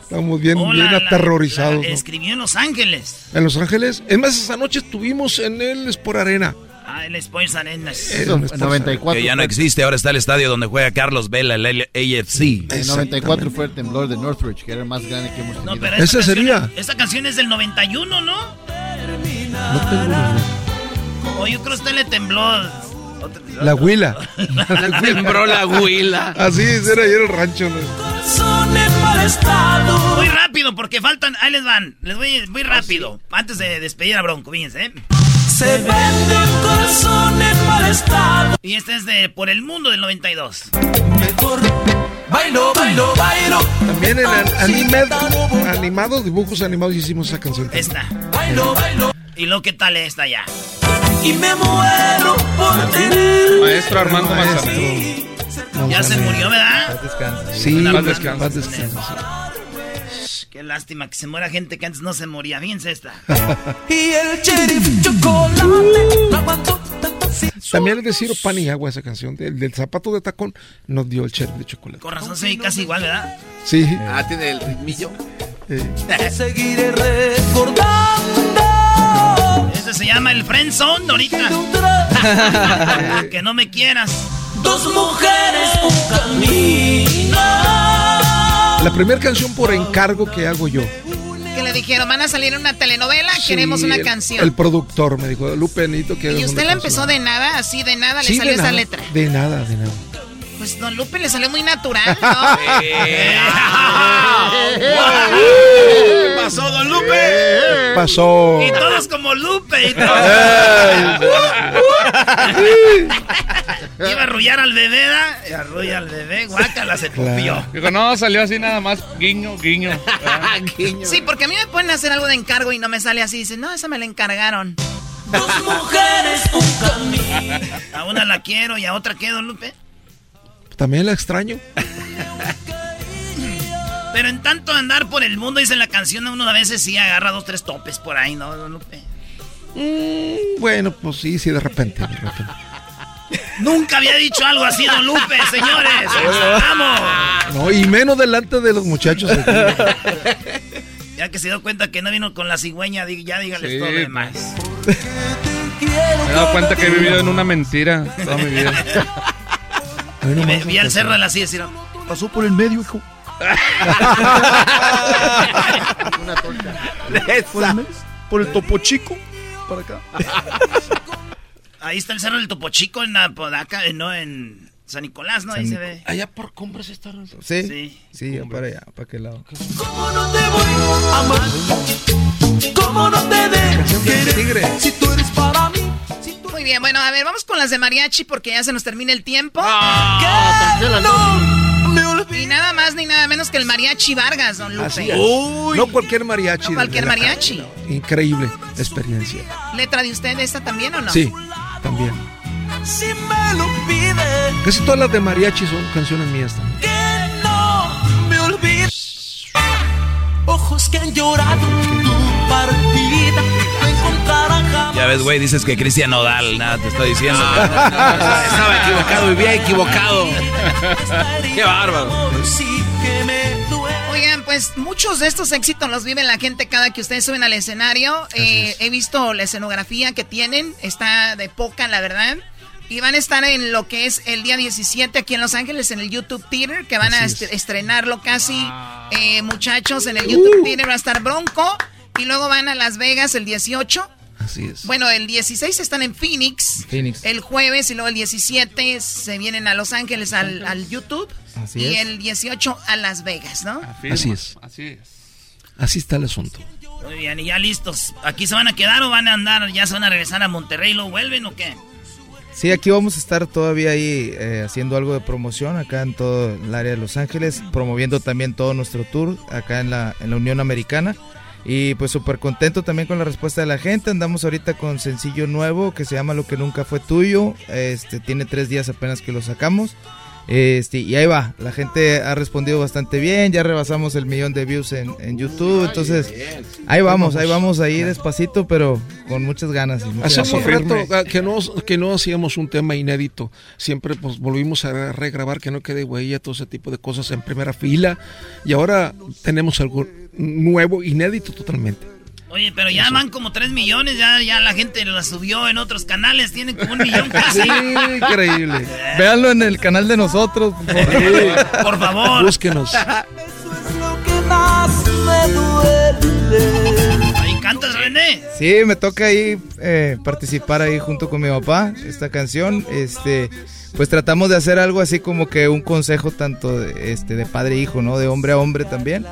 estábamos bien, Hola, bien la- aterrorizados. la ¿no? Escribió en Los Ángeles. En Los Ángeles. Es más, esa noche estuvimos en el Sport Arena. Ah, el Sports Arenas. El Sport 94. Que ya no existe, ahora está el estadio donde juega Carlos Vela, el AFC. En 94 fue el temblor de Northridge, que era el más grande que hemos tenido. No, pero esta sería. Esta canción es del 91, ¿no? No tengo idea. O yo creo que usted le tembló. La huila. Tembló la huila. Así era ayer el rancho. Muy rápido, porque faltan. Ahí les van. Les voy muy rápido. Antes de despedir a Bronco, fíjense. ¿eh? Se vende un corazón en mal estado. Y este es de Por el Mundo del 92. Mejor bailo, bailo, bailo. También en an- anime- animados, dibujos animados hicimos esa canción. Esta. Bailo, bailo. ¿Y lo que tal esta ya? Y me muero por tener. Maestro Armando Manzanero. Ya se murió, ¿verdad? Sí, Paz paz descanse. Sí. Qué lástima que se muera gente que antes no se moría. Fíjense esta. Y el sheriff chocolate. No También es decir pan y agua esa canción. Del, del zapato de tacón nos dio el sheriff de chocolate. Con razón oye casi igual, ¿verdad? Sí. Ah, tiene el ritmillo. eh, Seguiré recordando. Este se llama el Friend Zone ahorita. que no me quieras. Dos mujeres, un camino. La primera canción por encargo que hago yo. Que le dijeron, van a salir en una telenovela, queremos una el- canción. El productor me dijo, Lupe, necesito que y usted la canción". empezó de nada, así de nada Sí, le salió esa nada, letra. De nada, de nada. Pues Don Lupe le salió muy natural, ¿no? ¿Qué pasó, don Lupe? Pasó. Y todos como Lupe. Y todos- Iba a arrullar al bebé, ¿da? Y arrulla al bebé, guácala, se copió. Digo, no, salió así nada más, guiño, guiño. Sí, porque a mí me pueden hacer algo de encargo y no me sale así. Dicen, no, esa me la encargaron. Dos mujeres, un camino. A una la quiero y a otra qué, don Lupe. También la extraño. Pero en tanto andar por el mundo, dice la canción, uno a veces sí agarra dos, tres topes por ahí, ¿no, don Lupe? Mm, bueno, pues sí, sí, de repente, de repente. Nunca había dicho algo así, don Lupe, señores. ¡Vamos! No, y menos delante de los muchachos. aquí. Ya que se dio cuenta que no vino con la cigüeña, ya dígales Sí, todo lo demás. Me he dado cuenta que he vivido en una mentira toda mi vida. A mí no Me me vi al cerro de la silla y decir, Pasó por el medio, hijo. Una torta. Por el, por el topo chico. Para acá. ahí está el cerro del Topo Chico en la Podaca, eh, no en San Nicolás, ¿no? Ahí se ve. Allá por compras está. ¿Sí? Sí. Sí, para allá, para qué lado. ¿Cómo no te voy a amar? ¿Cómo no te dejo querer? Si tú eres para mí. Muy bien, bueno, a ver, vamos con las de mariachi porque ya se nos termina el tiempo. No me olvides. Y nada más ni nada menos que el mariachi Vargas, don Lupe. Así es. No cualquier mariachi. No cualquier mariachi. calle, no. Increíble experiencia. ¿Letra de usted esta también o no? Sí, también. Si me lo pides. Casi todas las de mariachi son canciones mías también. Que no me olvides. Ojos que han llorado tu partida. Ya ves, güey, dices que Cristian Nodal, nada, te estoy diciendo. Estaba equivocado, vivía equivocado. Qué bárbaro. Oigan, pues muchos de estos éxitos los vive la gente cada que ustedes suben al escenario. Eh, he visto la escenografía que tienen, está de poca, la verdad. Y van a estar en lo que es el día 17 aquí en Los Ángeles, en el YouTube Theater, que van a estrenarlo casi, eh, muchachos, en el YouTube uh. Theater va a estar Bronco. Y luego van a Las Vegas el 18. Así es. Bueno, el 16 están en Phoenix. Phoenix. El jueves y luego el 17 se vienen a Los Ángeles al, YouTube. Así y el 18 a Las Vegas, ¿no? Así es. Así es. Así está el asunto. Muy bien, y ya listos. ¿Aquí se van a quedar o van a andar, ya se van a regresar a Monterrey y lo vuelven o qué? Sí, aquí vamos a estar todavía ahí eh, haciendo algo de promoción acá en todo el área de Los Ángeles, promoviendo también todo nuestro tour acá en la, en la Unión Americana. Y pues súper contento también con la respuesta de la gente. Andamos ahorita con sencillo nuevo que se llama Lo que nunca fue tuyo. Este tiene tres días apenas que lo sacamos. Este, y ahí va, la gente ha respondido bastante bien, ya rebasamos el millón de views en, YouTube, entonces ahí vamos, ahí vamos ahí despacito, pero con muchas ganas. Hace un rato ah, que no, que no hacíamos un tema inédito, siempre pues volvimos a regrabar, que no quede huella, todo ese tipo de cosas en primera fila, y ahora tenemos algo nuevo, inédito totalmente. Oye, pero ya van como 3 millones, ya, ya la gente la subió en otros canales, tienen como un millón casi. Sí, increíble. Véanlo en el canal de nosotros, por favor. por favor. Búsquenos. Eso es lo que más me duele. Ahí cantas, René. Sí, me toca ahí eh, participar ahí junto con mi papá, esta canción. Este, pues tratamos de hacer algo así como que un consejo tanto de, este, de padre e hijo, ¿no? De hombre a hombre también.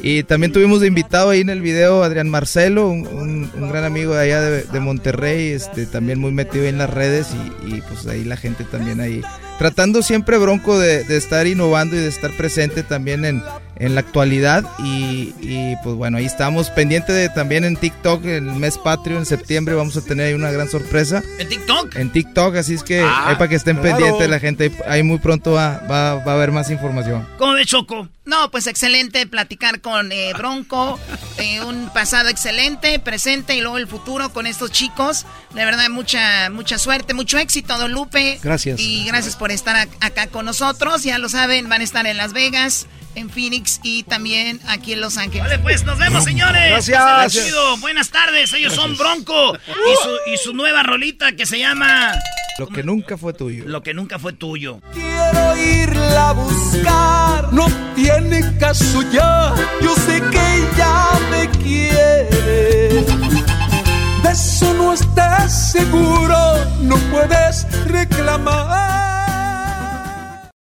Y también tuvimos de invitado ahí en el video Adrián Marcelo, un, gran amigo de allá de, Monterrey, este, también muy metido en las redes y, y, pues ahí la gente también ahí tratando siempre Bronco de, estar innovando y de estar presente también en, en la actualidad y, pues bueno, ahí estamos pendiente de también en TikTok, el mes patrio en septiembre vamos a tener ahí una gran sorpresa. ¿En TikTok? En TikTok, así es que ah, para que estén pendientes la gente, ahí muy pronto va, va, a haber más información. ¿Cómo de Choco? No, pues excelente platicar con eh, Bronco, eh, un pasado excelente, presente y luego el futuro con estos chicos. De verdad, mucha, mucha suerte, mucho éxito, Don Lupe. Gracias. Y gracias por estar acá con nosotros. Ya lo saben, van a estar en Las Vegas, en Phoenix y también aquí en Los Ángeles. Vale, pues nos vemos, señores. Gracias. Buenas tardes. Ellos son Bronco y su, y su nueva rolita que se llama. Lo que nunca fue tuyo. Lo que nunca fue tuyo. Quiero irla a buscar. No tiene caso ya. Yo sé que ella me quiere. De eso no estás seguro. No puedes reclamar.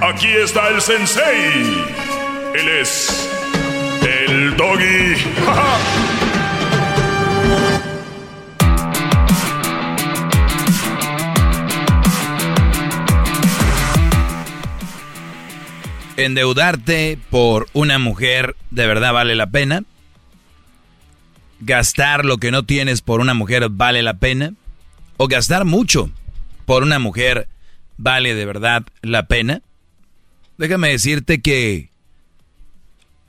Aquí está el sensei. Él es el doggy. ¿Endeudarte por una mujer de verdad vale la pena? ¿Gastar lo que no tienes por una mujer vale la pena? ¿O gastar mucho por una mujer vale de verdad la pena? Déjame decirte que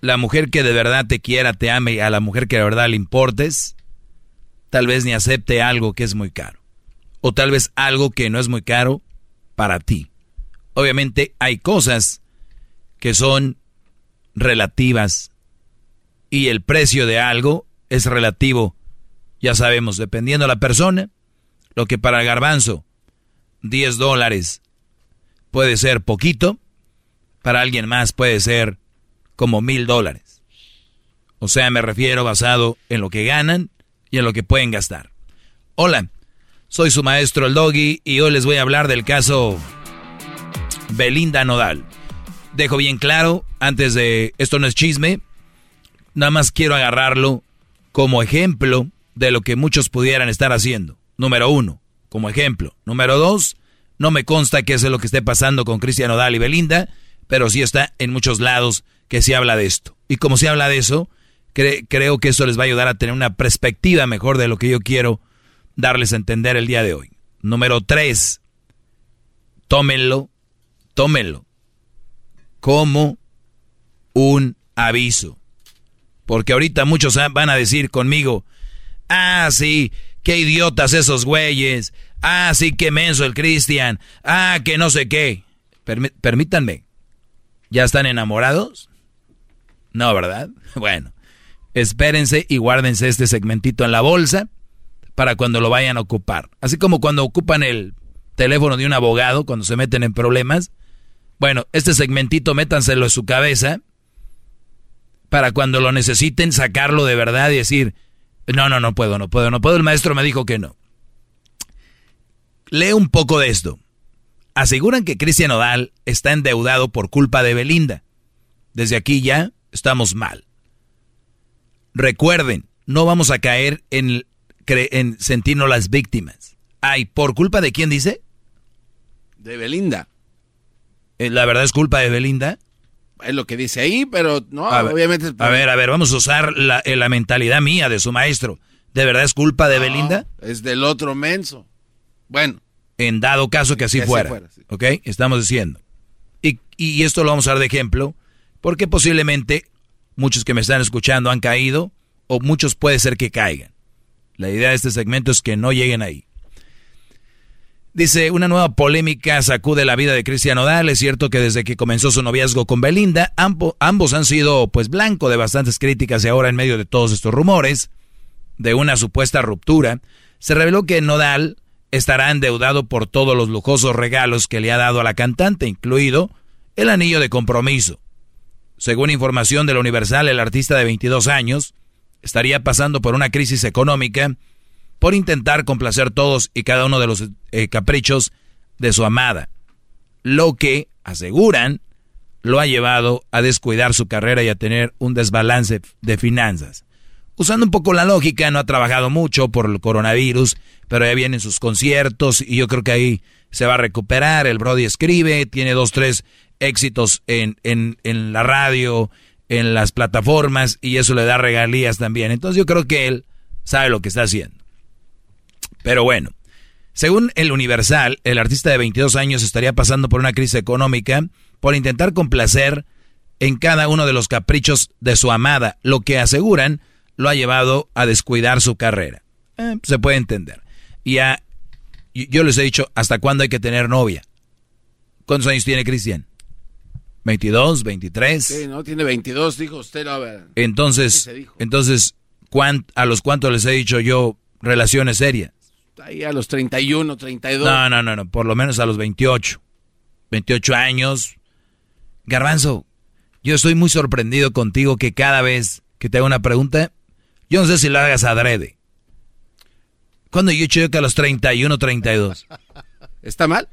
la mujer que de verdad te quiera, te ame, a la mujer que de verdad le importes, tal vez ni acepte algo que es muy caro. O tal vez algo que no es muy caro para ti. Obviamente hay cosas que son relativas y el precio de algo es relativo. Ya sabemos, dependiendo de la persona, lo que para el garbanzo 10 dólares puede ser poquito, para alguien más puede ser como mil dólares. O sea, me refiero basado en lo que ganan y en lo que pueden gastar. Hola, soy su maestro el Doggy y hoy les voy a hablar del caso Belinda Nodal. Dejo bien claro, antes de esto no es chisme, nada más quiero agarrarlo como ejemplo de lo que muchos pudieran estar haciendo. Número uno, como ejemplo. Número dos, no me consta que es lo que esté pasando con Cristian Odal y Belinda, pero sí está en muchos lados que se habla de esto. Y como se habla de eso, creo que eso les va a ayudar a tener una perspectiva mejor de lo que yo quiero darles a entender el día de hoy. Número tres, tómenlo, tómenlo como un aviso. Porque ahorita muchos van a decir conmigo, ah, sí, qué idiotas esos güeyes, ah, sí, qué menso el Cristian, ah, que no sé qué. permítanme, ¿ya están enamorados? No, ¿verdad? Bueno, espérense y guárdense este segmentito en la bolsa para cuando lo vayan a ocupar. Así como cuando ocupan el teléfono de un abogado, cuando se meten en problemas. Bueno, este segmentito métanselo en su cabeza para cuando lo necesiten sacarlo de verdad y decir, no, no, no puedo, no puedo, no puedo, el maestro me dijo que no. Lee un poco de esto. Aseguran que Cristian Odal está endeudado por culpa de Belinda. Desde aquí ya estamos mal. Recuerden, no vamos a caer en en sentirnos las víctimas. Ay, ¿por culpa de quién dice? De Belinda. Eh, ¿La verdad es culpa de Belinda? Es lo que dice ahí, pero no, obviamente... A ver, a ver, vamos a usar la, eh, la, mentalidad mía de su maestro. ¿De verdad es culpa de Belinda? Es del otro menso. Bueno. En dado caso que así fuera. ¿Ok? Estamos diciendo. Y, y esto lo vamos a dar de ejemplo, porque posiblemente muchos que me están escuchando han caído, o muchos puede ser que caigan. La idea de este segmento es que no lleguen ahí. Dice, una nueva polémica sacude la vida de Cristian Odal. Es cierto que desde que comenzó su noviazgo con Belinda, ambos han sido pues blanco de bastantes críticas y ahora en medio de todos estos rumores de una supuesta ruptura, se reveló que Nodal estará endeudado por todos los lujosos regalos que le ha dado a la cantante, incluido el anillo de compromiso. Según información de la Universal, el artista de 22 años estaría pasando por una crisis económica por intentar complacer todos y cada uno de los eh, caprichos de su amada, lo que, aseguran, lo ha llevado a descuidar su carrera y a tener un desbalance de finanzas. Usando un poco la lógica, no ha trabajado mucho por el coronavirus, pero ya vienen sus conciertos y yo creo que ahí se va a recuperar. El Brody escribe, tiene dos, tres éxitos en, en, en la radio, en las plataformas y eso le da regalías también. Entonces yo creo que él sabe lo que está haciendo. Pero bueno, según el Universal, el artista de 22 años estaría pasando por una crisis económica por intentar complacer en cada uno de los caprichos de su amada, lo que aseguran lo ha llevado a descuidar su carrera. Eh, se puede entender. Y yo les he dicho, ¿hasta cuándo hay que tener novia? ¿Cuántos años tiene Cristian? 22, 23. Sí, no, tiene 22, dijo usted. A ver. Entonces, entonces ¿a los cuántos les he dicho yo relaciones serias? Ahí a los 31, 32. No, no, no, no, por lo menos a los 28. 28 años. Garbanzo, yo estoy muy sorprendido contigo que cada vez que te hago una pregunta, yo no sé si la hagas adrede. ¿Cuándo yo he hecho que a los 31, 32? ¿Está mal?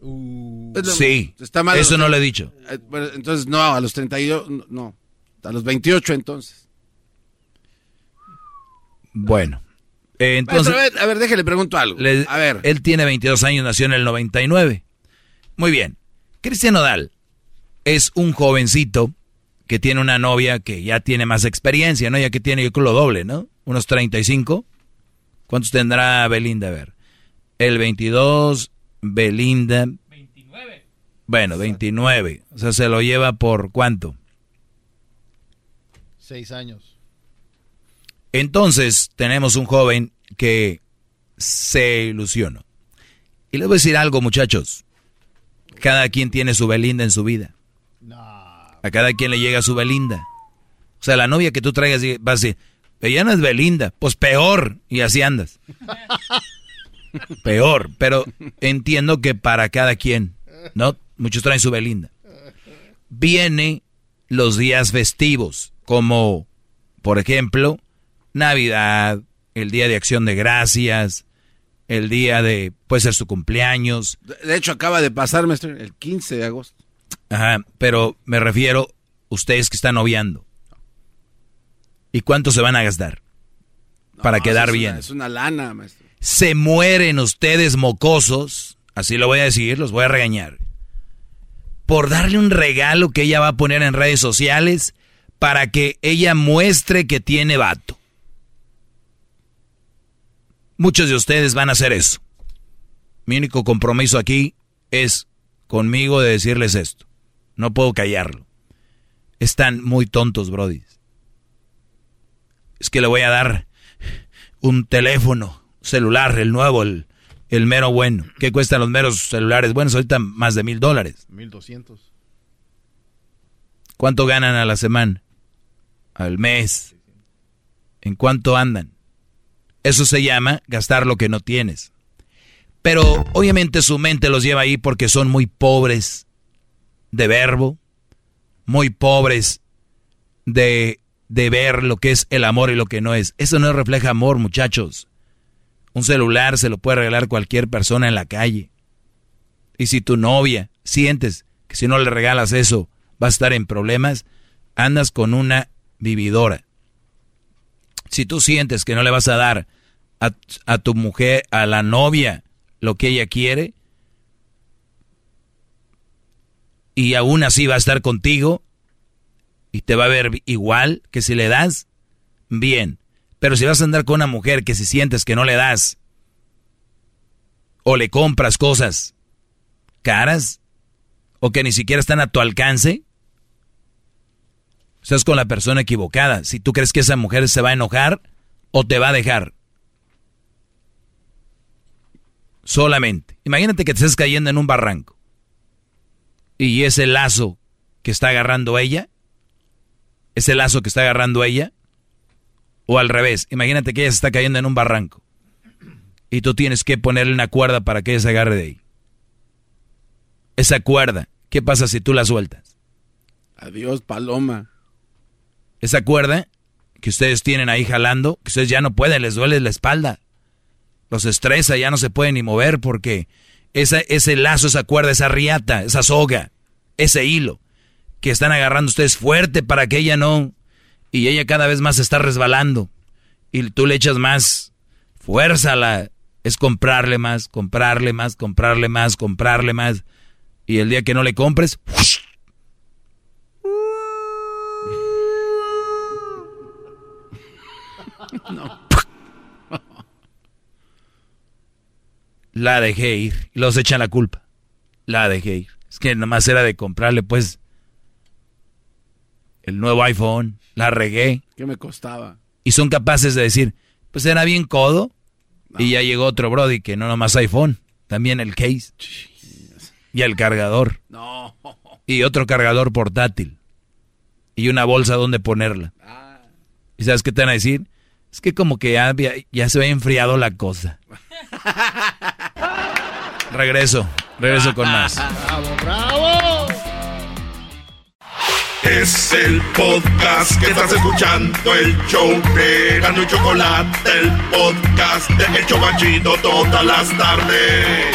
Uh, sí, está mal eso no lo he dicho. Eh, entonces, no, a los 32, no, a los 28 entonces. Bueno, eh, entonces... a, ver, déjale pregunto algo. a ver. Él tiene 22 años, nació en el 99. Muy bien. Cristian Odal es un jovencito que tiene una novia que ya tiene más experiencia, ¿no? Ya que tiene, yo creo, lo doble, ¿no? Unos 35. ¿Cuántos tendrá Belinda? A ver. El 22, Belinda. 29. Bueno, 29. O sea, se lo lleva por cuánto? Seis años. Entonces, tenemos un joven que se ilusionó. Y les voy a decir algo, muchachos. Cada quien tiene su Belinda en su vida. A cada quien le llega su Belinda. O sea, la novia que tú traigas va a decir, ella no es Belinda, pues peor. Y así andas. Peor, pero entiendo que para cada quien, ¿no? Muchos traen su Belinda. Viene los días festivos, como, por ejemplo, Navidad, el Día de Acción de Gracias, el día de, puede ser su cumpleaños. De hecho, acaba de pasar, maestro, el 15 de agosto. Ajá, pero me refiero, ustedes que están noviando. ¿Y cuánto se van a gastar? para quedar bien. es una lana, maestro se mueren ustedes mocosos, así lo voy a decir, los voy a regañar, por darle un regalo que ella va a poner en redes sociales para que ella muestre que tiene vato. Muchos de ustedes van a hacer eso. Mi único compromiso aquí es conmigo de decirles esto. No puedo callarlo. Están muy tontos, Brody. Es que le voy a dar un teléfono celular, el nuevo, el, el mero bueno. ¿Qué cuestan los meros celulares buenos? Ahorita más de mil dólares. Mil doscientos. ¿Cuánto ganan a la semana? Al mes. ¿En cuánto andan? Eso se llama gastar lo que no tienes. Pero obviamente su mente los lleva ahí porque son muy pobres de verbo, muy pobres de, de ver lo que es el amor y lo que no es. Eso no refleja amor, muchachos. Un celular se lo puede regalar cualquier persona en la calle. Y si tu novia sientes que si no le regalas eso va a estar en problemas, andas con una vividora. Si tú sientes que no le vas a dar a, a tu mujer, a la novia, lo que ella quiere, y aún así va a estar contigo, y te va a ver igual que si le das, bien. Pero si vas a andar con una mujer que si sientes que no le das, o le compras cosas caras, o que ni siquiera están a tu alcance, estás con la persona equivocada. Si tú crees que esa mujer se va a enojar o te va a dejar. Solamente. Imagínate que te estés cayendo en un barranco. Y ese lazo que está agarrando ella, ese lazo que está agarrando ella, o al revés, imagínate que ella se está cayendo en un barranco. Y tú tienes que ponerle una cuerda para que ella se agarre de ahí. Esa cuerda, ¿qué pasa si tú la sueltas? Adiós, paloma. Esa cuerda que ustedes tienen ahí jalando, que ustedes ya no pueden, les duele la espalda. Los estresa, ya no se pueden ni mover porque esa, ese lazo, esa cuerda, esa riata, esa soga, ese hilo que están agarrando ustedes fuerte para que ella no... Y ella cada vez más se está resbalando. Y tú le echas más fuerza a la... Es comprarle más, comprarle más, comprarle más, comprarle más. Y el día que no le compres... No. La dejé ir. Y los echan la culpa. La dejé ir. Es que nomás era de comprarle, pues, el nuevo iPhone. La regué. ¿Qué me costaba? Y son capaces de decir, pues era bien codo. Y ya llegó otro Brody que no nomás iPhone. También el case. Y el cargador. No. Y otro cargador portátil. Y una bolsa donde ponerla. ¿Y sabes qué te van a decir? Es que como que ya, ya, ya se ve enfriado la cosa. Regreso, regreso con más. ¡Bravo, bravo! Es el podcast que estás escuchando, el show de Gano y Chocolate, el podcast de El Chocachito todas las tardes.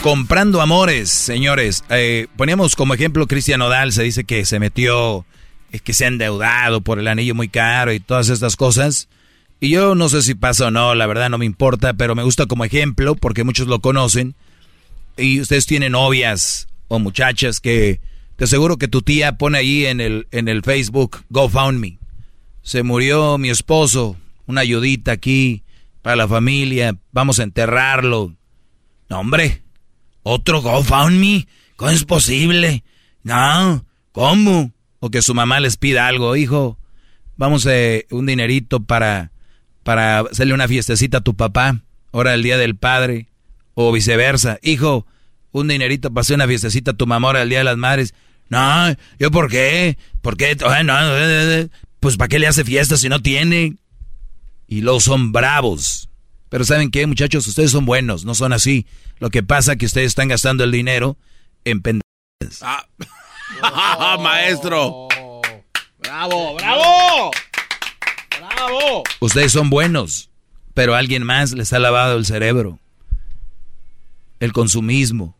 Comprando amores, señores. Eh, poníamos como ejemplo Cristian Odal, se dice que se metió, eh, que se ha endeudado por el anillo muy caro y todas estas cosas. Y yo no sé si pasa o no, la verdad no me importa, pero me gusta como ejemplo porque muchos lo conocen. Y ustedes tienen novias o muchachas que te aseguro que tu tía pone ahí en el, en el Facebook, GoFundMe. Se murió mi esposo, una ayudita aquí para la familia, vamos a enterrarlo. No, hombre, otro GoFundMe, ¿cómo es posible? No, ¿cómo? O que su mamá les pida algo, hijo, vamos a un dinerito para para hacerle una fiestecita a tu papá, ahora el día del padre, o viceversa. Hijo, un dinerito para hacer una fiestecita a tu mamá ahora el día de las madres. No, ¿yo por qué? ¿Por qué? Ay, no, pues ¿para qué le hace fiesta si no tiene? Y luego son bravos. Pero ¿saben qué, muchachos? Ustedes son buenos, no son así. Lo que pasa es que ustedes están gastando el dinero en pendejas. Ah. Maestro. ¡Bravo, bravo! Ustedes son buenos, pero alguien más les ha lavado el cerebro. El consumismo.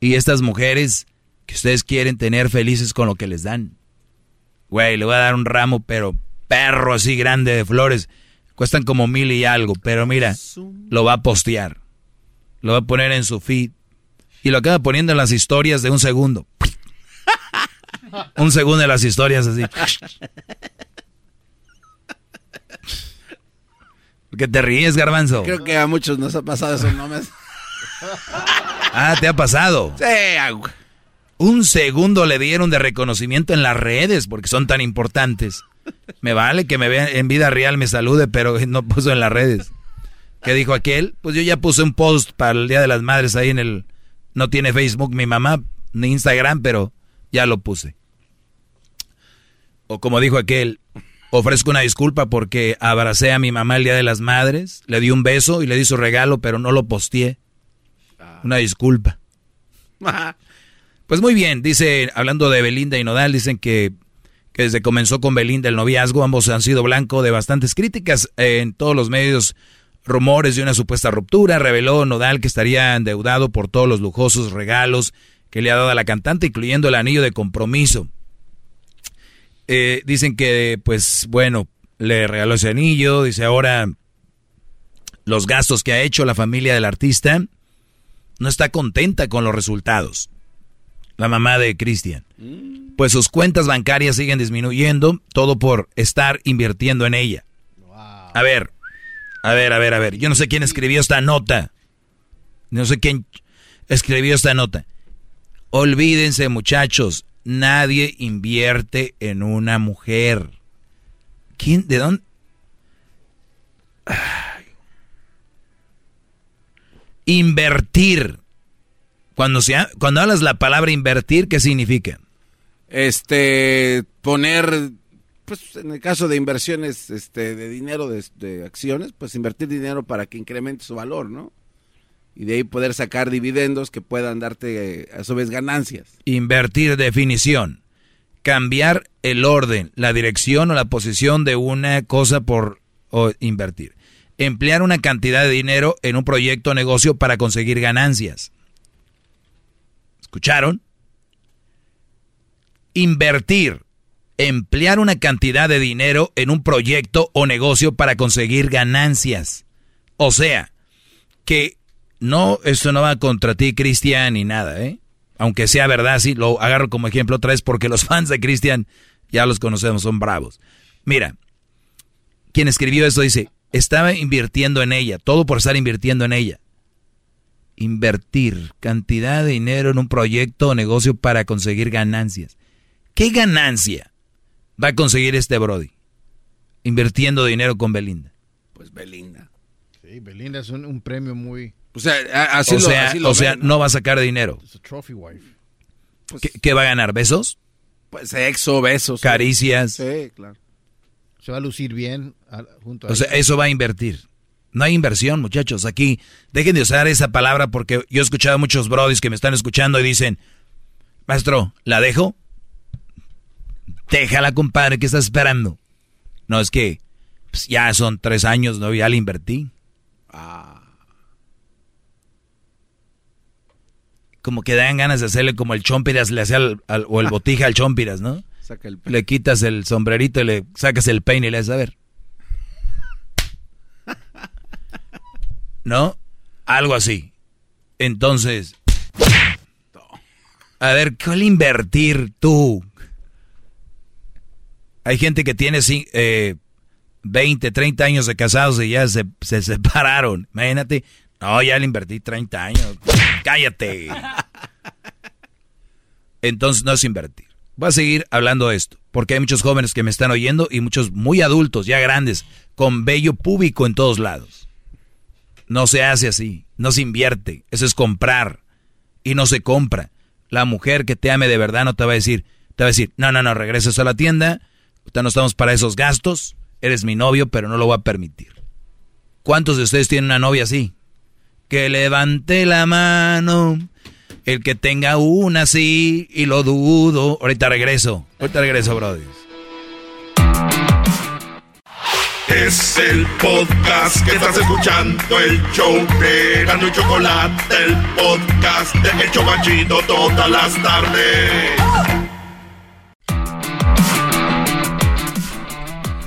Y estas mujeres que ustedes quieren tener felices con lo que les dan. Güey, le voy a dar un ramo, pero perro así grande de flores. Cuestan como mil y algo, pero mira, lo va a postear. Lo va a poner en su feed. Y lo acaba poniendo en las historias de un segundo. un segundo de las historias así. ¿Qué te ríes, garbanzo? Creo que a muchos nos ha pasado eso, ¿no? Me- Ah, ¿te ha pasado? Sí. Un segundo le dieron de reconocimiento en las redes porque son tan importantes. Me vale que me vean en vida real, me salude, pero no puso en las redes. ¿Qué dijo aquel? Pues yo ya puse un post para el Día de las Madres ahí en el... No tiene Facebook mi mamá, ni Instagram, pero ya lo puse. O como dijo aquel, ofrezco una disculpa porque abracé a mi mamá el Día de las Madres, le di un beso y le di su regalo, pero no lo posteé. Una disculpa. Pues muy bien, dice, hablando de Belinda y Nodal, dicen que, que desde que comenzó con Belinda el noviazgo, ambos han sido blanco de bastantes críticas eh, en todos los medios, rumores de una supuesta ruptura. Reveló Nodal que estaría endeudado por todos los lujosos regalos que le ha dado a la cantante, incluyendo el anillo de compromiso. Eh, dicen que, pues bueno, le regaló ese anillo, dice ahora los gastos que ha hecho la familia del artista, no está contenta con los resultados la mamá de Cristian. Pues sus cuentas bancarias siguen disminuyendo, todo por estar invirtiendo en ella. A ver, a ver, a ver, a ver. Yo no sé quién escribió esta nota. No sé quién escribió esta nota. Olvídense, muchachos, nadie invierte en una mujer. ¿Quién? ¿De dónde? Ay. Invertir. Cuando, se, cuando hablas la palabra invertir, ¿qué significa? Este, poner, pues en el caso de inversiones este, de dinero, de acciones, pues invertir dinero para que incremente su valor, ¿no? Y de ahí poder sacar dividendos que puedan darte a su vez ganancias. Invertir definición. Cambiar el orden, la dirección o la posición de una cosa por o invertir. Emplear una cantidad de dinero en un proyecto o negocio para conseguir ganancias. ¿Escucharon? Invertir. Emplear una cantidad de dinero en un proyecto o negocio para conseguir ganancias. O sea, que no, esto no va contra ti, Cristian, ni nada, ¿eh? Aunque sea verdad, sí, lo agarro como ejemplo otra vez porque los fans de Cristian ya los conocemos, son bravos. Mira, quien escribió esto dice, estaba invirtiendo en ella, todo por estar invirtiendo en ella. Invertir cantidad de dinero en un proyecto o negocio para conseguir ganancias. ¿Qué ganancia va a conseguir este Brody? Invirtiendo dinero con Belinda. Pues Belinda. Sí, Belinda es un, un premio muy... O sea, así o lo, sea, así lo o sea, ven, no va a sacar dinero. Es a trophy wife. ¿Qué, qué va a ganar? ¿Besos? Pues sexo, besos. Caricias. Sí, claro. Se va a lucir bien a- junto a O sea, eso va a invertir. No hay inversión, muchachos. Aquí, dejen de usar esa palabra porque yo he escuchado a muchos brodis que me están escuchando y dicen, maestro, ¿la dejo? Déjala, compadre, ¿qué estás esperando? No, es que pues, ya son tres años, ¿no? Ya le invertí. Como que dan ganas de hacerle como el chompiras le hacía al, al- o el botija al chompiras, ¿no? Saca el Le quitas el sombrerito y le sacas el peine y le das a ver. ¿No? Algo así. Entonces, a ver, ¿cuál invertir tú? Hay gente que tiene eh, 20, 30 años de casados y ya se, se separaron. Imagínate. No, ya le invertí 30 años. Cállate. Entonces no es invertir. Voy a seguir hablando de esto, porque hay muchos jóvenes que me están oyendo y muchos muy adultos, ya grandes, con vello público en todos lados. No se hace así, no se invierte, eso es comprar y no se compra. La mujer que te ame de verdad no te va a decir, te va a decir, no, no, no, regreses a la tienda, no estamos para esos gastos, eres mi novio, pero no lo voy a permitir. ¿Cuántos de ustedes tienen una novia así? Que levante la mano, el que tenga una así, y lo dudo. Ahorita regreso, ahorita regreso, brother. Es el podcast que estás escuchando, el show de y Chocolate, el podcast de El Chobachito todas las tardes.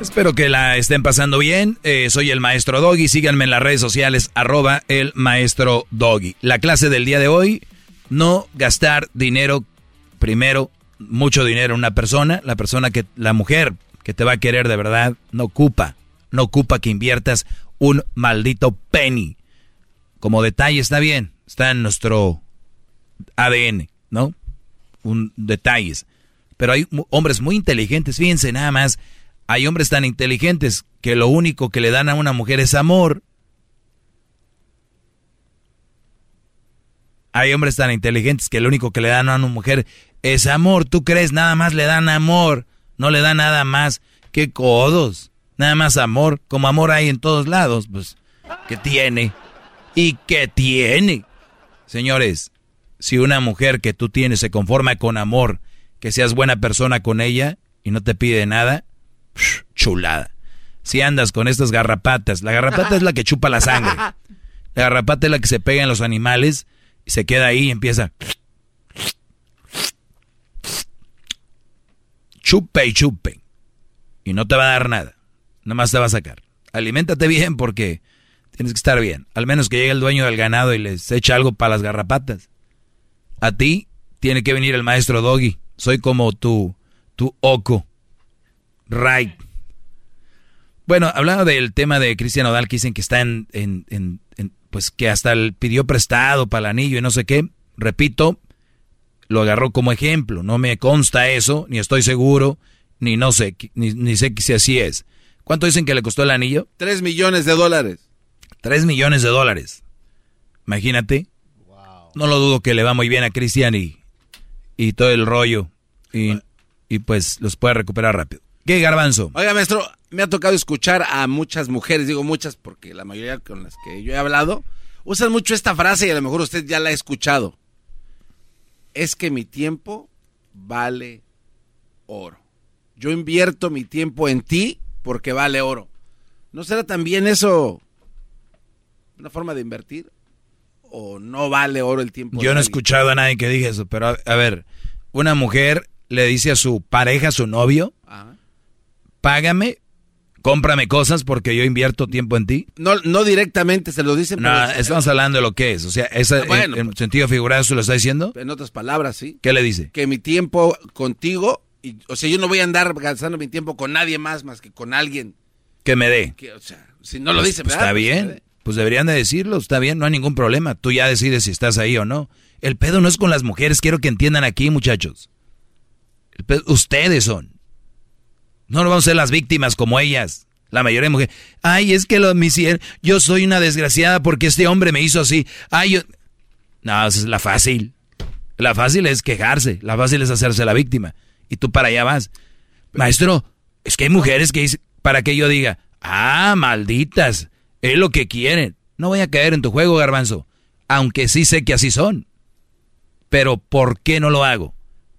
Espero que la estén pasando bien. Eh, soy el maestro Doggy. Síganme en las redes sociales, arroba el maestro Doggy. La clase del día de hoy, no gastar dinero, primero, mucho dinero en una persona. La persona que, la mujer que te va a querer de verdad, no ocupa no ocupa que inviertas un maldito penny. Como detalle está bien, está en nuestro ADN, ¿no? Un detalles. Pero hay hombres muy inteligentes, fíjense nada más, hay hombres tan inteligentes que lo único que le dan a una mujer es amor. Hay hombres tan inteligentes que lo único que le dan a una mujer es amor. ¿Tú crees? Nada más le dan amor. No le dan nada más. ¡Qué codos! Nada más amor. Como amor hay en todos lados. Pues, ¿qué tiene? ¿Y qué tiene? Señores, si una mujer que tú tienes se conforma con amor, que seas buena persona con ella y no te pide nada, chulada. Si andas con estas garrapatas, la garrapata es la que chupa la sangre. La garrapata es la que se pega en los animales y se queda ahí y empieza. Chupe y chupe. Y no te va a dar nada. Nada más te va a sacar. Aliméntate bien porque tienes que estar bien. Al menos que llegue el dueño del ganado y les eche algo para las garrapatas. A ti tiene que venir el maestro Doggy. Soy como tu, tu oco. Right. Bueno, hablando del tema de Cristian Odal, que dicen que está en, en, en, pues que hasta el pidió prestado para el anillo y no sé qué. Repito, lo agarró como ejemplo. No me consta eso, ni estoy seguro, ni no sé, ni, ni sé si así es. ¿Cuánto dicen que le costó el anillo? Tres millones de dólares. Tres millones de dólares. Imagínate. No lo dudo que le va muy bien a Cristian y, y todo el rollo. Y, y pues los puede recuperar rápido. ¿Qué garbanzo? Oiga, maestro, me ha tocado escuchar a muchas mujeres, digo muchas porque la mayoría con las que yo he hablado, usan mucho esta frase y a lo mejor usted ya la ha escuchado. Es que mi tiempo vale oro. Yo invierto mi tiempo en ti porque vale oro. ¿No será también eso una forma de invertir? ¿O no vale oro el tiempo? Yo no he escuchado a nadie que diga eso, pero a, a, ver, una mujer le dice a su pareja, a su novio, Ajá págame, cómprame cosas porque yo invierto tiempo en ti. No, no directamente se lo dicen. No, estamos hablando de lo que es. O sea, esa, bueno, en, en, sentido figurado, ¿se lo está diciendo? En otras palabras, sí. ¿Qué le dice? Que mi tiempo contigo, y, o sea, yo no voy a andar gastando mi tiempo con nadie más más que con alguien. Que me dé. Que, o sea, si no lo dice, pues, Está bien. Pues deberían de decirlo, está bien, no hay ningún problema. Tú ya decides si estás ahí o no. El pedo no es con las mujeres, quiero que entiendan aquí, muchachos. El pedo, ustedes son. No vamos a ser las víctimas como ellas. La mayoría de mujeres. Ay, es que lo me. Yo soy una desgraciada porque este hombre me hizo así. Ay, yo. No, esa es la fácil. La fácil es quejarse. La fácil es hacerse la víctima. Y tú para allá vas. Maestro, es que hay mujeres que dicen. Para que yo diga, ah, malditas. Es lo que quieren. No voy a caer en tu juego, garbanzo. Aunque sí sé que así son. Pero ¿por qué no lo hago?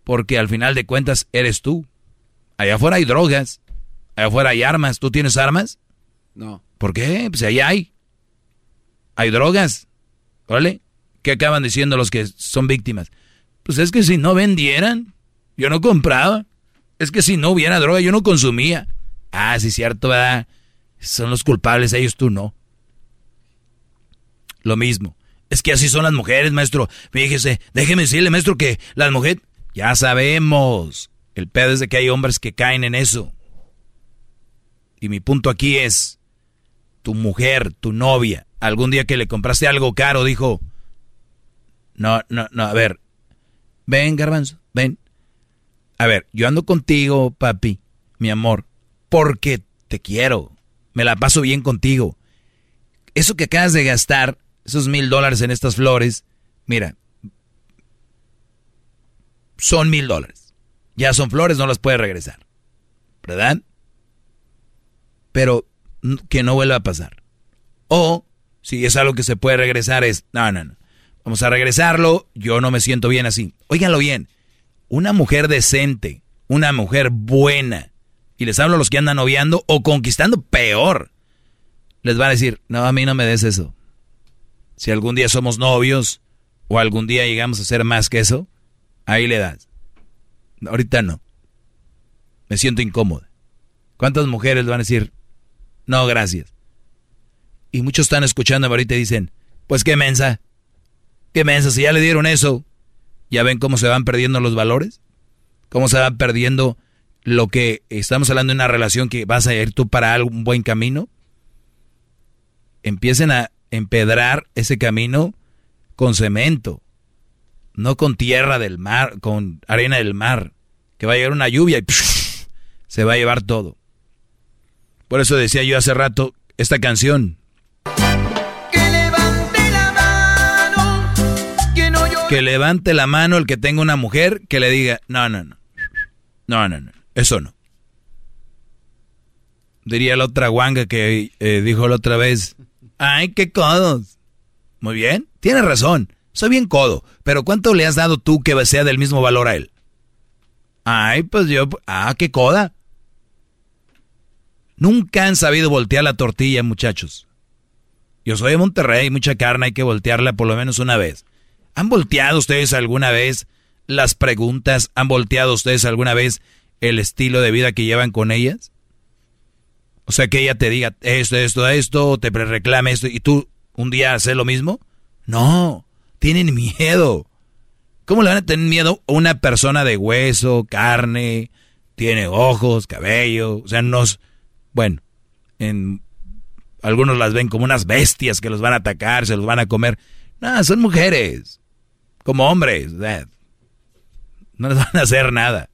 Porque al final de cuentas eres tú. Allá afuera hay drogas. Allá afuera hay armas. ¿Tú tienes armas? No. ¿Por qué? Pues ahí hay. Hay drogas. ¿Vale? ¿Qué acaban diciendo los que son víctimas? Pues es que si no vendieran, yo no compraba. Es que si no hubiera droga, yo no consumía. Ah, sí, cierto, ¿verdad? Son los culpables, ellos tú no. Lo mismo. Es que así son las mujeres, maestro. Fíjese, déjeme decirle, maestro, que las mujeres... Ya sabemos. El pedo es de que hay hombres que caen en eso. Y mi punto aquí es, tu mujer, tu novia, algún día que le compraste algo caro, dijo, no, no, no, a ver, ven, garbanzo, ven. A ver, yo ando contigo, papi, mi amor, porque te quiero, me la paso bien contigo. Eso que acabas de gastar, esos mil dólares en estas flores, mira, son mil dólares. Ya son flores, no las puedes regresar. ¿Verdad? Pero que no vuelva a pasar. O, si es algo que se puede regresar, es, no, no, no. Vamos a regresarlo, yo no me siento bien así. Óiganlo bien. Una mujer decente, una mujer buena, y les hablo a los que andan noviando o conquistando peor, les va a decir, no, a mí no me des eso. Si algún día somos novios o algún día llegamos a ser más que eso, ahí le das. Ahorita no. Me siento incómoda. ¿Cuántas mujeres van a decir, no, gracias? Y muchos están escuchando ahorita y dicen, pues qué mensa. Qué mensa, si ya le dieron eso. ¿Ya ven cómo se van perdiendo los valores? ¿Cómo se van perdiendo lo que estamos hablando de una relación que vas a ir tú para algún buen camino, empiecen a empedrar ese camino con cemento, no con tierra del mar, con arena del mar, que va a llegar una lluvia y se va a llevar todo. Por eso decía yo hace rato esta canción. Que levante la mano el que tenga una mujer que le diga, no, no, no, no, no, no, eso no. Diría la otra guanga que eh, dijo la otra vez, ay, qué codos. Muy bien, tiene razón, soy bien codo, pero ¿cuánto le has dado tú que sea del mismo valor a él? Ay, pues yo, ah, qué coda. Nunca han sabido voltear la tortilla, muchachos. Yo soy de Monterrey, mucha carne hay que voltearla por lo menos una vez. ¿Han volteado ustedes alguna vez las preguntas? ¿Han volteado ustedes alguna vez el estilo de vida que llevan con ellas? O sea, que ella te diga esto, esto, esto, te reclame esto, y tú un día haces lo mismo. No, tienen miedo. ¿Cómo le van a tener miedo a una persona de hueso, carne, tiene ojos, cabello? O sea, nos... Bueno, en, algunos las ven como unas bestias que los van a atacar, se los van a comer. No, son mujeres como hombres. No les van a hacer nada.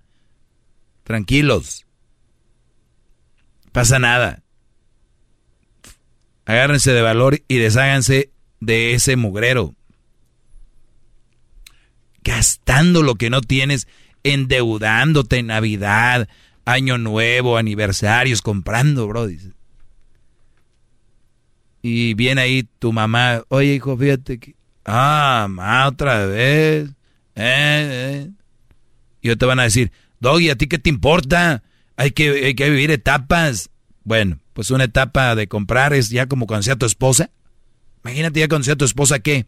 Tranquilos. Pasa nada. Agárrense de valor y desháganse de ese mugrero. Gastando lo que no tienes, endeudándote en Navidad, Año Nuevo, aniversarios, comprando, bro. Y viene ahí tu mamá, oye hijo, fíjate que Ah, otra vez. Eh, eh. Y te van a decir, Doggy, ¿a ti qué te importa? Hay que, hay que vivir etapas. Bueno, pues una etapa de comprar es ya como cuando sea tu esposa. Imagínate ya cuando sea tu esposa, ¿qué?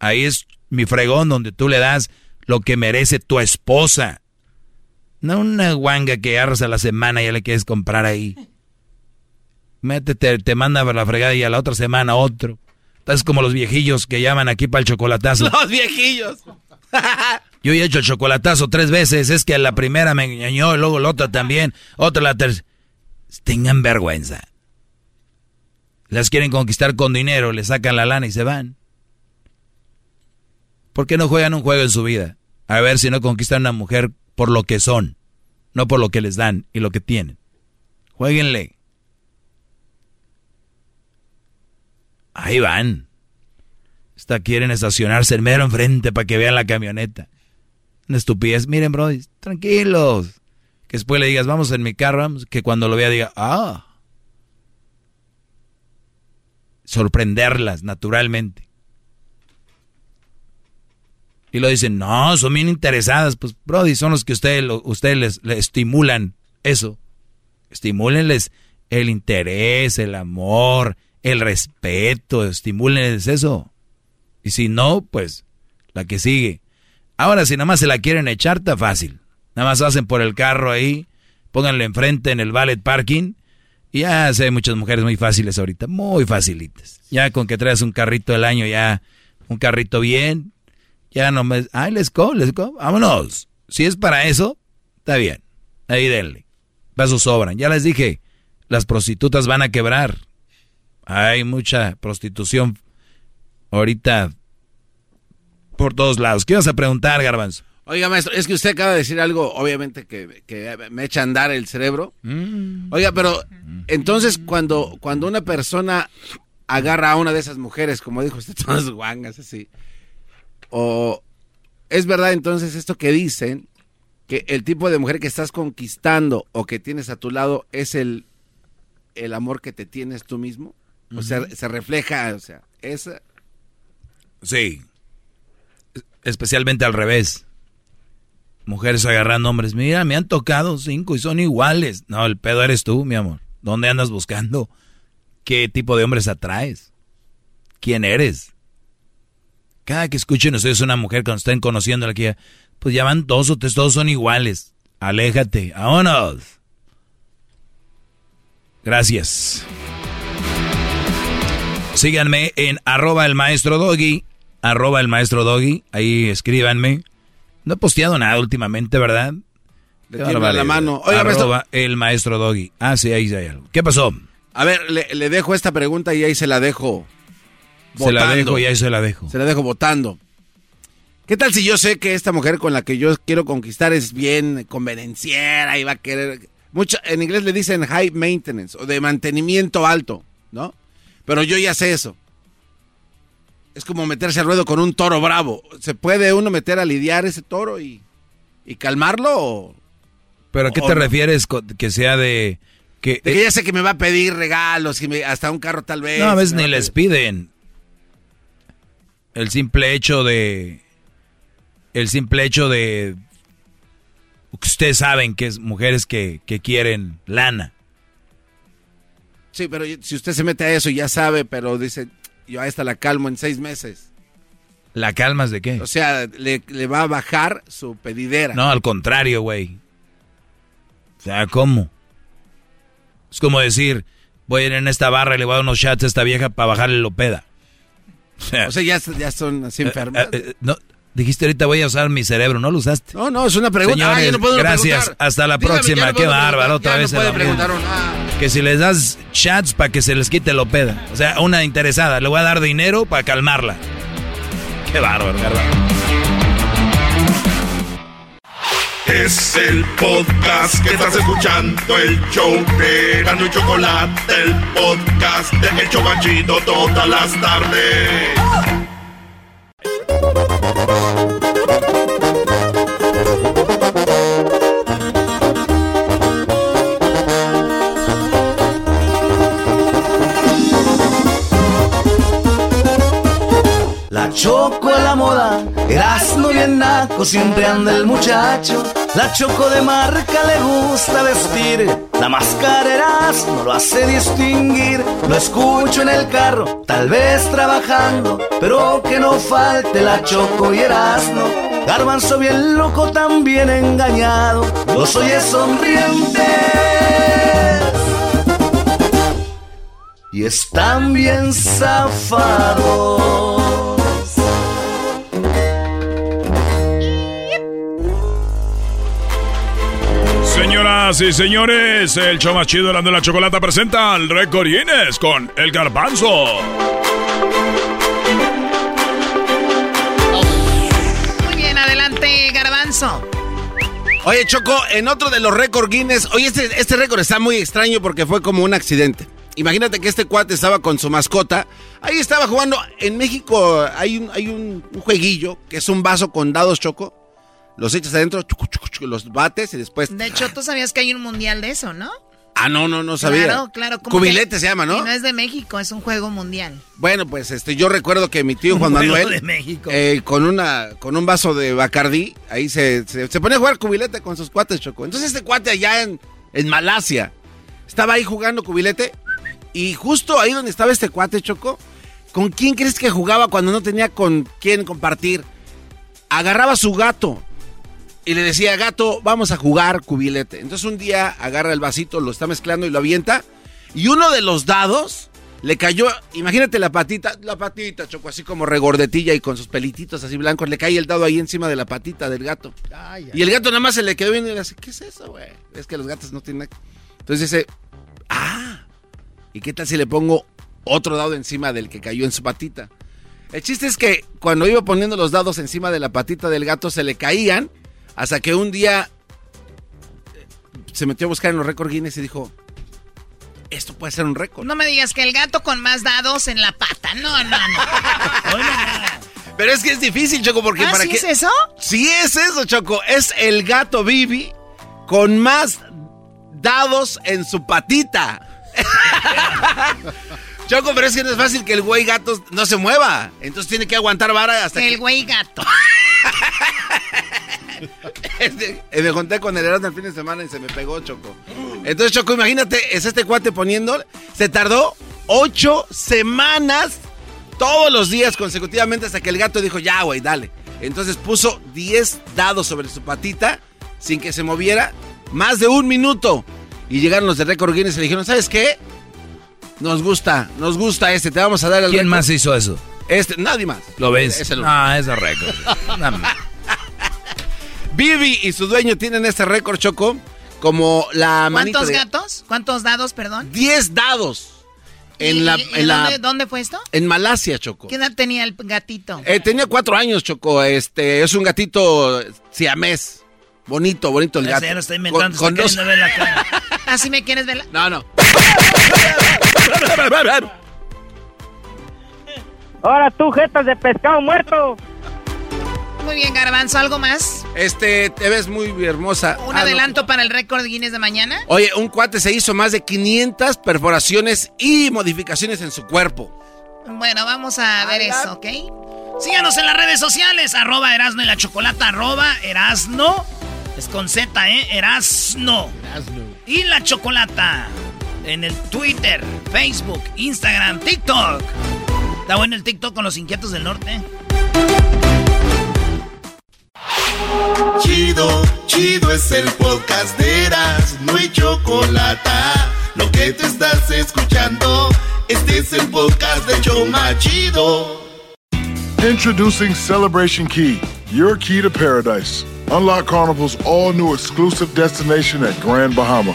Ahí es mi fregón donde tú le das lo que merece tu esposa. No una guanga que agarras a la semana y ya le quieres comprar ahí. Métete, te manda a la fregada y a la otra semana otro. Es como los viejillos que llaman aquí para el chocolatazo. Los viejillos. Yo he hecho el chocolatazo tres veces. Es que la primera me engañó, luego la otra también. Otra la tercera. Tengan vergüenza. Las quieren conquistar con dinero, le sacan la lana y se van. ¿Por qué no juegan un juego en su vida? A ver si no conquistan a una mujer por lo que son, no por lo que les dan y lo que tienen. Jueguenle. Ahí van. Esta quieren estacionarse el mero enfrente para que vean la camioneta. Una estupidez. Miren, bro, tranquilos. Que después le digas, vamos en mi carro, que cuando lo vea diga, ah. Sorprenderlas naturalmente. Y lo dicen, no, son bien interesadas. Pues, Brody, son los que ustedes, les, estimulan eso. Estimúlenles el interés, el amor, el respeto, estimulen eso. Y si no, pues la que sigue. Ahora, si nada más se la quieren echar, está fácil. Nada más hacen por el carro ahí, pónganle enfrente en el valet parking. Y ya sé, muchas mujeres muy fáciles ahorita, muy facilitas. Ya con que traes un carrito del año, ya un carrito bien, ya no me... Ay, let's go, let's go, vámonos. Si es para eso, está bien. Ahí denle. Pasos sobran. Ya les dije, las prostitutas van a quebrar. Hay mucha prostitución ahorita por todos lados. ¿Qué vas a preguntar, Garbanzo? Oiga, maestro, es que usted acaba de decir algo, obviamente, que, me echa a andar el cerebro. Mm. Oiga, pero entonces cuando, cuando una persona agarra a una de esas mujeres, como dijo usted, todas guangas así, o es verdad entonces esto que dicen, que el tipo de mujer que estás conquistando o que tienes a tu lado es el, el amor que te tienes tú mismo? O sea, se refleja, o sea, esa... Sí. Especialmente al revés. Mujeres agarrando hombres. Mira, me han tocado cinco y son iguales. No, el pedo eres tú, mi amor. ¿Dónde andas buscando? ¿Qué tipo de hombres atraes? ¿Quién eres? Cada que escuchen ustedes una mujer cuando estén conociendo la que pues ya van dos o tres, todos son iguales. Aléjate, vámonos. Gracias. Síganme en arroba el maestro doggy, arroba el maestro doggy, ahí escríbanme. No he posteado nada últimamente, ¿verdad? Le la mano. Oiga. Arroba el maestro Doggy. Ah, sí, ahí hay algo. ¿Qué pasó? A ver, le, le dejo esta pregunta y ahí se la dejo. Se la dejo y ahí se la dejo. Se la dejo votando. ¿Qué tal si yo sé que esta mujer con la que yo quiero conquistar es bien convenenciera y va a querer... Mucho, en inglés le dicen high maintenance o de mantenimiento alto, ¿no? Pero yo ya sé eso. Es como meterse al ruedo con un toro bravo. ¿Se puede uno meter a lidiar ese toro y, y calmarlo? O, ¿Pero a qué o te refieres que sea de... Que, De que ya sé que me va a pedir regalos y me- hasta un carro tal vez. no, a veces ni les piden. El simple hecho de... El simple hecho de... Ustedes saben que es mujeres que, que quieren lana. Sí, pero si usted se mete a eso ya sabe, pero dice, yo a esta la calmo en seis meses. ¿La calmas de qué? O sea, le, le va a bajar su pedidera. No, al contrario, güey. O sea, ¿cómo? Es como decir, voy a ir en esta barra y le voy a dar unos shots a esta vieja para bajarle lo peda. O sea, ya, ya son así enfermas. eh, eh, no, dijiste ahorita voy a usar mi cerebro, ¿no lo usaste? No, no, es una pregunta. Señores, Ah, yo no puedo gracias. preguntar. Hasta la Dígame, próxima. Qué bárbaro. Otra vez no puede preguntar una- Que si les das chats para que se les quite lo peda. O sea, una interesada. Le voy a dar dinero para calmarla. Qué bárbaro, ¿verdad? Es el podcast que estás escuchando, el show de Gano y Chocolate, el podcast de El Chobachito todas las tardes. Choco a la moda, Erasmo bien naco, siempre anda el muchacho. La choco de marca le gusta vestir, la máscara Erasmo lo hace distinguir. Lo escucho en el carro, tal vez trabajando, pero que no falte la choco y Erasmo. Garbanzo bien loco, también engañado, los oye sonrientes. Y están bien zafados. Señoras y señores, el show más chido de la chocolata presenta al récord Guinness con el garbanzo. Muy bien, adelante, Garbanzo. Oye, Choco, en otro de los récord Guinness, oye, este, este récord está muy extraño porque fue como un accidente. Imagínate que este cuate estaba con su mascota. Ahí estaba jugando. En México hay un, hay un, un jueguillo que es un vaso con dados, Choco. Los echas adentro, chucu, chucu, chucu, los bates y después. De hecho, tú sabías que hay un mundial de eso, ¿no? Ah, no, no, no sabía. Claro, claro. Cubilete que- se llama, ¿no? Y no es de México, es un juego mundial. Bueno, pues este, yo recuerdo que mi tío Juan Manuel, de México. eh, con una, con un vaso de Bacardí, ahí se, se, se ponía a jugar cubilete con sus cuates, Choco. Entonces este cuate allá en, en Malasia, estaba ahí jugando cubilete, y justo ahí donde estaba este cuate, Choco, ¿con quién crees que jugaba cuando no tenía con quién compartir? Agarraba a su gato y le decía, gato, vamos a jugar cubilete. Entonces un día agarra el vasito, lo está mezclando y lo avienta. Y uno de los dados le cayó, imagínate la patita, la patita, Choco, así como regordetilla y con sus pelititos así blancos. Le cae el dado ahí encima de la patita del gato. Y el gato nada más se le quedó viendo y le dice, ¿qué es eso, güey? Es que los gatos no tienen... Entonces dice, ah, ¿y qué tal si le pongo otro dado encima del que cayó en su patita? El chiste es que cuando iba poniendo los dados encima de la patita del gato se le caían hasta que un día eh, se metió a buscar en los récords Guinness y dijo, esto puede ser un récord. No me digas que el gato con más dados en la pata. No, no, no. Pero es que es difícil, Choco, porque ¿Ah, para sí qué... es eso? Sí es eso, Choco. Es el gato Bibi con más dados en su patita. Choco, pero es que no es fácil que el güey gato no se mueva. Entonces tiene que aguantar vara hasta El que... güey gato. Este, eh, me junté con el Erasmo el fin de semana y se me pegó, Choco. Entonces, Choco, imagínate, es este cuate poniendo. Se tardó ocho semanas, todos los días consecutivamente, hasta que el gato dijo, ya, güey, dale. Entonces puso 10 dados sobre su patita, sin que se moviera, más de un minuto. Y llegaron los de Récord Guinness y le dijeron, ¿sabes qué? Nos gusta, nos gusta este, te vamos a dar el ¿Quién récord". más hizo eso? Este, nadie más. ¿Lo ves? Es el Ah, es récord. No, Vivi y su dueño tienen este récord, Choco, como la manita ¿Cuántos de... gatos? ¿Cuántos dados, perdón? 10 dados. En ¿Y- la, y- en, la- dónde, dónde fue esto? en Malasia, Choco. ¿Qué edad tenía el gatito? Eh, tenía cuatro años, Choco. Este, es un gatito siamés. Bonito, bonito el gato. sé, lo estoy inventando, Con- con estoy queriendo ver la cara. ¿Así me quieres ver? la- No, no. Ahora tú, jetas de pescado muerto. Muy bien, Garbanzo, ¿algo más? Este, te ves muy hermosa. ¿Un Ah, no. adelanto para el récord Guinness de mañana? Oye, un cuate se hizo más de 500 perforaciones y modificaciones en su cuerpo. Bueno, vamos a ver eso, ¿ok? Síganos en las redes sociales, arroba Erasno y la Chocolata, arroba Erasno. Es con Z, ¿eh? Erasno. Y la Chocolata. En el Twitter, Facebook, Instagram, TikTok. Está bueno el TikTok con los inquietos del norte. Chido, chido es el podcast de Eras, no hay chocolate. Lo que te estás escuchando, este es el podcast de Choma Chido. Introducing Celebration Key, your key to paradise. Unlock Carnival's all new exclusive destination at Grand Bahama,